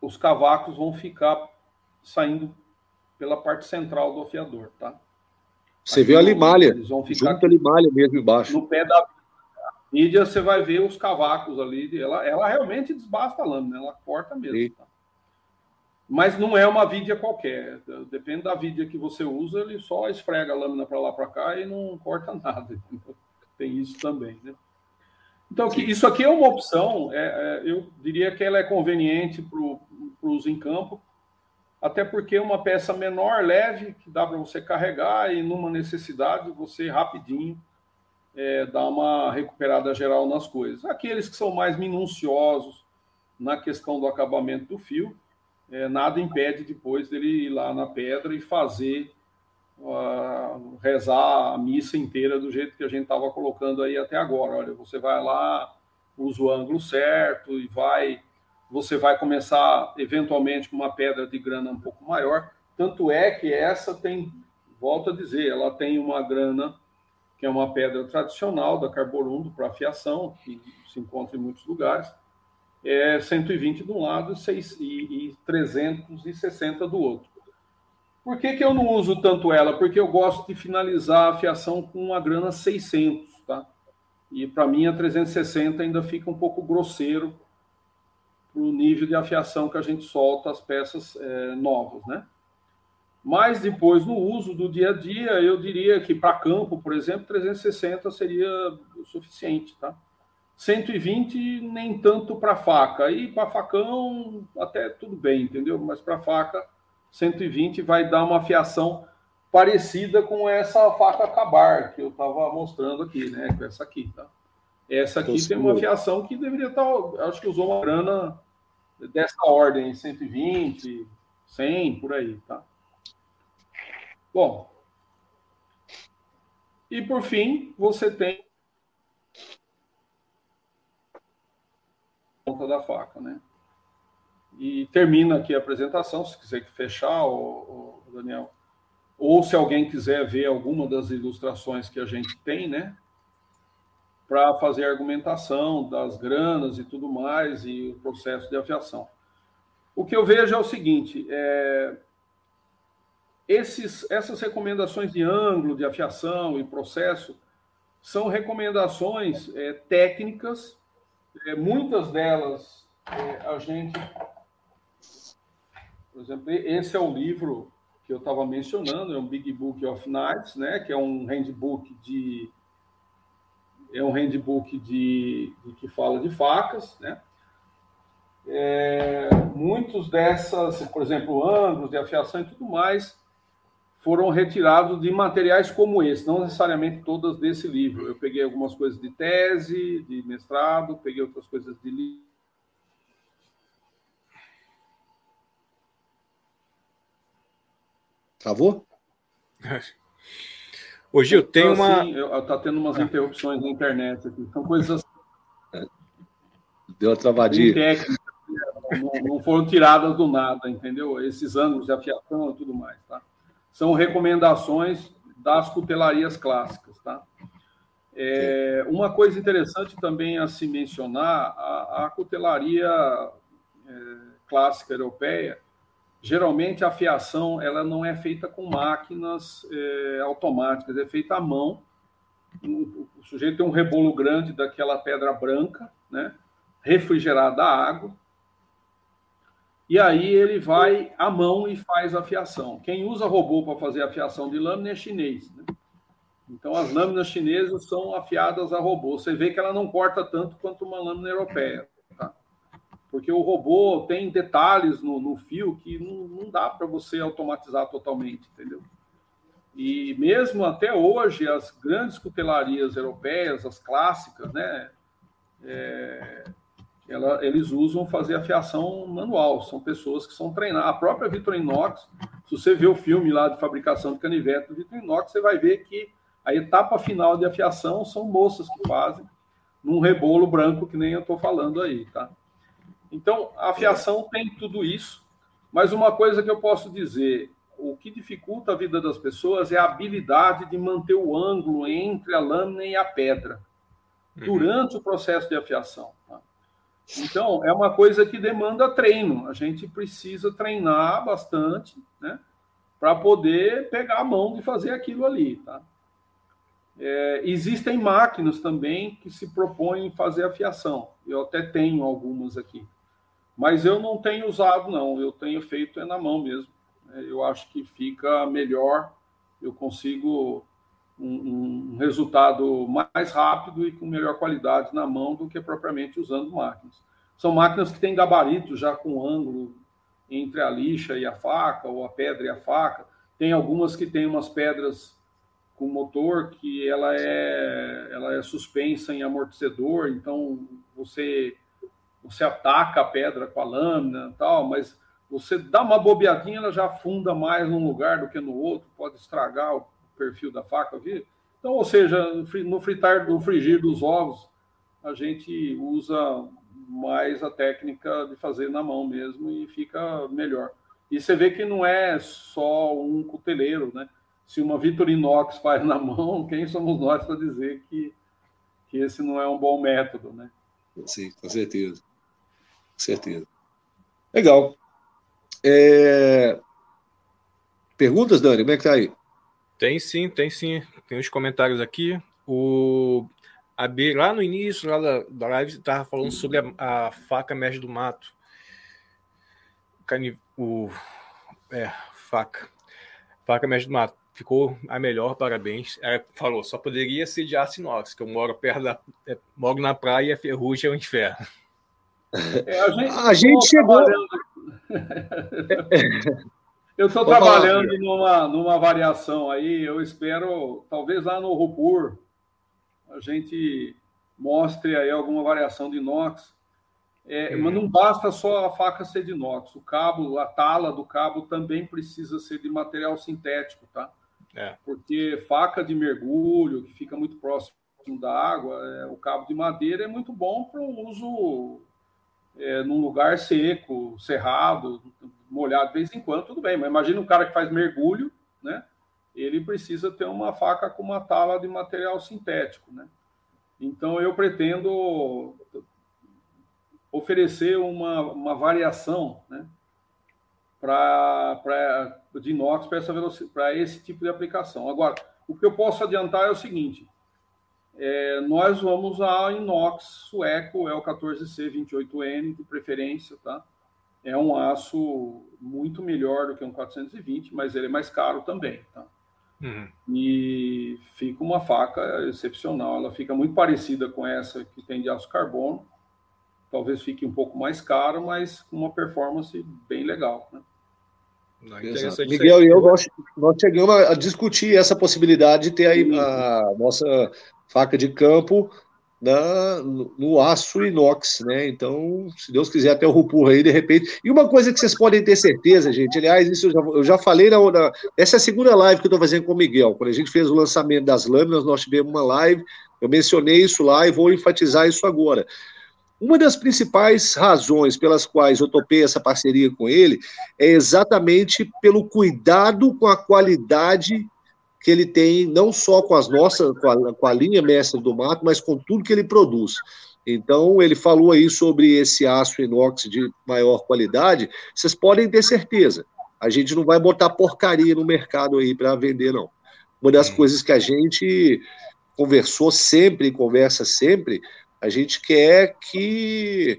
os cavacos vão ficar saindo pela parte central do afiador. Tá? Você aqui vê a limalha, eles vão ficar junto a limalha mesmo embaixo. No pé da mídia você vai ver os cavacos ali, ela, ela realmente desbasta a lâmina, ela corta mesmo. Tá? Mas não é uma vidia qualquer, depende da vidia que você usa, ele só esfrega a lâmina para lá para cá e não corta (laughs) nada. Tem isso também, né? Então, que, isso aqui é uma opção, é, é, eu diria que ela é conveniente para o uso em campo, até porque é uma peça menor, leve, que dá para você carregar e numa necessidade você rapidinho é, dá uma recuperada geral nas coisas. Aqueles que são mais minuciosos na questão do acabamento do fio, é, nada impede depois dele ir lá na pedra e fazer uh, rezar a missa inteira do jeito que a gente estava colocando aí até agora. Olha, você vai lá, usa o ângulo certo e vai, você vai começar eventualmente com uma pedra de grana um pouco maior. Tanto é que essa tem, volto a dizer, ela tem uma grana que é uma pedra tradicional da carborundo para afiação, que se encontra em muitos lugares, é 120 de um lado e, e 360 do outro. Por que, que eu não uso tanto ela? Porque eu gosto de finalizar a fiação com uma grana 600, tá? E para mim a 360 ainda fica um pouco grosseiro para o nível de afiação que a gente solta as peças é, novas, né? Mas depois, no uso do dia a dia, eu diria que para campo, por exemplo, 360 seria o suficiente, tá? 120 nem tanto para faca. E para facão até tudo bem, entendeu? Mas para faca 120 vai dar uma fiação parecida com essa faca acabar que eu estava mostrando aqui, né? Com essa aqui, tá? Essa aqui tem uma fiação que deveria estar, tá, acho que usou uma grana dessa ordem, 120, 100, por aí, tá? Bom. E por fim, você tem ponta da faca, né? E termina aqui a apresentação, se quiser fechar, o, Daniel. Ou se alguém quiser ver alguma das ilustrações que a gente tem, né? Para fazer argumentação das granas e tudo mais, e o processo de afiação. O que eu vejo é o seguinte: é, esses, essas recomendações de ângulo, de afiação e processo são recomendações é, técnicas, é, muitas delas é, a gente por exemplo, esse é o livro que eu estava mencionando, é um Big Book of Knives, né, que é um handbook de é um handbook de, de que fala de facas, né? É, muitos dessas, por exemplo, ângulos de afiação e tudo mais, foram retirados de materiais como esse, não necessariamente todas desse livro. Eu peguei algumas coisas de tese, de mestrado, peguei outras coisas de livro Travou? Ô, Gil, tem então, uma. Assim, tá tendo umas interrupções na internet aqui. São coisas. Deu uma travadinha. Técnica, não, não, foram tiradas do nada, entendeu? Esses ângulos de afiação e tudo mais, tá? São recomendações das cutelarias clássicas, tá? É, uma coisa interessante também a se mencionar, a, a cutelaria é, clássica europeia, geralmente a fiação ela não é feita com máquinas é, automáticas, é feita à mão. O, o, sujeito tem um rebolo grande daquela pedra branca, né, refrigerada a água, e aí ele vai à mão e faz a fiação. Quem usa robô para fazer a fiação de lâmina é chinês. Né? Então as lâminas chinesas são afiadas a robô. Você vê que ela não corta tanto quanto uma lâmina europeia porque o robô tem detalhes no, no fio que não, não dá para você automatizar totalmente, entendeu? E mesmo até hoje, as grandes cutelarias europeias, as clássicas, né, é, ela, eles usam fazer a fiação manual. São pessoas que são treinadas. A própria Vitorinox, se você ver o filme lá de fabricação de canivete do Vitorinox, você vai ver que a etapa final de afiação são moças que fazem num rebolo branco que nem eu estou falando aí, tá? Então, a afiação tem tudo isso, mas uma coisa que eu posso dizer, o que dificulta a vida das pessoas é a habilidade de manter o ângulo entre a lâmina e a pedra uhum. durante o processo de afiação. Tá? Então, é uma coisa que demanda treino. A gente precisa treinar bastante, né? Para poder pegar a mão de fazer aquilo ali, tá? É, existem máquinas também que se propõem fazer a fiação. Eu até tenho algumas aqui. Mas eu não tenho usado, não. Eu tenho feito é na mão mesmo. É, eu acho que fica melhor. Eu consigo um, um, resultado mais rápido e com melhor qualidade na mão do que propriamente usando máquinas. São máquinas que têm gabarito já com ângulo entre a lixa e a faca, ou a pedra e a faca. Tem algumas que têm umas pedras com motor que ela é, ela é suspensa em amortecedor, então você você ataca a pedra com a lâmina e tal, mas você dá uma bobeadinha, ela já afunda mais num lugar do que no outro, pode estragar o perfil da faca, viu? Então, ou seja, no fritar, no frigir dos ovos, a gente usa mais a técnica de fazer na mão mesmo e fica melhor. E você vê que não é só um cuteleiro, né? Se uma Vitorinox (laughs) faz na mão, quem somos nós para dizer que, que esse não é um bom método, né? Sim, com certeza. Com certeza. Legal. É... Perguntas, Dani? Como é que tá aí? Tem sim, tem sim. Tem uns comentários aqui. O a B, lá no início lá da, da live, estava falando sobre a, a, faca mestre do mato. Cani, o, é, faca. Faca mestre do mato. Ficou a melhor, parabéns. Ela falou, só poderia ser de aço inox, que eu moro perto da. É, moro na praia e a ferrugem é um inferno. É, a gente, a gente chegou. (laughs) Eu estou trabalhando numa, numa variação aí, eu espero, talvez lá no Rupur, a gente mostre aí alguma variação de inox. É, Mas não basta só a faca ser de inox, o cabo, a tala do cabo também precisa ser de material sintético, tá? É. Porque faca de mergulho, que fica muito próximo da água, é, o cabo de madeira é muito bom para o uso é, num lugar seco, cerrado, molhado de vez em quando, tudo bem. Mas imagina um cara que faz mergulho, né? Ele precisa ter uma faca com uma tala de material sintético, né? Então eu pretendo oferecer uma, uma variação, né? Para de inox para esse tipo de aplicação. Agora, o que eu posso adiantar é o seguinte: é, nós vamos a inox sueco, é o 14C28N de preferência, tá? É um aço muito melhor do que um 420, mas ele é mais caro também, tá? Uhum. E fica uma faca excepcional, ela fica muito parecida com essa que tem de aço carbono. Talvez fique um pouco mais caro, mas com uma performance bem legal, né? Miguel e eu, nós, nós chegamos a discutir essa possibilidade de ter aí a nossa faca de campo na, no aço inox, né? Então, se Deus quiser, até o Rupur aí, de repente. E uma coisa que vocês podem ter certeza, gente, aliás, isso eu já, eu já falei na, na, Essa é a segunda live que eu estou fazendo com o Miguel. Quando a gente fez o lançamento das lâminas, nós tivemos uma live, eu mencionei isso lá e vou enfatizar isso agora. Uma das principais razões pelas quais eu topei essa parceria com ele é exatamente pelo cuidado com a qualidade que ele tem, não só com as nossas, com a, com a linha mestra do mato, mas com tudo que ele produz. Então, ele falou aí sobre esse aço inox de maior qualidade. Vocês podem ter certeza, a gente não vai botar porcaria no mercado aí para vender, não. Uma das hum. coisas que a gente conversou sempre, conversa sempre, a gente quer que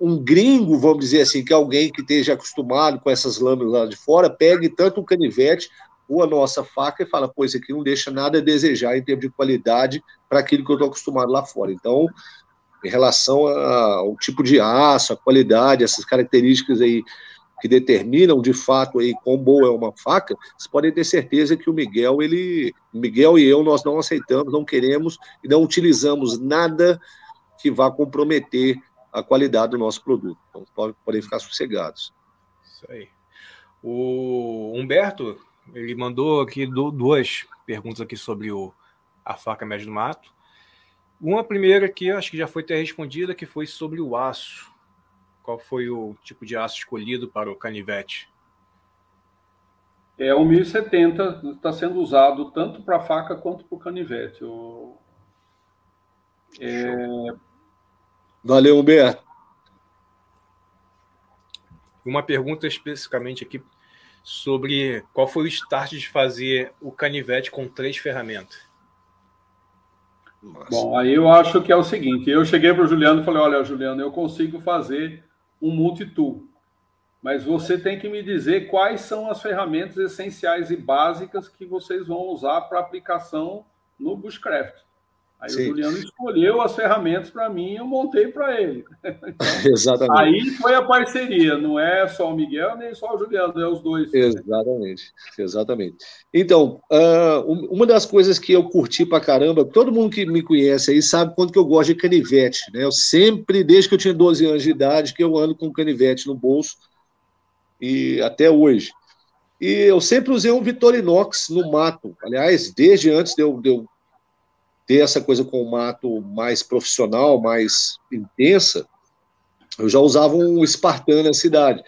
um gringo, vamos dizer assim, que alguém que esteja acostumado com essas lâminas lá de fora, pegue tanto o canivete ou a nossa faca e fala, pô, aqui não deixa nada a desejar em termos de qualidade para aquilo que eu estou acostumado lá fora. Então, em relação ao tipo de aço, a qualidade, essas características aí que determinam de fato aí quão boa é uma faca, vocês podem ter certeza que o Miguel, ele, Miguel e eu, nós não aceitamos, não queremos e não utilizamos nada que vá comprometer a qualidade do nosso produto. Então, podem ficar sossegados. Isso aí. O Humberto ele mandou aqui duas perguntas aqui sobre o, a faca média do mato. Uma primeira que acho que já foi até respondida, que foi sobre o aço. Qual foi o tipo de aço escolhido para o canivete? É o 1070 está sendo usado tanto para faca quanto para o canivete. O... É... Valeu, Humberto. Uma pergunta especificamente aqui sobre qual foi o start de fazer o canivete com três ferramentas. Nossa. Bom, aí eu acho que é o seguinte: eu cheguei para o Juliano e falei: olha, Juliano, eu consigo fazer um multitool, mas você tem que me dizer quais são as ferramentas essenciais e básicas que vocês vão usar para aplicação no Bushcraft. Aí Sim. o Juliano escolheu as ferramentas para mim e eu montei para ele. (laughs) Exatamente. Aí foi a parceria, não é só o Miguel nem só o Juliano, é os dois. Exatamente, exatamente. Então, uh, uma das coisas que eu curti para caramba, todo mundo que me conhece aí sabe quanto que eu gosto de canivete, né? Eu sempre, desde que eu tinha 12 anos de idade, que eu ando com canivete no bolso e até hoje. E eu sempre usei um Vitorinox no mato. Aliás, desde antes de eu, de eu ter essa coisa com o mato mais profissional, mais intensa, eu já usava um Spartan na cidade.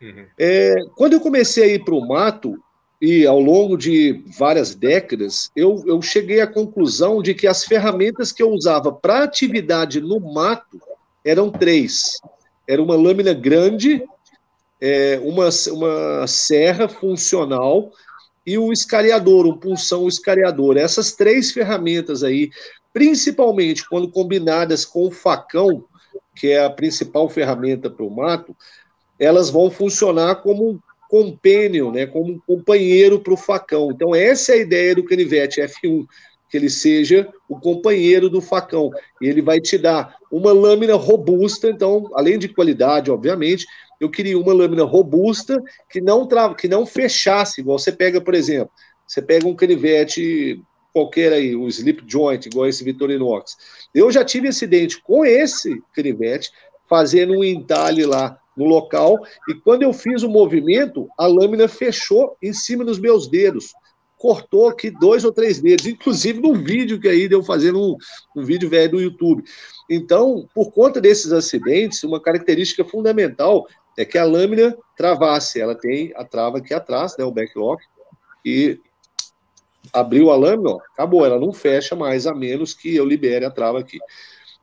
Uhum. É, quando eu comecei a ir para o mato, e ao longo de várias décadas, eu, eu cheguei à conclusão de que as ferramentas que eu usava para atividade no mato eram três. Era uma lâmina grande, é, uma, uma serra funcional e um escariador, um punção escariador. Essas três ferramentas aí, principalmente quando combinadas com o facão, que é a principal ferramenta para o mato, elas vão funcionar como um companion, né, como um companheiro para o facão. Então, essa é a ideia do canivete F1, que ele seja o companheiro do facão. E ele vai te dar uma lâmina robusta, então, além de qualidade, obviamente, eu queria uma lâmina robusta que não, tra... que não fechasse, igual você pega, por exemplo, você pega um canivete qualquer aí, um slip joint, igual esse Victorinox. Eu já tive acidente com esse canivete, fazendo um entalhe lá no local, e quando eu fiz o movimento, a lâmina fechou em cima dos meus dedos. Cortou aqui dois ou três dedos, inclusive no vídeo que aí deu fazendo um, um vídeo velho do YouTube. Então, por conta desses acidentes, uma característica fundamental é que a lâmina travasse. Ela tem a trava aqui atrás, né, o backlock, e abriu a lâmina, ó, acabou, ela não fecha mais, a menos que eu libere a trava aqui.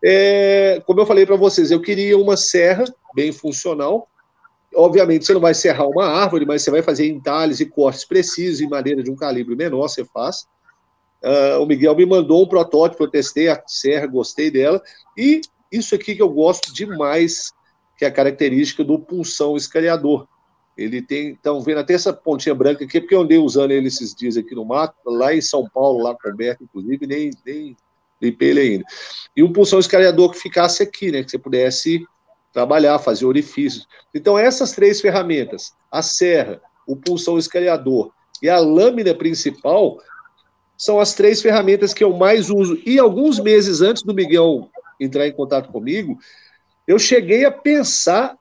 É, como eu falei para vocês, eu queria uma serra bem funcional. Obviamente, você não vai serrar uma árvore, mas você vai fazer entalhes e cortes precisos em madeira de um calibre menor, você faz. Uh, o Miguel me mandou um protótipo, eu testei a serra, gostei dela. E isso aqui que eu gosto demais que é a característica do punção escalhador. Ele tem, estão vendo até essa pontinha branca aqui, porque eu andei usando ele esses dias aqui no mato, lá em São Paulo, lá com o inclusive, nem, nem limpei ele ainda. E um punção escalhador que ficasse aqui, né, que você pudesse trabalhar, fazer orifícios. Então, essas três ferramentas, a serra, o punção escalhador e a lâmina principal, são as três ferramentas que eu mais uso. E alguns meses antes do Miguel entrar em contato comigo, eu cheguei a pensar,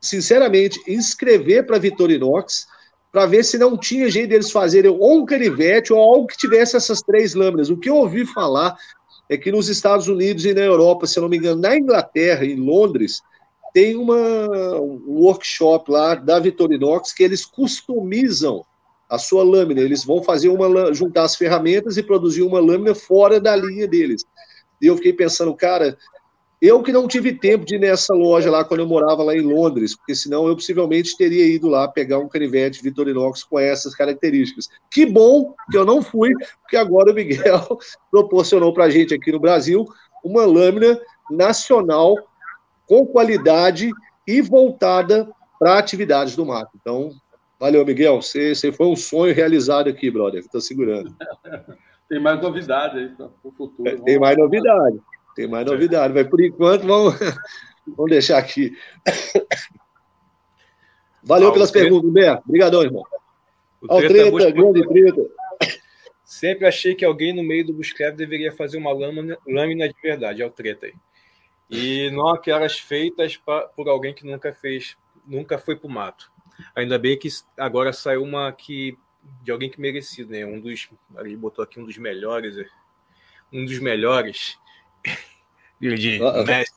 sinceramente, em escrever para Vitorinox para ver se não tinha jeito deles fazerem ou um canivete ou algo que tivesse essas três lâminas. O que eu ouvi falar é que nos Estados Unidos e na Europa, se não me engano, na Inglaterra, em Londres, tem uma, um workshop lá da Vitorinox que eles customizam a sua lâmina. Eles vão fazer uma juntar as ferramentas e produzir uma lâmina fora da linha deles. E eu fiquei pensando, cara, eu que não tive tempo de ir nessa loja lá quando eu morava lá em Londres, porque senão eu possivelmente teria ido lá pegar um canivete Vitorinox com essas características. Que bom que eu não fui, porque agora o Miguel (laughs) proporcionou para a gente aqui no Brasil uma lâmina nacional com qualidade e voltada para atividades do mato. Então, valeu, Miguel. Você, você foi um sonho realizado aqui, brother. Estou segurando. (laughs) Tem mais novidade aí para o futuro. É, tem mais novidade. Tem mais novidade, mas por enquanto vamos, (laughs) vamos deixar aqui. Valeu ah, pelas perguntas, Bé. Obrigadão, irmão. O treta, treta grande treta. Sempre achei que alguém no meio do Buscleve deveria fazer uma lâmina, lâmina de verdade, é o treta aí. E não aquelas feitas pra, por alguém que nunca fez, nunca foi para o mato. Ainda bem que agora saiu uma que de alguém que merecido, né? Um dos, ele botou aqui um dos melhores, um dos melhores (laughs) de mestre.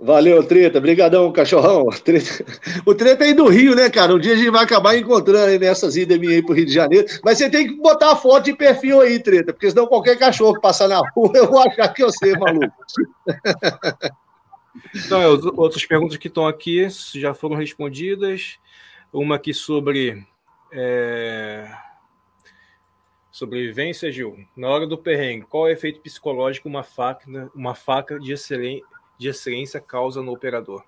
Valeu, Treta. Obrigadão, cachorrão. (laughs) Treta. O Treta é aí do Rio, né, cara? Um dia a gente vai acabar encontrando aí nessas idas minhas aí pro Rio de Janeiro. Mas você tem que botar a foto de perfil aí, Treta, porque senão qualquer cachorro que passar na rua, (laughs) eu vou achar que eu sei, maluco. Então, é, outras perguntas que estão aqui já foram respondidas. Uma aqui sobre... É Sobrevivência, Gil. Na hora do perrengue, qual é o efeito psicológico uma faca, uma faca de, excelência, de excelência causa no operador?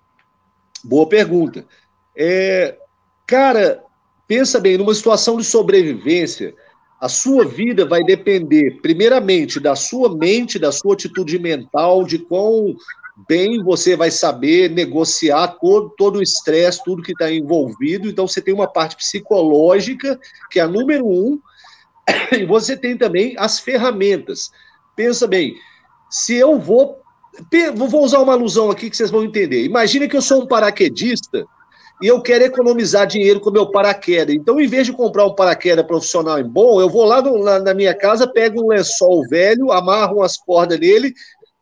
Boa pergunta. É, cara, pensa bem, numa situação de sobrevivência, a sua vida vai depender, primeiramente, da sua mente, da sua atitude mental, de quão bem você vai saber negociar todo, todo o estresse, tudo que está envolvido. Então, você tem uma parte psicológica, que é a número um, (coughs) e você tem também as ferramentas. Pensa bem, se eu vou. Vou usar uma alusão aqui que vocês vão entender. Imagina que eu sou um paraquedista e eu quero economizar dinheiro com meu paraquedas. Então, em vez de comprar um paraquedas profissional em bom, eu vou lá no, na, na, minha casa, pego um lençol velho, amarro umas cordas nele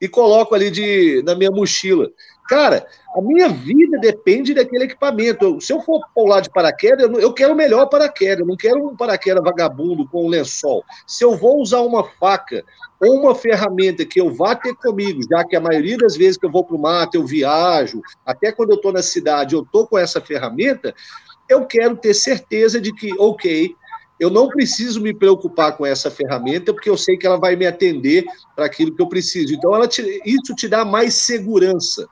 e coloco ali de, na minha mochila. Cara, a minha vida depende daquele equipamento. Se eu for pular de paraquedas, eu quero o melhor paraquedas, eu não quero um paraquedas vagabundo com um lençol. Se eu vou usar uma faca ou uma ferramenta que eu vá ter comigo, já que a maioria das vezes que eu vou para o mato, eu viajo, até quando eu estou na cidade, eu estou com essa ferramenta, eu quero ter certeza de que, ok, eu não preciso me preocupar com essa ferramenta, porque eu sei que ela vai me atender para aquilo que eu preciso. Então, te, isso te dá mais segurança.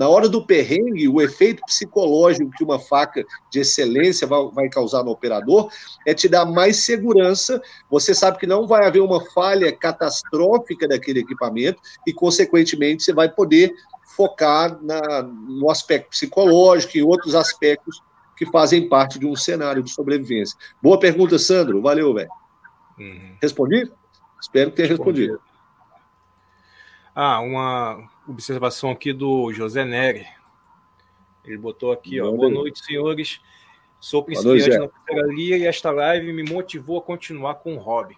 Na hora do perrengue, o efeito psicológico que uma faca de excelência vai, vai causar no operador é te dar mais segurança. Você sabe que não vai haver uma falha catastrófica daquele equipamento e, consequentemente, você vai poder focar na, no aspecto psicológico e outros aspectos que fazem parte de um cenário de sobrevivência. Boa pergunta, Sandro. Valeu, velho. Uhum. Respondi? Espero que tenha Respondi. respondido. Ah, uma observação aqui do José Neri. Ele botou aqui, ó. Boa noite, senhores. Sou principiante na pizzaria e esta live me motivou a continuar com o hobby.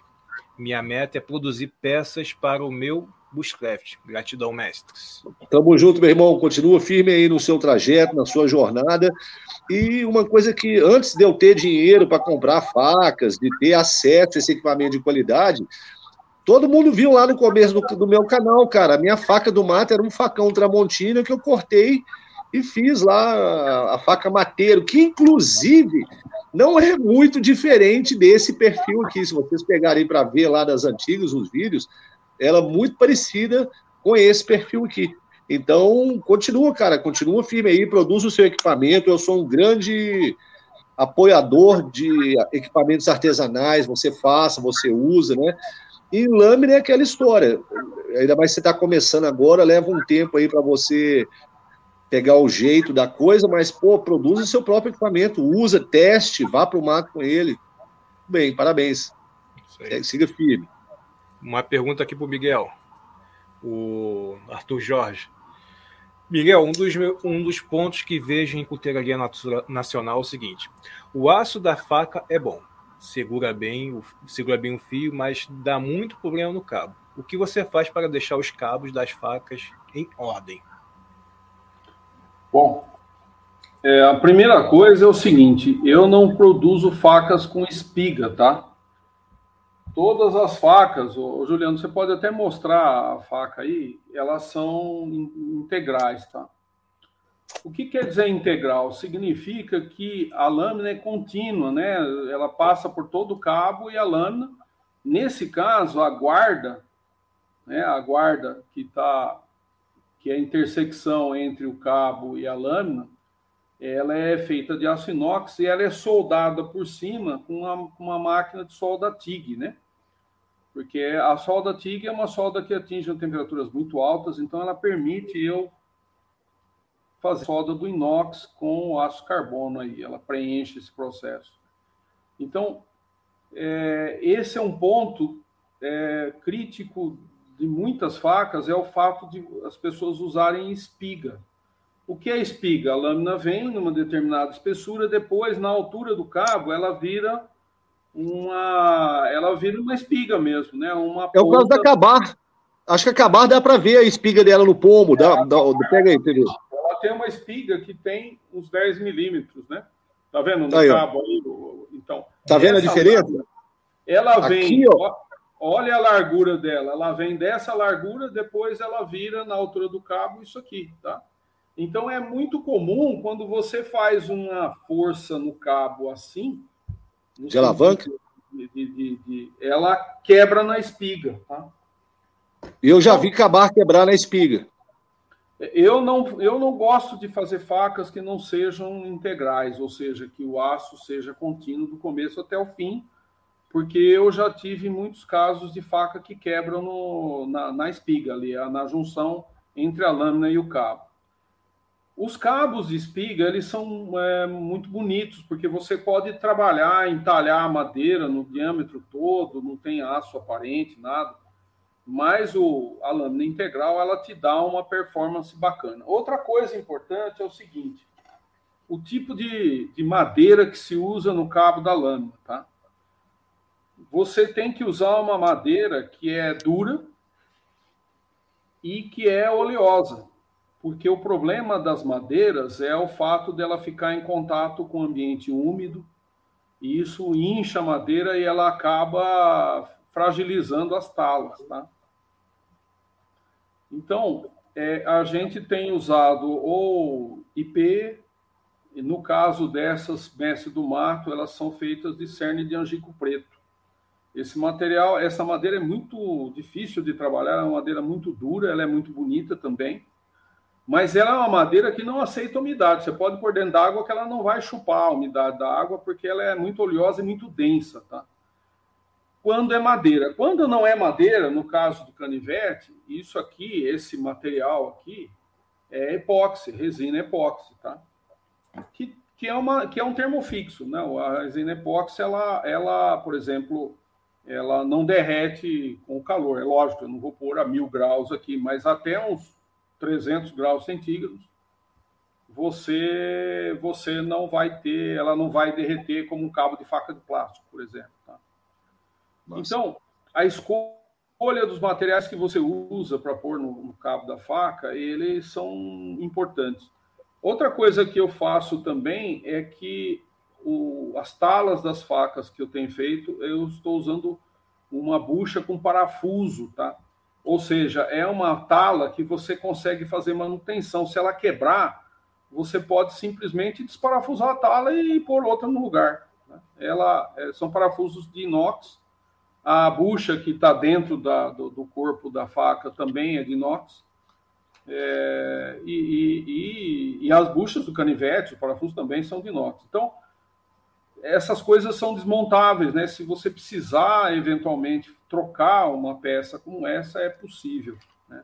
Minha meta é produzir peças para o meu Bushcraft. Gratidão, mestres. Tamo junto, meu irmão. Continua firme aí no seu trajeto, na sua jornada. E uma coisa que antes de eu ter dinheiro para comprar facas, de ter acesso a esse equipamento de qualidade, todo mundo viu lá no começo do, do meu canal, cara. A minha faca do mato era um facão Tramontina que eu cortei e fiz lá a, faca mateiro, que inclusive não é muito diferente desse perfil aqui. Se vocês pegarem para ver lá das antigas, os vídeos, ela é muito parecida com esse perfil aqui. Então, continua, cara, continua firme aí, produz o seu equipamento. Eu sou um grande apoiador de equipamentos artesanais, você faça, você usa, né? E lâmina é aquela história. Ainda mais se você está começando agora, leva um tempo aí para você pegar o jeito da coisa, mas, pô, produza seu próprio equipamento, usa, teste, vá para o mato com ele. Bem, parabéns. Siga firme. Uma pergunta aqui para o Miguel, o Arthur Jorge. Miguel, um dos, um dos pontos que vejo em culturaria nacional é o seguinte: o aço da faca é bom, segura bem, segura bem o fio, mas dá muito problema no cabo. O que você faz para deixar os cabos das facas em ordem? Bom, é, a primeira coisa é o seguinte: eu não produzo facas com espiga, tá? Todas as facas, ô, Juliano, você pode até mostrar a faca aí, elas são integrais, tá? O que quer dizer integral? Significa que a lâmina é contínua, né? Ela passa por todo o cabo e a lâmina, nesse caso, a guarda, né? A guarda que está, que é a intersecção entre o cabo e a lâmina, ela é feita de aço inox e ela é soldada por cima com uma, uma máquina de solda TIG, né? porque a solda TIG é uma solda que atinge temperaturas muito altas, então ela permite eu fazer solda do inox com o aço carbono aí, ela preenche esse processo. Então, é, esse é um ponto é, crítico de muitas facas, é o fato de as pessoas usarem espiga. O que é espiga? A lâmina vem numa determinada espessura, depois, na altura do cabo, ela vira uma. Ela vira uma espiga mesmo, né? Uma é o caso da acabar. Acho que acabar dá para ver a espiga dela no pomo. Dá, dá, pega aí, entendeu? Tem uma espiga que tem uns 10 milímetros, né? Tá vendo? No aí, cabo aí. Então, tá vendo a diferença? Ela vem. Aqui, ó. Olha a largura dela. Ela vem dessa largura, depois ela vira na altura do cabo, isso aqui, tá? Então é muito comum quando você faz uma força no cabo assim, de alavanca? de, de, de, ela quebra na espiga. Tá? Eu já vi acabar quebrar na espiga. Eu não, eu não gosto de fazer facas que não sejam integrais, ou seja, que o aço seja contínuo do começo até o fim, porque eu já tive muitos casos de faca que quebram no, na, na espiga ali, na junção entre a lâmina e o cabo. Os cabos de espiga, eles são é, muito bonitos, porque você pode trabalhar, entalhar a madeira no diâmetro todo, não tem aço aparente, nada. Mas o, a lâmina integral, ela te dá uma performance bacana. Outra coisa importante é o seguinte, o tipo de, de madeira que se usa no cabo da lâmina, tá? Você tem que usar uma madeira que é dura e que é oleosa porque o problema das madeiras é o fato dela ficar em contato com o ambiente úmido, e isso incha a madeira e ela acaba fragilizando as talas, tá? Então, é, a gente tem usado o IP, no caso dessas mestre do mato, elas são feitas de cerne de angico preto. Esse material, essa madeira é muito difícil de trabalhar, é uma madeira muito dura, ela é muito bonita também mas ela é uma madeira que não aceita umidade. Você pode pôr dentro d'água que ela não vai chupar a umidade da água, porque ela é muito oleosa e muito densa, tá? Quando é madeira. Quando não é madeira, no caso do canivete, isso aqui, esse material aqui, é epóxi, resina epóxi, tá? Que, que, é, uma, que é um termo fixo, né? A resina epóxi, ela, ela, por exemplo, ela não derrete com o calor. É lógico, eu não vou pôr a mil graus aqui, mas até uns 300 graus centígrados, você você não vai ter, ela não vai derreter como um cabo de faca de plástico, por exemplo. Tá? Então, a escolha dos materiais que você usa para pôr no, no, cabo da faca, eles são importantes. Outra coisa que eu faço também é que o, as talas das facas que eu tenho feito, eu estou usando uma bucha com parafuso, tá? Ou seja, é uma tala que você consegue fazer manutenção. Se ela quebrar, você pode simplesmente desparafusar a tala e pôr outra no lugar. Né? Ela é, são parafusos de inox. A bucha que está dentro da, do, do, corpo da faca também é de inox. É, e, e, e, as buchas do canivete, os parafusos também são de inox. Então, essas coisas são desmontáveis, né? Se você precisar eventualmente trocar uma peça como essa, é possível, né?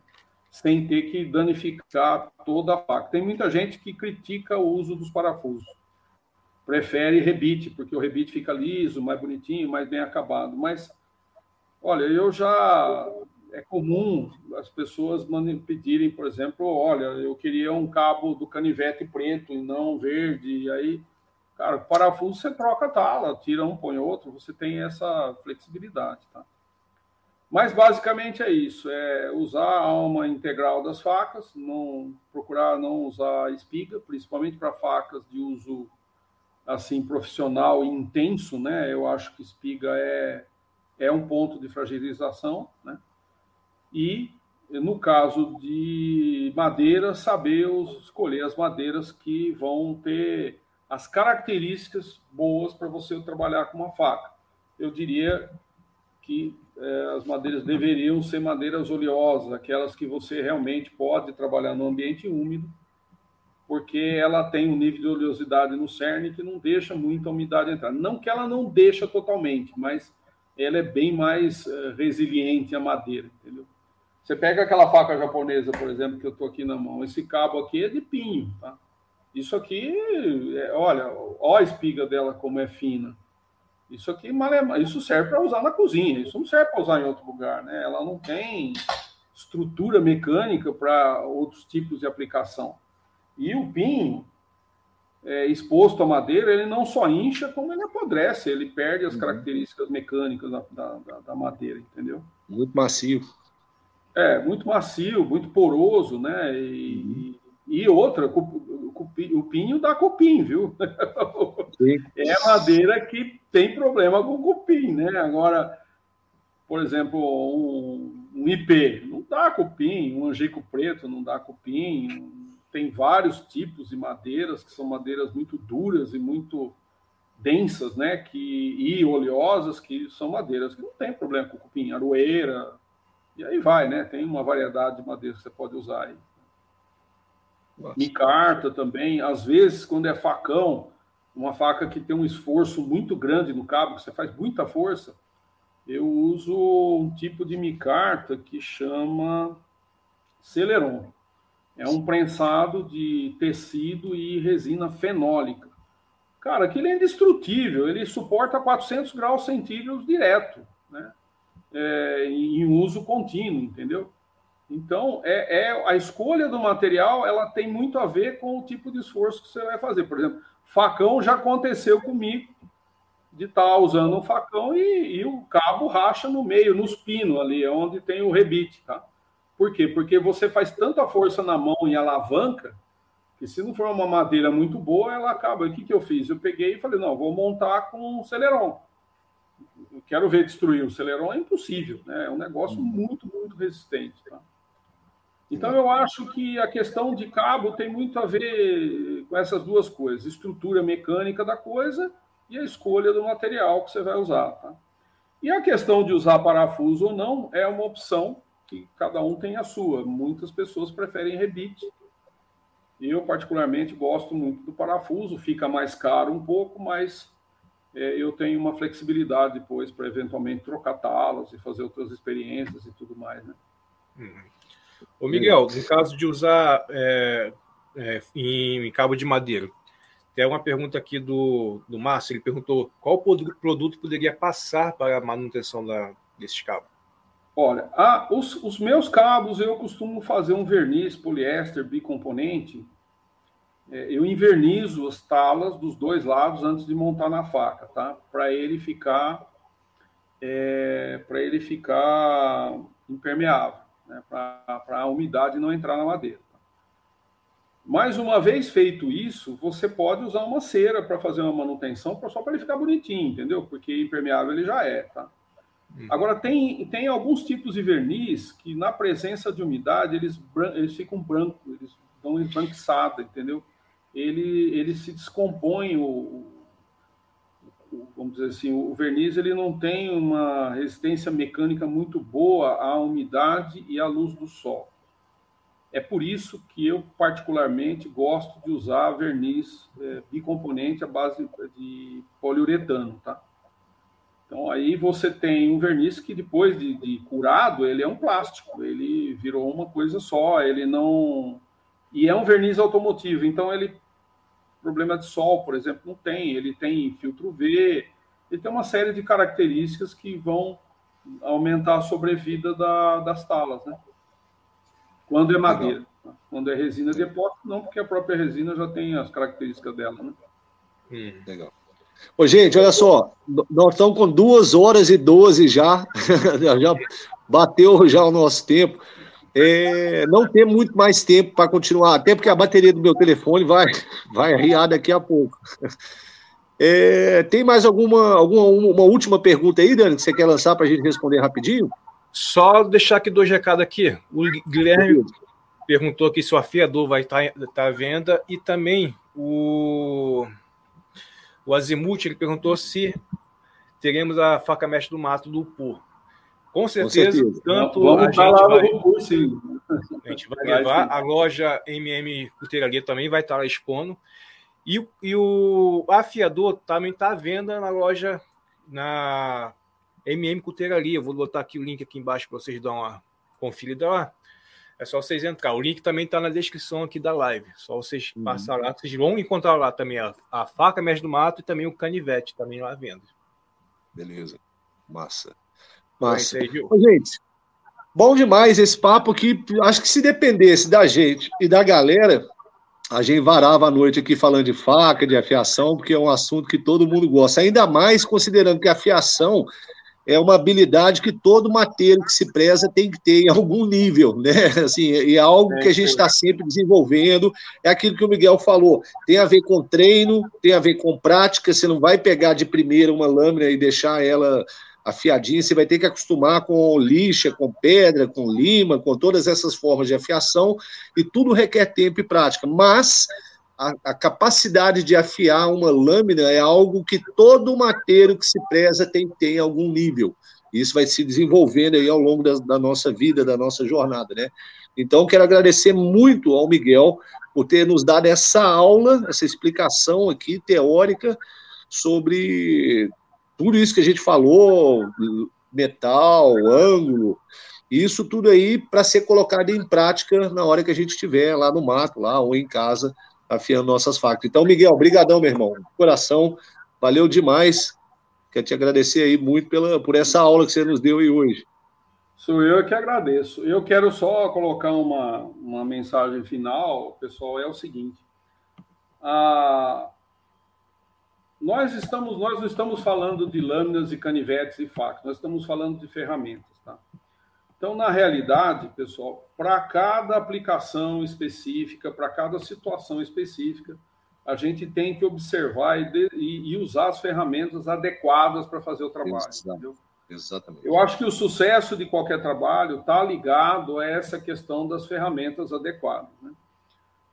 Sem ter que danificar toda a faca. Tem muita gente que critica o uso dos parafusos. Prefere rebite, porque o rebite fica liso, mais bonitinho, mais bem acabado. Mas, olha, eu já. É comum as pessoas pedirem, por exemplo, olha, eu queria um cabo do canivete preto e não verde, e aí Cara, parafuso você troca a tala, tira um, põe outro, você tem essa flexibilidade, tá? Mas basicamente é isso, é usar a alma integral das facas, não procurar não usar espiga, principalmente para facas de uso assim profissional e intenso, né? Eu acho que espiga é é um ponto de fragilização, né? E no caso de madeira, saber escolher as madeiras que vão ter as características boas para você trabalhar com uma faca. Eu diria que é, as madeiras deveriam ser madeiras oleosas, aquelas que você realmente pode trabalhar no ambiente úmido, porque ela tem um nível de oleosidade no cerne que não deixa muita umidade entrar. Não que ela não deixa totalmente, mas ela é bem mais é, resiliente à madeira, entendeu? Você pega aquela faca japonesa, por exemplo, que eu estou aqui na mão, esse cabo aqui é de pinho, tá? Isso aqui, é, olha, olha a espiga dela como é fina. Isso aqui isso serve para usar na cozinha, isso não serve para usar em outro lugar, né? Ela não tem estrutura mecânica para outros tipos de aplicação. E o pinho, é, exposto à madeira, ele não só incha, como ele apodrece, ele perde as uhum. características mecânicas da, da, da, madeira, entendeu? Muito macio. É, muito macio, muito poroso, né? E, uhum. e outra, o pinho dá cupim, viu? Sim. (laughs) É madeira que tem problema com cupim, né? Agora, por exemplo, um, um IP não dá cupim, um angico preto não dá cupim. Tem vários tipos de madeiras que são madeiras muito duras e muito densas, né, que, e oleosas, que são madeiras que não tem problema com cupim, aroeira, e aí vai, né? Tem uma variedade de madeiras que você pode usar aí. Micarta também, às vezes, quando é facão, uma faca que tem um esforço muito grande no cabo, que você faz muita força, eu uso um tipo de micarta que chama Celeron. É um prensado de tecido e resina fenólica. Cara, aquilo é indestrutível, ele suporta 400 graus centígrados direto, né? É, em uso contínuo, entendeu? Então, é, é, a escolha do material ela tem muito a ver com o tipo de esforço que você vai fazer. Por exemplo, facão já aconteceu comigo de estar tá usando um facão e, e, o cabo racha no meio, nos pinos ali, é onde tem o rebite, tá? Por quê? Porque você faz tanta força na mão e alavanca que se não for uma madeira muito boa, ela acaba. O que, que eu fiz? Eu peguei e falei, não, vou montar com um celeron. Eu quero ver destruir o celeron, é impossível, né? É um negócio muito, muito resistente, tá? Então, eu acho que a questão de cabo tem muito a ver com essas duas coisas: estrutura mecânica da coisa e a escolha do material que você vai usar. Tá? E a questão de usar parafuso ou não é uma opção que cada um tem a sua. Muitas pessoas preferem rebite. Eu, particularmente, gosto muito do parafuso, fica mais caro um pouco, mas é, eu tenho uma flexibilidade depois para eventualmente trocar talas e fazer outras experiências e tudo mais. Né? Uhum. Ô Miguel, no caso de usar é, é, em, em, cabo de madeira, tem uma pergunta aqui do, do Márcio, ele perguntou qual produto poderia passar para a manutenção da, desses cabos? Olha, a, os, os, meus cabos eu costumo fazer um verniz poliéster bicomponente. É, eu invernizo as talas dos dois lados antes de montar na faca, tá? Para ele ficar é, para ele ficar impermeável né, para a umidade não entrar na madeira. Mais uma vez feito isso, você pode usar uma cera para fazer uma manutenção, só para ele ficar bonitinho, entendeu? Porque impermeável ele já é, tá? Agora, tem, tem alguns tipos de verniz que, na presença de umidade, eles, eles ficam brancos, eles dão esbranquiçada, entendeu? Ele, ele se descompõe o, vamos dizer assim, o verniz ele não tem uma resistência mecânica muito boa à umidade e à luz do sol. É por isso que eu particularmente gosto de usar verniz é, bicomponente à base de poliuretano, tá? Então aí você tem um verniz que depois de, de curado ele é um plástico, ele virou uma coisa só, ele não e é um verniz automotivo, então ele problema de sol, por exemplo, não tem. Ele tem filtro V, ele tem uma série de características que vão aumentar a sobrevida da, das talas, né? Quando é madeira. Legal. Quando é resina de epóxi, não, porque a própria resina já tem as características dela, né? Hum, legal. Ô, gente, olha só, nós estamos com duas horas e doze já, (laughs) já bateu já o nosso tempo. É, não ter muito mais tempo para continuar, até porque a bateria do meu telefone vai, (laughs) vai arriar daqui a pouco. É, tem mais alguma, alguma uma última pergunta aí, Dani, que você quer lançar para a gente responder rapidinho? Só deixar aqui dois recados aqui. O Guilherme perguntou aqui se o afiador vai estar tá, tá à venda e também o, o Azimuth ele perguntou se teremos a faca mestre do mato do Pô. Com certeza, Com certeza. tanto Vamos a gente vai, sim. A gente vai levar, a loja MM Cutelaria também vai estar lá expondo. E, e o afiador também está à venda na loja, na MM Cutelaria. Vou botar aqui o link aqui embaixo para vocês dar uma conferida lá. É só vocês entrar. O link também está na descrição aqui da live. Só vocês uhum. passar lá. Vocês vão encontrar lá também a, a faca mestre do mato e também o canivete também lá à venda. Beleza. Massa. Massa. Aí, gente, bom demais esse papo que acho que se dependesse da gente e da galera, a gente varava a noite aqui falando de faca, de afiação, porque é um assunto que todo mundo gosta. Ainda mais considerando que a afiação é uma habilidade que todo mateiro que se preza tem que ter em algum nível, né? Assim, e é algo que a gente está sempre desenvolvendo. É aquilo que o Miguel falou: tem a ver com treino, tem a ver com prática. Você não vai pegar de primeira uma lâmina e deixar ela afiadinha, você vai ter que acostumar com lixa, com pedra, com lima, com todas essas formas de afiação, e tudo requer tempo e prática. Mas a, a, capacidade de afiar uma lâmina é algo que todo mateiro que se preza tem tem algum nível. Isso vai se desenvolvendo aí ao longo da, da nossa vida, da nossa jornada, né? Então, quero agradecer muito ao Miguel por ter nos dado essa aula, essa explicação aqui teórica sobre tudo isso que a gente falou, metal, ângulo, isso tudo aí para ser colocado em prática na hora que a gente estiver lá no mato, lá ou em casa, afiando nossas facas. Então, Miguel, brigadão, meu irmão. Coração, valeu demais. Quero te agradecer aí muito pela, por essa aula que você nos deu aí hoje. Sou eu que agradeço. Eu quero só colocar uma, uma mensagem final, pessoal, é o seguinte. Ah, nós estamos nós não estamos falando de lâminas e canivetes e facas, nós estamos falando de ferramentas? Então, na realidade, pessoal, para cada aplicação específica, para cada situação específica, a gente tem que observar e, de, e, usar as ferramentas adequadas para fazer o trabalho. Exatamente. Exatamente. Eu acho que o sucesso de qualquer trabalho está ligado a essa questão das ferramentas adequadas. Né?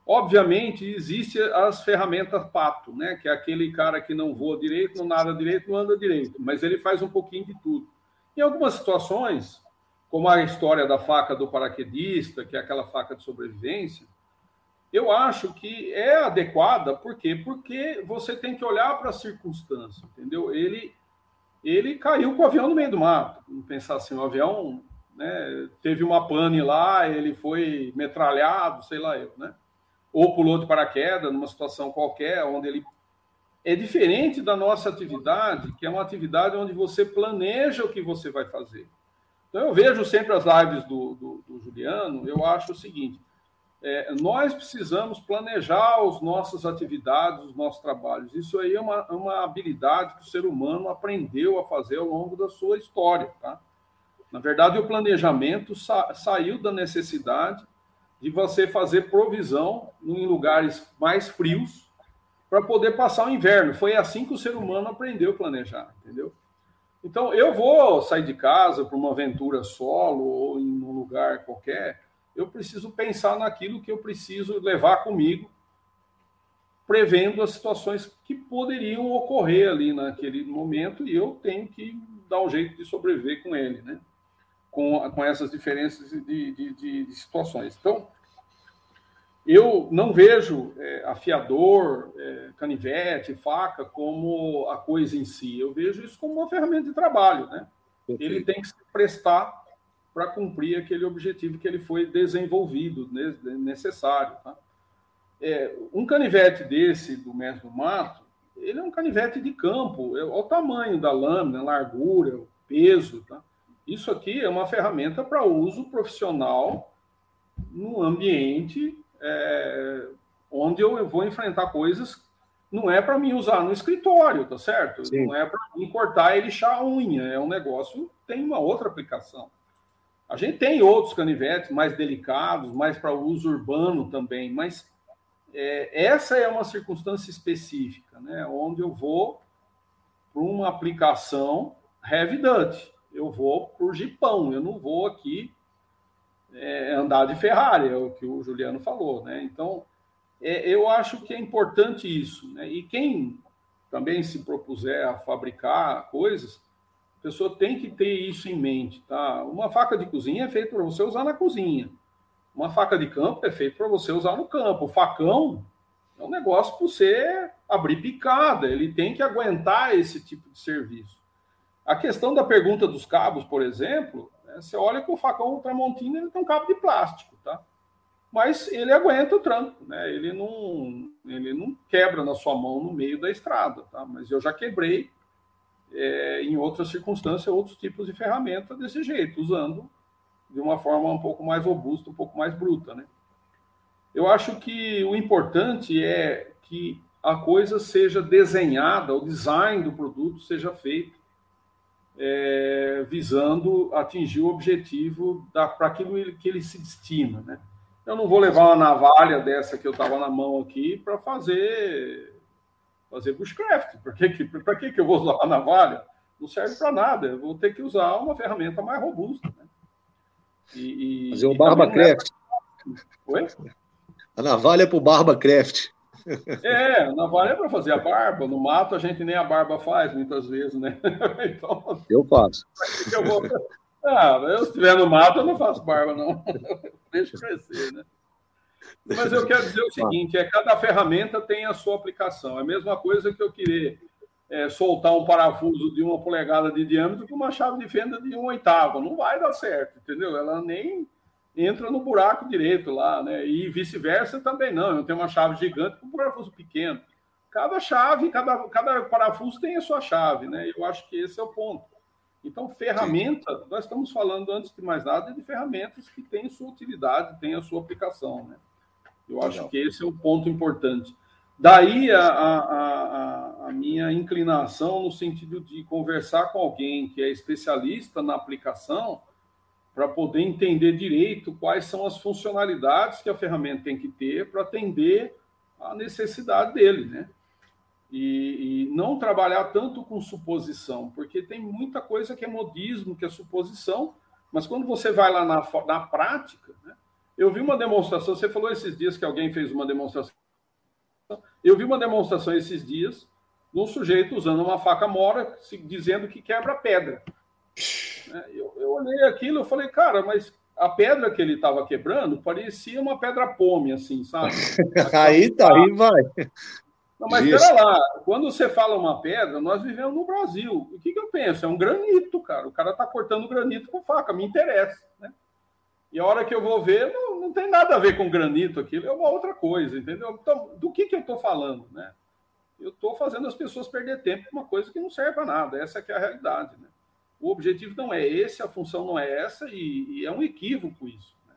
Obviamente, existe as ferramentas pato, né? que é aquele cara que não voa direito, não nada direito, não anda direito, mas ele faz um pouquinho de tudo. Em algumas situações, como a história da faca do paraquedista, que é aquela faca de sobrevivência, eu acho que é adequada, por quê? Porque você tem que olhar para a circunstância, entendeu? Ele, ele caiu com o avião no meio do mato. Vamos pensar assim, o avião né, teve uma pane lá, ele foi metralhado, sei lá eu, né? Ou pulou de paraquedas numa situação qualquer, onde ele é diferente da nossa atividade, que é uma atividade onde você planeja o que você vai fazer. Então, eu vejo sempre as lives do, do, do Juliano, eu acho o seguinte: é, nós precisamos planejar as nossas atividades, os nossos trabalhos. Isso aí é uma, uma habilidade que o ser humano aprendeu a fazer ao longo da sua história. Tá? Na verdade, o planejamento sa saiu da necessidade de você fazer provisão em lugares mais frios para poder passar o inverno. Foi assim que o ser humano aprendeu a planejar, entendeu? Então, eu vou sair de casa para uma aventura solo ou em um lugar qualquer, eu preciso pensar naquilo que eu preciso levar comigo, prevendo as situações que poderiam ocorrer ali naquele momento, e eu tenho que dar um jeito de sobreviver com ele, né? com, com essas diferenças de, de, de, de situações. Então, eu não vejo é, afiador, é, canivete, faca como a coisa em si. Eu vejo isso como uma ferramenta de trabalho, né? Ele tem que se prestar para cumprir aquele objetivo que ele foi desenvolvido, necessário. Tá? É, um canivete desse do mestre do mato, ele é um canivete de campo. É, olha o tamanho da lâmina, a largura, o peso. Tá? Isso aqui é uma ferramenta para uso profissional no ambiente é, onde eu vou enfrentar coisas, não é para mim usar no escritório, tá certo? Sim. Não é para mim cortar e lixar a unha, é um negócio, tem uma outra aplicação. A gente tem outros canivetes mais delicados, mais para uso urbano também, mas é, essa é uma circunstância específica, né? Onde eu vou para uma aplicação heavy duty, eu vou por jipão, eu não vou aqui é, andar de Ferrari, é o que o Juliano falou, né? Então, é, eu acho que é importante isso, né? E quem também se propuser a fabricar coisas, a pessoa tem que ter isso em mente, tá? Uma faca de cozinha é feita para você usar na cozinha. Uma faca de campo é feita para você usar no campo. O facão é um negócio para você abrir picada, ele tem que aguentar esse tipo de serviço. A questão da pergunta dos cabos, por exemplo, você olha que o facão ultramontino ele tem um cabo de plástico, tá? Mas ele aguenta o tranco, né? Ele não, ele não quebra na sua mão no meio da estrada, tá? Mas eu já quebrei é, em outras circunstâncias outros tipos de ferramenta desse jeito, usando de uma forma um pouco mais robusta, um pouco mais bruta, né? Eu acho que o importante é que a coisa seja desenhada, o design do produto seja feito é, visando atingir o objetivo para aquilo que ele se destina. Né? Eu não vou levar uma navalha dessa que eu estava na mão aqui para fazer fazer bushcraft. Para que, que, que eu vou usar uma navalha? Não serve para nada. Eu vou ter que usar uma ferramenta mais robusta. Né? E, e, fazer um barba craft. É... Oi? A navalha é para o barba craft. É, navalha é para fazer a barba. No mato a gente nem a barba faz muitas vezes, né? (laughs) Então, eu faço. Eu vou... Ah, eu, se estiver no mato, eu não faço barba, não. (laughs) Deixa crescer, né? Mas eu quero dizer o seguinte: é cada ferramenta tem a sua aplicação. É a mesma coisa que eu querer é, soltar um parafuso de uma polegada de diâmetro com uma chave de fenda de um oitavo. Não vai dar certo, entendeu? Ela nem entra no buraco direito lá, né? E vice-versa também não. Eu tenho uma chave gigante com um parafuso pequeno. Cada chave, cada, cada parafuso tem a sua chave, né? Eu acho que esse é o ponto. Então, ferramenta, nós estamos falando, antes de mais nada, de ferramentas que têm sua utilidade, têm a sua aplicação, né? Eu Legal. acho que esse é o ponto importante. Daí a, a, a, a, minha inclinação no sentido de conversar com alguém que é especialista na aplicação para poder entender direito quais são as funcionalidades que a ferramenta tem que ter para atender a necessidade dele, né? E, e, não trabalhar tanto com suposição, porque tem muita coisa que é modismo, que é suposição, mas quando você vai lá na, na prática, né? eu vi uma demonstração, você falou esses dias que alguém fez uma demonstração eu vi uma demonstração esses dias de um sujeito usando uma faca mora, dizendo que quebra pedra. É, eu, eu olhei aquilo e falei, cara, mas a pedra que ele estava quebrando parecia uma pedra pome, assim, sabe? (laughs) aí tá, aí vai. Não, mas espera lá, quando você fala uma pedra, nós vivemos no Brasil. O que, que eu penso? É um granito, cara. O cara está cortando granito com faca, me interessa, né? E a hora que eu vou ver, não, não tem nada a ver com granito aquilo, é uma outra coisa, entendeu? Então, do que, que eu estou falando, né? Eu estou fazendo as pessoas perder tempo com uma coisa que não serve para nada, essa é a realidade, né? O objetivo não é esse, a função não é essa, e, e é um equívoco isso. Né?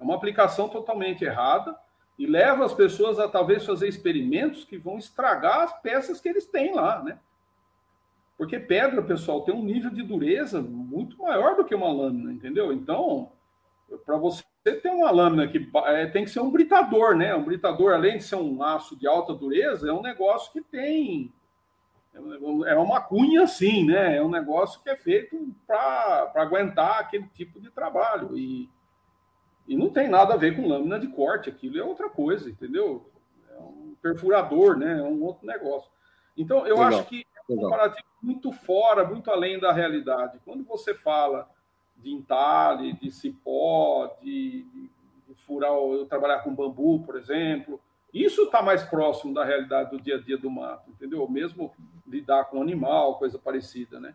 É uma aplicação totalmente errada e leva as pessoas a talvez fazer experimentos que vão estragar as peças que eles têm lá, né? Porque pedra, pessoal, tem um nível de dureza muito maior do que uma lâmina, entendeu? Então, para você ter uma lâmina que é, tem que ser um britador, né? Um britador, além de ser um aço de alta dureza, é um negócio que tem. É uma cunha assim, né? É um negócio que é feito para aguentar aquele tipo de trabalho. E, e não tem nada a ver com lâmina de corte, aquilo é outra coisa, entendeu? É um perfurador, né? É um outro negócio. Então, eu Legal. acho que é um comparativo muito fora, muito além da realidade. Quando você fala de entalhe, de cipó, de, de, de furar, eu trabalhar com bambu, por exemplo. Isso está mais próximo da realidade do dia a dia do mato, entendeu? Mesmo lidar com animal, coisa parecida, né?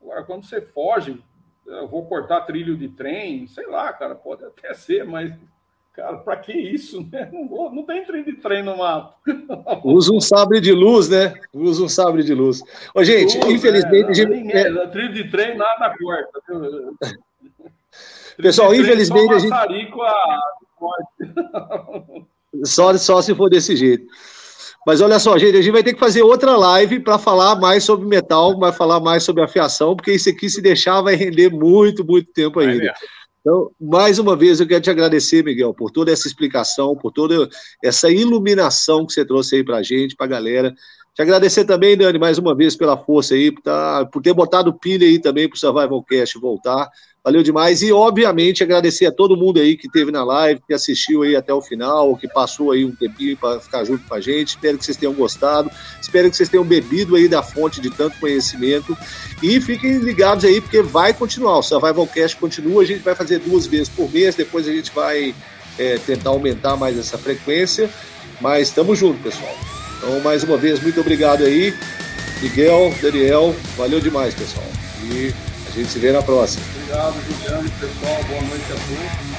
Agora, quando você foge, eu vou cortar trilho de trem, sei lá, cara, pode até (laughs) ser, mas Cara, para que isso, né? Não, vou, não tem trem de trem no mato. (laughs) Usa um sabre de luz, né? Usa um sabre de luz. Ô, gente, luz, infelizmente. É, a gente... é, trilho de trem nada corta. (laughs) Pessoal, infelizmente a gente. A... Só, só se for desse jeito. Mas olha só, gente, a gente vai ter que fazer outra live para falar mais sobre metal, vai falar mais sobre a fiação, porque isso aqui, se deixar, vai render muito, muito tempo ainda. Então, mais uma vez, eu quero te agradecer, Miguel, por toda essa explicação, por toda essa iluminação que você trouxe aí para a gente, para a galera. Te agradecer também, Dani, mais uma vez pela força aí, por, tá, por ter botado pilha aí também para o Survival Cast voltar. Valeu demais. E, obviamente, agradecer a todo mundo aí que esteve na live, que assistiu aí até o final, que passou aí um tempinho para ficar junto com a gente. Espero que vocês tenham gostado. Espero que vocês tenham bebido aí da fonte de tanto conhecimento. E fiquem ligados aí, porque vai continuar. O Survival Cast continua. A gente vai fazer duas vezes por mês. Depois a gente vai é, tentar aumentar mais essa frequência. Mas estamos juntos, pessoal. Então, mais uma vez, muito obrigado aí. Miguel, Daniel, valeu demais, pessoal. E a gente se vê na próxima. Obrigado, Juliano, pessoal. Boa noite a todos.